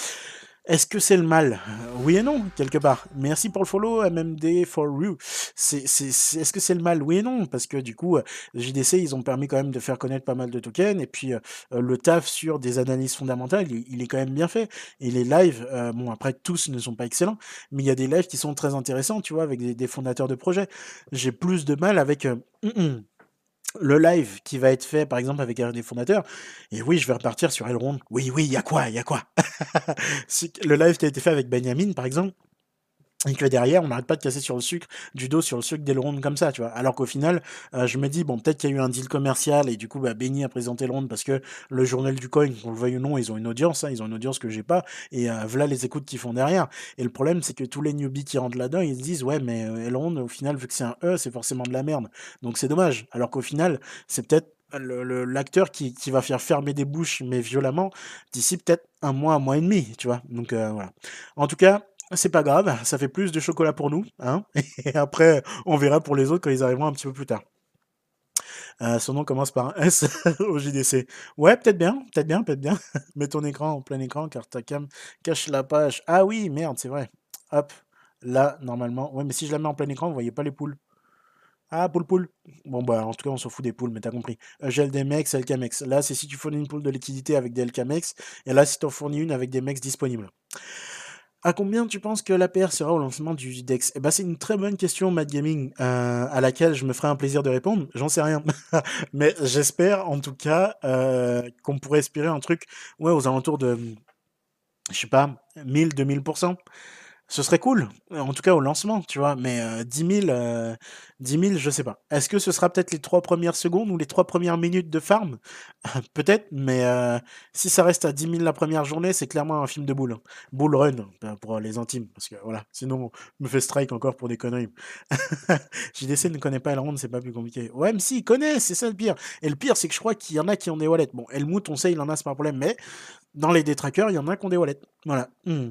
Est-ce que c'est le mal? Oui et non, quelque part. Merci pour le follow, MMD for you. C'est, c'est, est-ce que c'est le mal? Oui et non, parce que du coup, JDC, ils ont permis quand même de faire connaître pas mal de tokens, et puis euh, le taf sur des analyses fondamentales, il, est quand même bien fait. Et les lives, euh, bon, après, tous ne sont pas excellents, mais il y a des lives qui sont très intéressants, tu vois, avec des, fondateurs de projets. J'ai plus de mal avec... Euh, le live qui va être fait, par exemple, avec un des fondateurs, et oui, je vais repartir sur Elrond. Oui, oui, il y a quoi, il y a quoi? *laughs* Le live qui a été fait avec Benjamin, par exemple, et que derrière, on n'arrête pas de casser sur le sucre, du dos sur le sucre d'Elrond comme ça, tu vois. Alors qu'au final, euh, je me dis, bon, peut-être qu'il y a eu un deal commercial et du coup, bah, Benny a présenté Elrond parce que le journal du coin, qu'on le veuille ou non, ils ont une audience, hein, ils ont une audience que j'ai pas, et euh, voilà les écoutes qu'ils font derrière. Et le problème, c'est que tous les newbies qui rentrent là-dedans, ils se disent, ouais, mais euh, Elrond, au final, vu que c'est un E, c'est forcément de la merde. Donc c'est dommage. Alors qu'au final, c'est peut-être l'acteur qui, qui, va faire fermer des bouches, mais violemment, d'ici peut-être un mois, un mois et demi, tu vois. Donc voilà. En tout cas, c'est pas grave, ça fait plus de chocolat pour nous, hein *laughs* et après, on verra pour les autres quand ils arriveront un petit peu plus tard. Euh, son nom commence par S *laughs* au JDC. Ouais, peut-être bien, peut-être bien, peut-être bien. *laughs* Mets ton écran en plein écran car ta cam cache la page. Ah oui, merde, c'est vrai. Hop, là, normalement. Ouais, mais si je la mets en plein écran, vous voyez pas les poules. Ah, poule poule. Bon, bah, en tout cas, on s'en fout des poules, mais t'as compris. Euh, mecs, LKMEX. Là, c'est si tu fournis une poule de liquidité avec des LKMEX. Et là, si t'en fournis une avec des mecs disponibles. À combien tu penses que l'APR sera au lancement du DEX? Eh ben, c'est une très bonne question, Mad Gaming, euh, à laquelle je me ferai un plaisir de répondre. J'en sais rien. *laughs* Mais j'espère, en tout cas, euh, qu'on pourrait espérer un truc ouais, aux alentours de, je sais pas, 1000, 2000%. Ce serait cool, en tout cas au lancement, tu vois, mais euh, 10 000, euh, 10 000, je sais pas. Est-ce que ce sera peut-être les trois premières secondes ou les trois premières minutes de farm? *laughs* Peut-être, mais euh, si ça reste à 10 000 la première journée, c'est clairement un film de boule. hein. Bull run, euh, pour les intimes, parce que voilà, sinon on me fait strike encore pour des conneries. *laughs* JDC ne connaît pas Elrond, c'est pas plus compliqué. Ouais, mais si, il connaît, c'est ça le pire. Et le pire, c'est que je crois qu'il y en a qui ont des wallets. Bon, Helmut, on sait, il en a, c'est pas un problème, mais dans les détraqueurs, il y en a qui ont des wallets. Voilà. Hmm.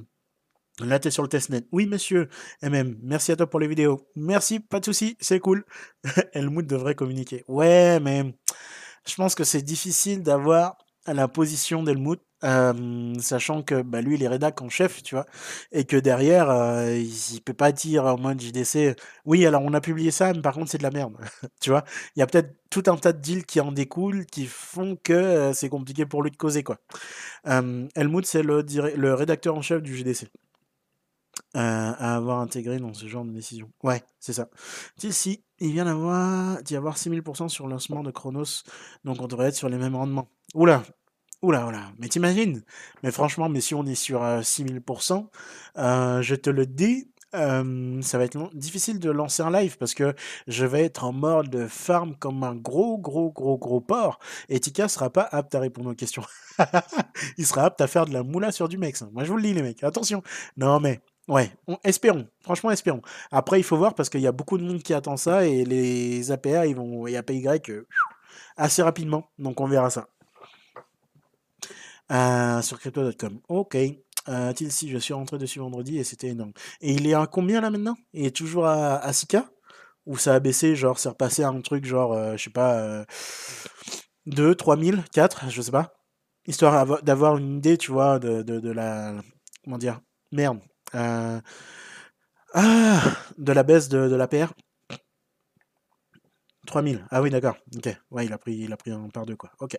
Là, t'es sur le testnet. Oui, monsieur. MM, merci à toi pour les vidéos. Merci, pas de souci, c'est cool. *laughs* Helmut devrait communiquer. Ouais, mais je pense que c'est difficile d'avoir la position d'Helmut, euh, sachant que bah, lui, il est rédac en chef, tu vois, et que derrière, euh, il, peut pas dire en mode JDC, oui, alors on a publié ça, mais par contre, c'est de la merde. *laughs* tu vois, il y a peut-être tout un tas de deals qui en découlent, qui font que euh, c'est compliqué pour lui de causer, quoi. Euh, Helmut, c'est le, le rédacteur en chef du euh, à avoir intégré dans ce genre de décision. Ouais, c'est ça. Si, il vient d'avoir, d'y avoir 6000% sur le lancement de Chronos, donc on devrait être sur les mêmes rendements. Oula, oula, oula, mais t'imagines? Mais franchement, mais si on est sur euh, 6000%, euh, je te le dis, euh, ça va être difficile de lancer un live parce que je vais être en mode farm comme un gros, gros, gros, gros porc et Tika sera pas apte à répondre aux questions. *laughs* il sera apte à faire de la moula sur du hein. Moi, je vous le dis, les mecs, attention. Non, mais ouais, on- espérons. Franchement, espérons. Après, il faut voir parce qu'il y a beaucoup de monde qui attend ça et les APR, ils vont et APY euh, assez rapidement. Donc, on verra ça. Euh, sur crypto.com. Ok. Euh, Tilsi, je suis rentré dessus vendredi et c'était énorme. Et il est à combien là maintenant? Il est toujours à, à 6K Ou ça a baissé, genre c'est repassé à un truc genre, euh, je sais pas, euh, 2, 3000, 4, je sais pas. Histoire avo- d'avoir une idée, tu vois, de, de, de la... Comment dire Merde. Euh, ah, de la baisse de, de l'APR 3000. Ah oui, d'accord. Ok. Ouais, il a pris, il a pris un par deux, quoi. Ok.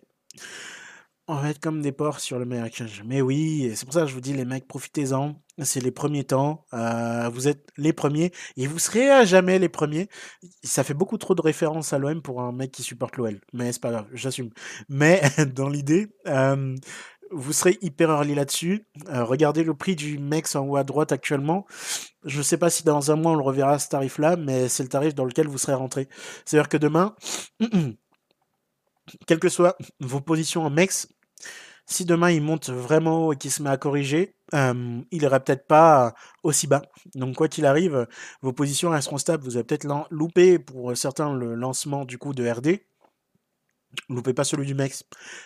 On va être comme des porcs sur le meilleur. Mais oui, c'est pour ça que je vous dis, les mecs, profitez-en. C'est les premiers temps. euh, vous êtes les premiers. Et vous serez à jamais les premiers. Ça fait beaucoup trop de références à l'OM pour un mec qui supporte l'OL. Mais c'est pas grave, j'assume. Mais *laughs* dans l'idée, euh, vous serez hyper early là-dessus. Euh, regardez le prix du Mex en haut à droite actuellement. Je ne sais pas si dans un mois on le reverra ce tarif-là, mais c'est le tarif dans lequel vous serez rentré. C'est-à-dire que demain, *clears throat* quelles que soient vos positions en Mex, si demain il monte vraiment haut et qu'il se met à corriger, euh, il ira peut-être pas aussi bas. Donc quoi qu'il arrive, vos positions resteront stables. Vous avez peut-être loupé pour certains le lancement du coup de RD. Loupez pas celui du MEX.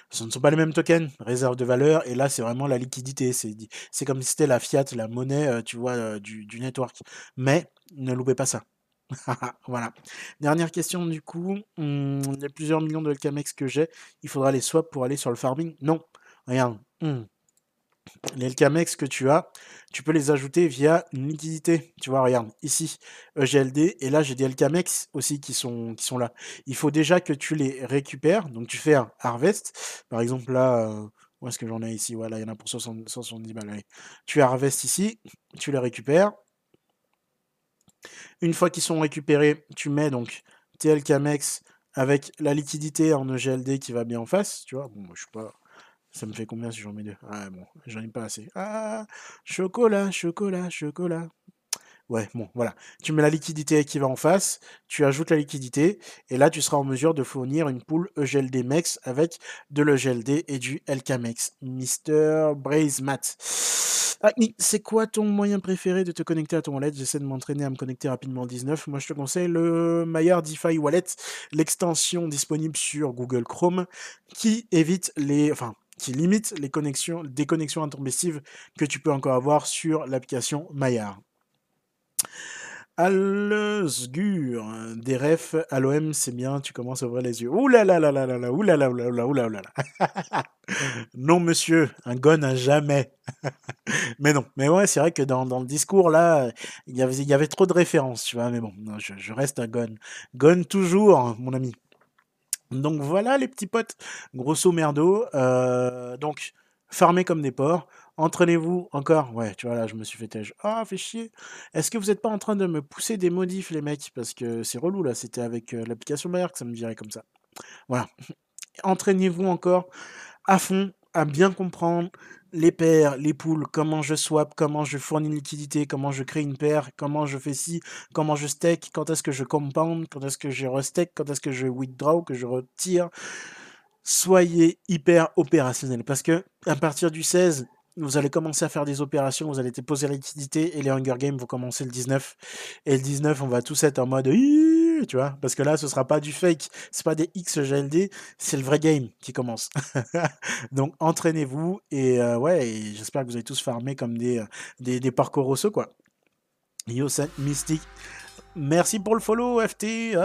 Ce ne sont pas les mêmes tokens, réserve de valeur, et là c'est vraiment la liquidité. C'est comme si c'était la fiat, la monnaie, euh, tu vois, euh, du, network. Mais ne loupez pas ça. *laughs* voilà. Dernière question du coup. Hum, il y a plusieurs millions de LKMX que j'ai. Il faudra les swap pour aller sur le farming? Non. Regarde. hum, Les LKMX que tu as, tu peux les ajouter via une liquidité. Tu vois, regarde, ici, EGLD, et là j'ai des LKMX aussi qui sont, qui sont là. Il faut déjà que tu les récupères. Donc tu fais un harvest. Par exemple là, euh, où est-ce que j'en ai ici? Voilà, il y en a pour 60 170 balles. Tu harvest ici, tu les récupères. Une fois qu'ils sont récupérés, tu mets donc tes LKMX avec la liquidité en EGLD qui va bien en face. Tu vois, bon, moi, je suis pas. Ça me fait combien si j'en mets deux? Ah bon, j'en ai pas assez. Ah, chocolat, chocolat, chocolat. Ouais, bon, voilà. Tu mets la liquidité qui va en face, tu ajoutes la liquidité, et là, tu seras en mesure de fournir une pool E EGLD MEX avec de l'EGLD et du LKMEX. Mister Braze Matt. Ah, c'est quoi ton moyen préféré de te connecter à ton wallet? J'essaie de m'entraîner à me connecter rapidement au 19. Moi, je te conseille le Maillard DeFi Wallet, l'extension disponible sur Google Chrome, qui évite les, enfin, qui limite les connexions, des connexions intempestives que tu peux encore avoir sur l'application Maillard. Alsgur, des refs à l'OM, c'est bien, tu commences à ouvrir les yeux. Ouh là là là là là là, ouh. Non monsieur, un gon à jamais. *laughs* Mais non, mais ouais, c'est vrai que dans, le discours là, il y avait, trop de références, tu vois, mais bon, je, je reste un gon. Gon toujours, mon ami. Donc voilà les petits potes, grosso merdo. euh, donc, farmer comme des porcs. Entraînez-vous encore. Ouais, tu vois, là, je me suis fait tège. Ah, fait chier. Est-ce que vous n'êtes pas en train de me pousser des modifs, les mecs? Parce que c'est relou, là. C'était avec euh, l'application Bayer que ça me virait comme ça. Voilà. *laughs* Entraînez-vous encore à fond, à bien comprendre les paires, les poules, comment je swap, comment je fournis une liquidité, comment je crée une paire, comment je fais ci, comment je stake, quand est-ce que je compound, quand est-ce que je restake, quand est-ce que je withdraw, que je retire. Soyez hyper opérationnel parce que à partir du 16, vous allez commencer à faire des opérations, vous allez déposer la liquidité et les Hunger Games vont commencer le 19. Et le 19, on va tous être en mode tu vois, parce que là, ce sera pas du fake, c'est pas des XGLD, c'est le vrai game qui commence. *laughs* Donc entraînez-vous et euh, ouais, j'espère que vous allez tous farmer comme des, euh, des, des parcours rosso, quoi. Yo, Mystique. Merci pour le follow, FT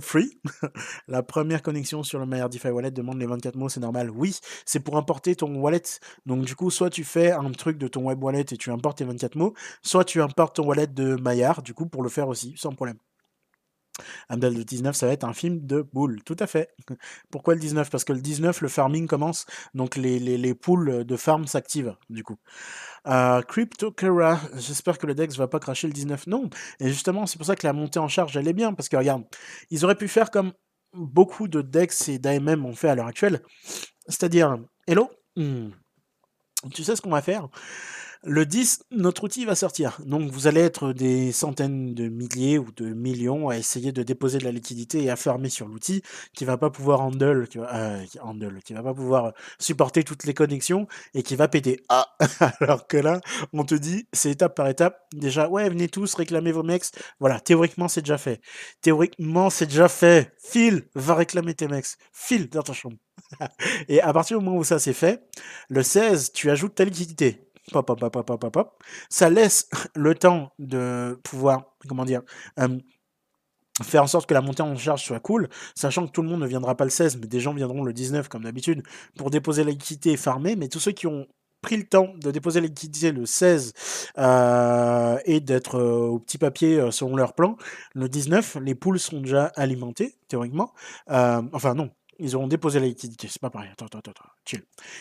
Free. *laughs* la première connexion sur le DeFi Wallet demande les 24 mots, c'est normal. Oui, c'est pour importer ton wallet. Donc du coup, soit tu fais un truc de ton web wallet et tu importes tes 24 mots, soit tu importes ton wallet de Maillard, du coup, pour le faire aussi, sans problème. Abdel, le 19, ça va être un film de boules. Tout à fait. Pourquoi le 19 Parce que le 19, le farming commence, donc les, les, les poules de farm s'activent, du coup. Euh, CryptoCara, j'espère que le Dex va pas cracher le 19. Non. Et justement, c'est pour ça que la montée en charge, elle est bien. Parce que regarde, ils auraient pu faire comme beaucoup de Dex et d'AMM ont fait à l'heure actuelle. C'est-à-dire, hello, hmm. tu sais ce qu'on va faire? Le 10, notre outil va sortir. Donc vous allez être des centaines de milliers ou de millions à essayer de déposer de la liquidité et à fermer sur l'outil qui va pas pouvoir handle, qui va, euh, handle, qui va pas pouvoir supporter toutes les connexions et qui va péter. Ah *laughs* Alors que là, on te dit, c'est étape par étape. Déjà, ouais, venez tous réclamer vos mecs. Voilà, théoriquement, c'est déjà fait. Théoriquement, c'est déjà fait. Phil va réclamer tes mecs. Phil dans ta chambre. *laughs* et à partir du moment où ça c'est fait, le 16, tu ajoutes ta liquidité ça laisse *laughs* le temps de pouvoir, comment dire, faire en sorte que la montée en charge soit cool, sachant que tout le monde ne viendra pas le 16, mais des gens viendront le 19 comme d'habitude pour déposer la liquidité et farmer, mais tous ceux qui ont pris le temps de déposer la liquidité le 16 euh, et d'être euh, au petit papier euh, selon leur plan, le 19, les poules sont déjà alimentées, théoriquement. enfin non, ils auront déposé la liquidité. C'est pas pareil. Attends, attends, attends.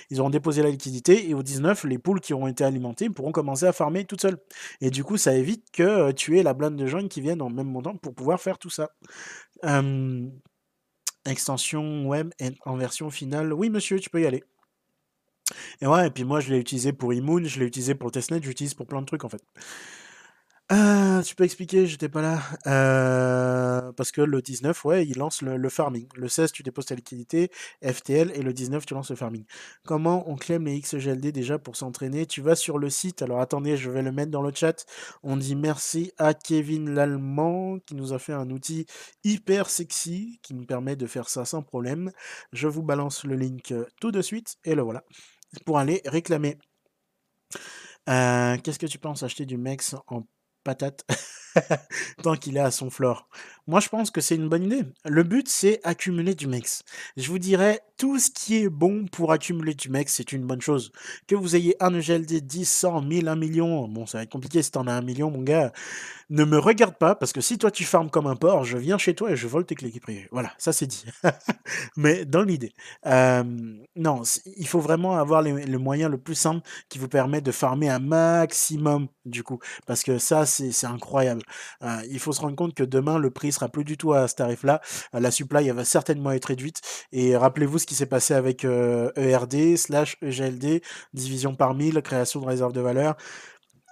Ils auront déposé la liquidité et au 19, les poules qui auront été alimentées pourront commencer à farmer toutes seules. Et du coup, ça évite que euh, tu aies la blinde de gens qui viennent en même moment pour pouvoir faire tout ça. extension web en version finale. Oui, monsieur, tu peux y aller. Et ouais, et puis moi, je l'ai utilisé pour Immoon, je l'ai utilisé pour Testnet, je l'utilise pour plein de trucs en fait. Ah, tu peux expliquer, j'étais pas là. Euh, parce que le 19, ouais, il lance le, farming. Le 16, tu déposes ta liquidité, FTL, et le 19, tu lances le farming. Comment on claim les XGLD déjà pour s'entraîner? Tu vas sur le site, alors attendez, je vais le mettre dans le chat. On dit merci à Kevin l'Allemand qui nous a fait un outil hyper sexy qui nous permet de faire ça sans problème. Je vous balance le link tout de suite, et le voilà, pour aller réclamer. Euh, qu'est-ce que tu penses acheter du Mex en patate *laughs* tant qu'il est à son floor. Moi, je pense que c'est une bonne idée. Le but, c'est accumuler du mex. Je vous dirais, tout ce qui est bon pour accumuler du mex, c'est une bonne chose. Que vous ayez un EGLD 10, 100, 1000, 1 million, bon, ça va être compliqué si t'en as un million, mon gars. Ne me regarde pas, parce que si toi tu farmes comme un porc, je viens chez toi et je vole tes clés privées. Voilà, ça c'est dit. *laughs* Mais dans l'idée. Non, il faut vraiment avoir le moyen le plus simple qui vous permet de farmer un maximum, du coup. Parce que ça, c'est incroyable. Il faut se rendre compte que demain, le prix sera plus du tout à ce tarif-là. Euh, la supply va certainement être réduite. Et rappelez-vous ce qui s'est passé avec ERD, euh, e slash EGLD, division par mille, création de réserve de valeur.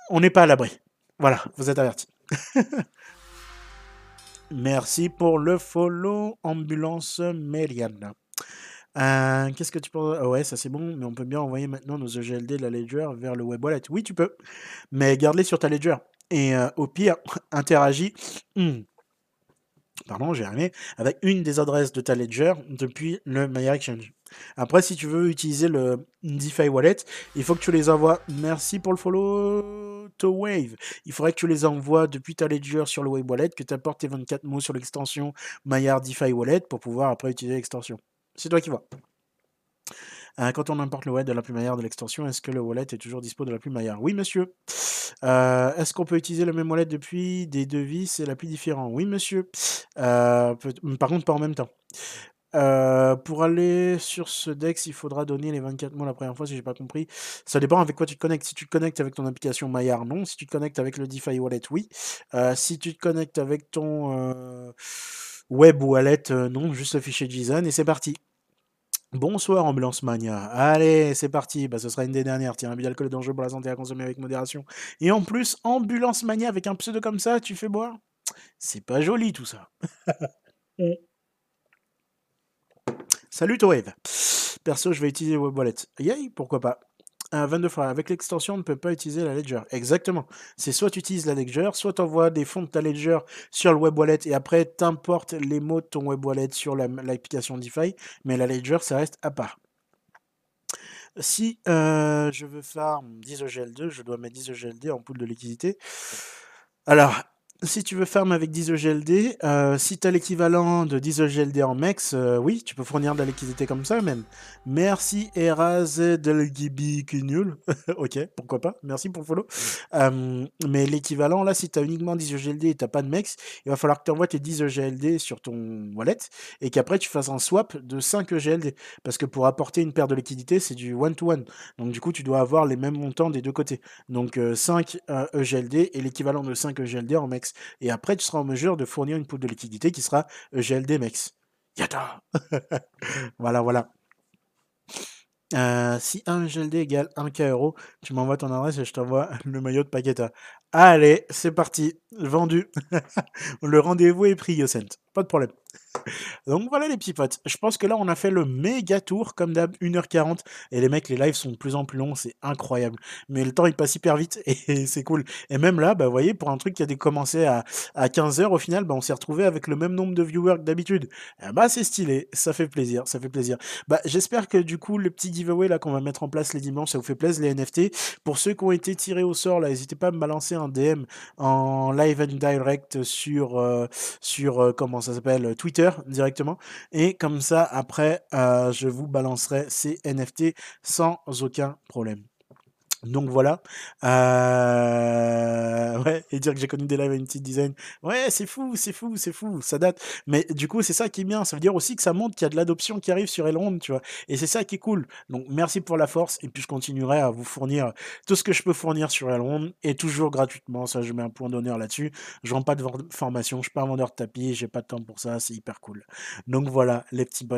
On n'est pas à l'abri. Voilà, vous êtes avertis. *laughs* Merci pour le follow, ambulance Meriana. Qu'est-ce que tu peux... Ah ouais, ça c'est bon, mais on peut bien envoyer maintenant nos EGLD de la Ledger vers le web wallet. Oui, tu peux, mais garde-les sur ta Ledger. Et euh, au pire, *laughs* interagis. Hmm, pardon, j'ai arrivé, avec une des adresses de ta ledger depuis le Maya Exchange. Après, si tu veux utiliser le DeFi Wallet, il faut que tu les envoies. Merci pour le follow to Wave. Il faudrait que tu les envoies depuis ta ledger sur le Wave Wallet, que tu apportes tes 24 mots sur l'extension Maillard DeFi Wallet pour pouvoir après utiliser l'extension. C'est toi qui vois. Euh, quand on importe le wallet de la Maillard de l'extension, est-ce que le wallet est toujours dispo de la Maillard Oui, monsieur. Euh, est-ce qu'on peut utiliser le même wallet depuis? Des devis C'est la plus différent Oui, monsieur. Euh, par contre, pas en même temps. Pour aller sur ce Dex, il faudra donner les 24 mots la première fois, si j'ai pas compris. Ça dépend avec quoi tu te connectes. Si tu te connectes avec ton application Maillard, non. Si tu te connectes avec le DeFi Wallet, oui. Si tu te connectes avec ton Web Wallet, non. Juste le fichier JSON et c'est parti. Bonsoir Ambulance Mania. Allez, c'est parti. Bah, ce sera une des dernières. Tiens, un d'alcool est dangereux pour la santé à consommer avec modération. Et en plus, Ambulance Mania avec un pseudo comme ça, tu fais boire? C'est pas joli tout ça. *laughs* Salut Wave. Perso, je vais utiliser Web Wallet. Yay, pourquoi pas. 22 fois. Avec l'extension, on ne peut pas utiliser la Ledger. Exactement. C'est soit tu utilises la Ledger, soit tu envoies des fonds de ta Ledger sur le Web Wallet et après tu importes les mots de ton Web Wallet sur l'application DeFi. Mais la Ledger, ça reste à part. Si euh, je veux farm 10 EGL2, je dois mettre 10 EGLD en pool de liquidité. Alors, si tu veux farm avec 10 EGLD, euh, si tu as l'équivalent de 10 EGLD en MEX, euh, oui, tu peux fournir de la liquidité comme ça même. Merci Eraz nul. *laughs* ok, pourquoi pas, merci pour le follow. Euh, mais l'équivalent, là, si tu as uniquement 10 EGLD et tu pas de MEX, il va falloir que tu envoies tes 10 EGLD sur ton wallet et qu'après tu fasses un swap de 5 EGLD. Parce que pour apporter une paire de liquidité, c'est du one-to-one. Donc du coup, tu dois avoir les mêmes montants des deux côtés. Donc 5 EGLD et l'équivalent de 5 EGLD en MEX. Et après, tu seras en mesure de fournir une poule de liquidité qui sera EGLD MEX. Yata *laughs* Voilà, voilà. Euh, si 1 EGLD égale 1K euros, tu m'envoies ton adresse et je t'envoie le maillot de Paqueta. Allez, c'est parti. Vendu. *laughs* le rendez-vous est pris, Yosent. Pas de problème. Donc voilà les petits potes. Je pense que là on a fait le méga tour comme d'hab 1h40 et les mecs les lives sont de plus en plus longs, c'est incroyable. Mais le temps il passe hyper vite *laughs* et c'est cool. Et même là, bah vous voyez pour un truc qui a commencé à, à 15h au final, bah on s'est retrouvé avec le même nombre de viewers que d'habitude. Eh bah c'est stylé, ça fait plaisir, ça fait plaisir. Bah j'espère que du coup le petit giveaway là qu'on va mettre en place les dimanches, ça vous fait plaisir les NFT. Pour ceux qui ont été tirés au sort n'hésitez pas à me balancer un DM en live and direct sur euh, euh, comment ça s'appelle Twitter directement. Et comme ça, après, euh, je vous balancerai ces NFT sans aucun problème. Donc voilà. Euh, *laughs* ouais, et dire que j'ai connu des lives à une petite design. Ouais, c'est fou, c'est fou, c'est fou, ça date. Mais du coup, c'est ça qui est bien. Ça veut dire aussi que ça montre qu'il y a de l'adoption qui arrive sur Elrond, tu vois. Et c'est ça qui est cool. Donc merci pour la force. Et puis je continuerai à vous fournir tout ce que je peux fournir sur Elrond et toujours gratuitement. Ça, je mets un point d'honneur là-dessus. Je rends pas de formation. Je suis pas un vendeur de tapis. J'ai pas de temps pour ça. C'est hyper cool. Donc voilà, les petits bots.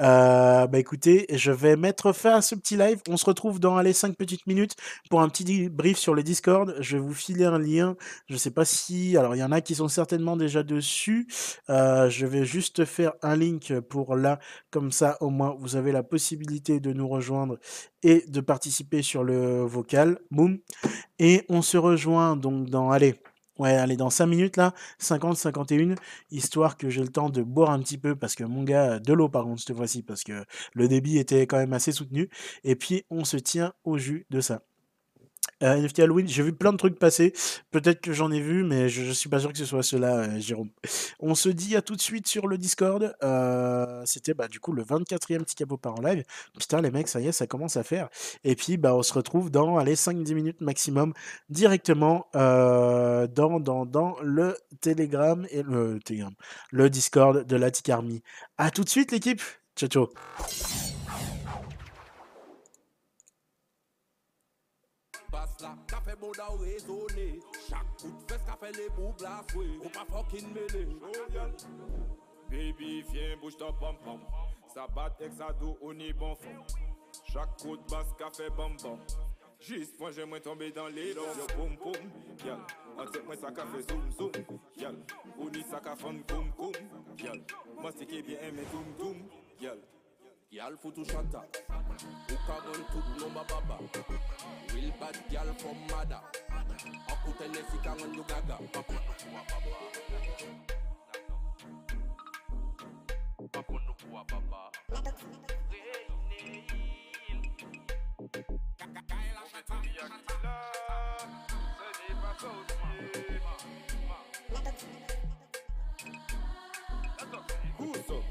Euh, bah écoutez, je vais mettre fin à ce petit live. On se retrouve dans les 5 petites minutes pour un petit brief sur le Discord. Je vais vous filer un lien. Je ne sais pas si... Alors, il y en a qui sont certainement déjà dessus. Euh, je vais juste faire un link pour là. Comme ça, au moins, vous avez la possibilité de nous rejoindre et de participer sur le vocal. Boum. Et on se rejoint donc dans... Allez, Ouais, allez, dans 5 minutes là, 50, 51, histoire que j'ai le temps de boire un petit peu, parce que mon gars, de l'eau par contre cette fois-ci, parce que le débit était quand même assez soutenu, et puis on se tient au jus de ça. Euh, NFT Halloween, j'ai vu plein de trucs passer. Peut-être que j'en ai vu, mais je, ne suis pas sûr que ce soit cela, euh, Jérôme. On se dit à tout de suite sur le Discord. Euh, c'était bah, du coup le 24e petit capot par en live. Putain, les mecs, ça y est, ça commence à faire. Et puis, bah, on se retrouve dans allez, 5-10 minutes maximum directement dans, dans, dans le Telegram et le Telegram, le Discord de la Army. À tout de suite, l'équipe. Ciao, ciao. Chaque coup de fesse qu'a fait les bouts blasoués. Ou pas fucking mêlé. Baby, viens, bouge ton pom pom. Ça bat exado, on est bon fond. Chaque coup de basse qu'a fait bam bam. Juste moi j'aimerais tomber dans les. Yo boum boum, yal. En tête moi ça qu'a fait zoom zoom, yal. On dit ça qu'a fait koum koum, yal. Moi c'est qui bien aimé doum doum, yal. Gal, foot to shatter. Hook a gun to no baba. Real bad gal from mother. Aku Tennessee can run you gaga. Papu nukua baba. Kaila shata. Se n'est pas sauté. Who's up?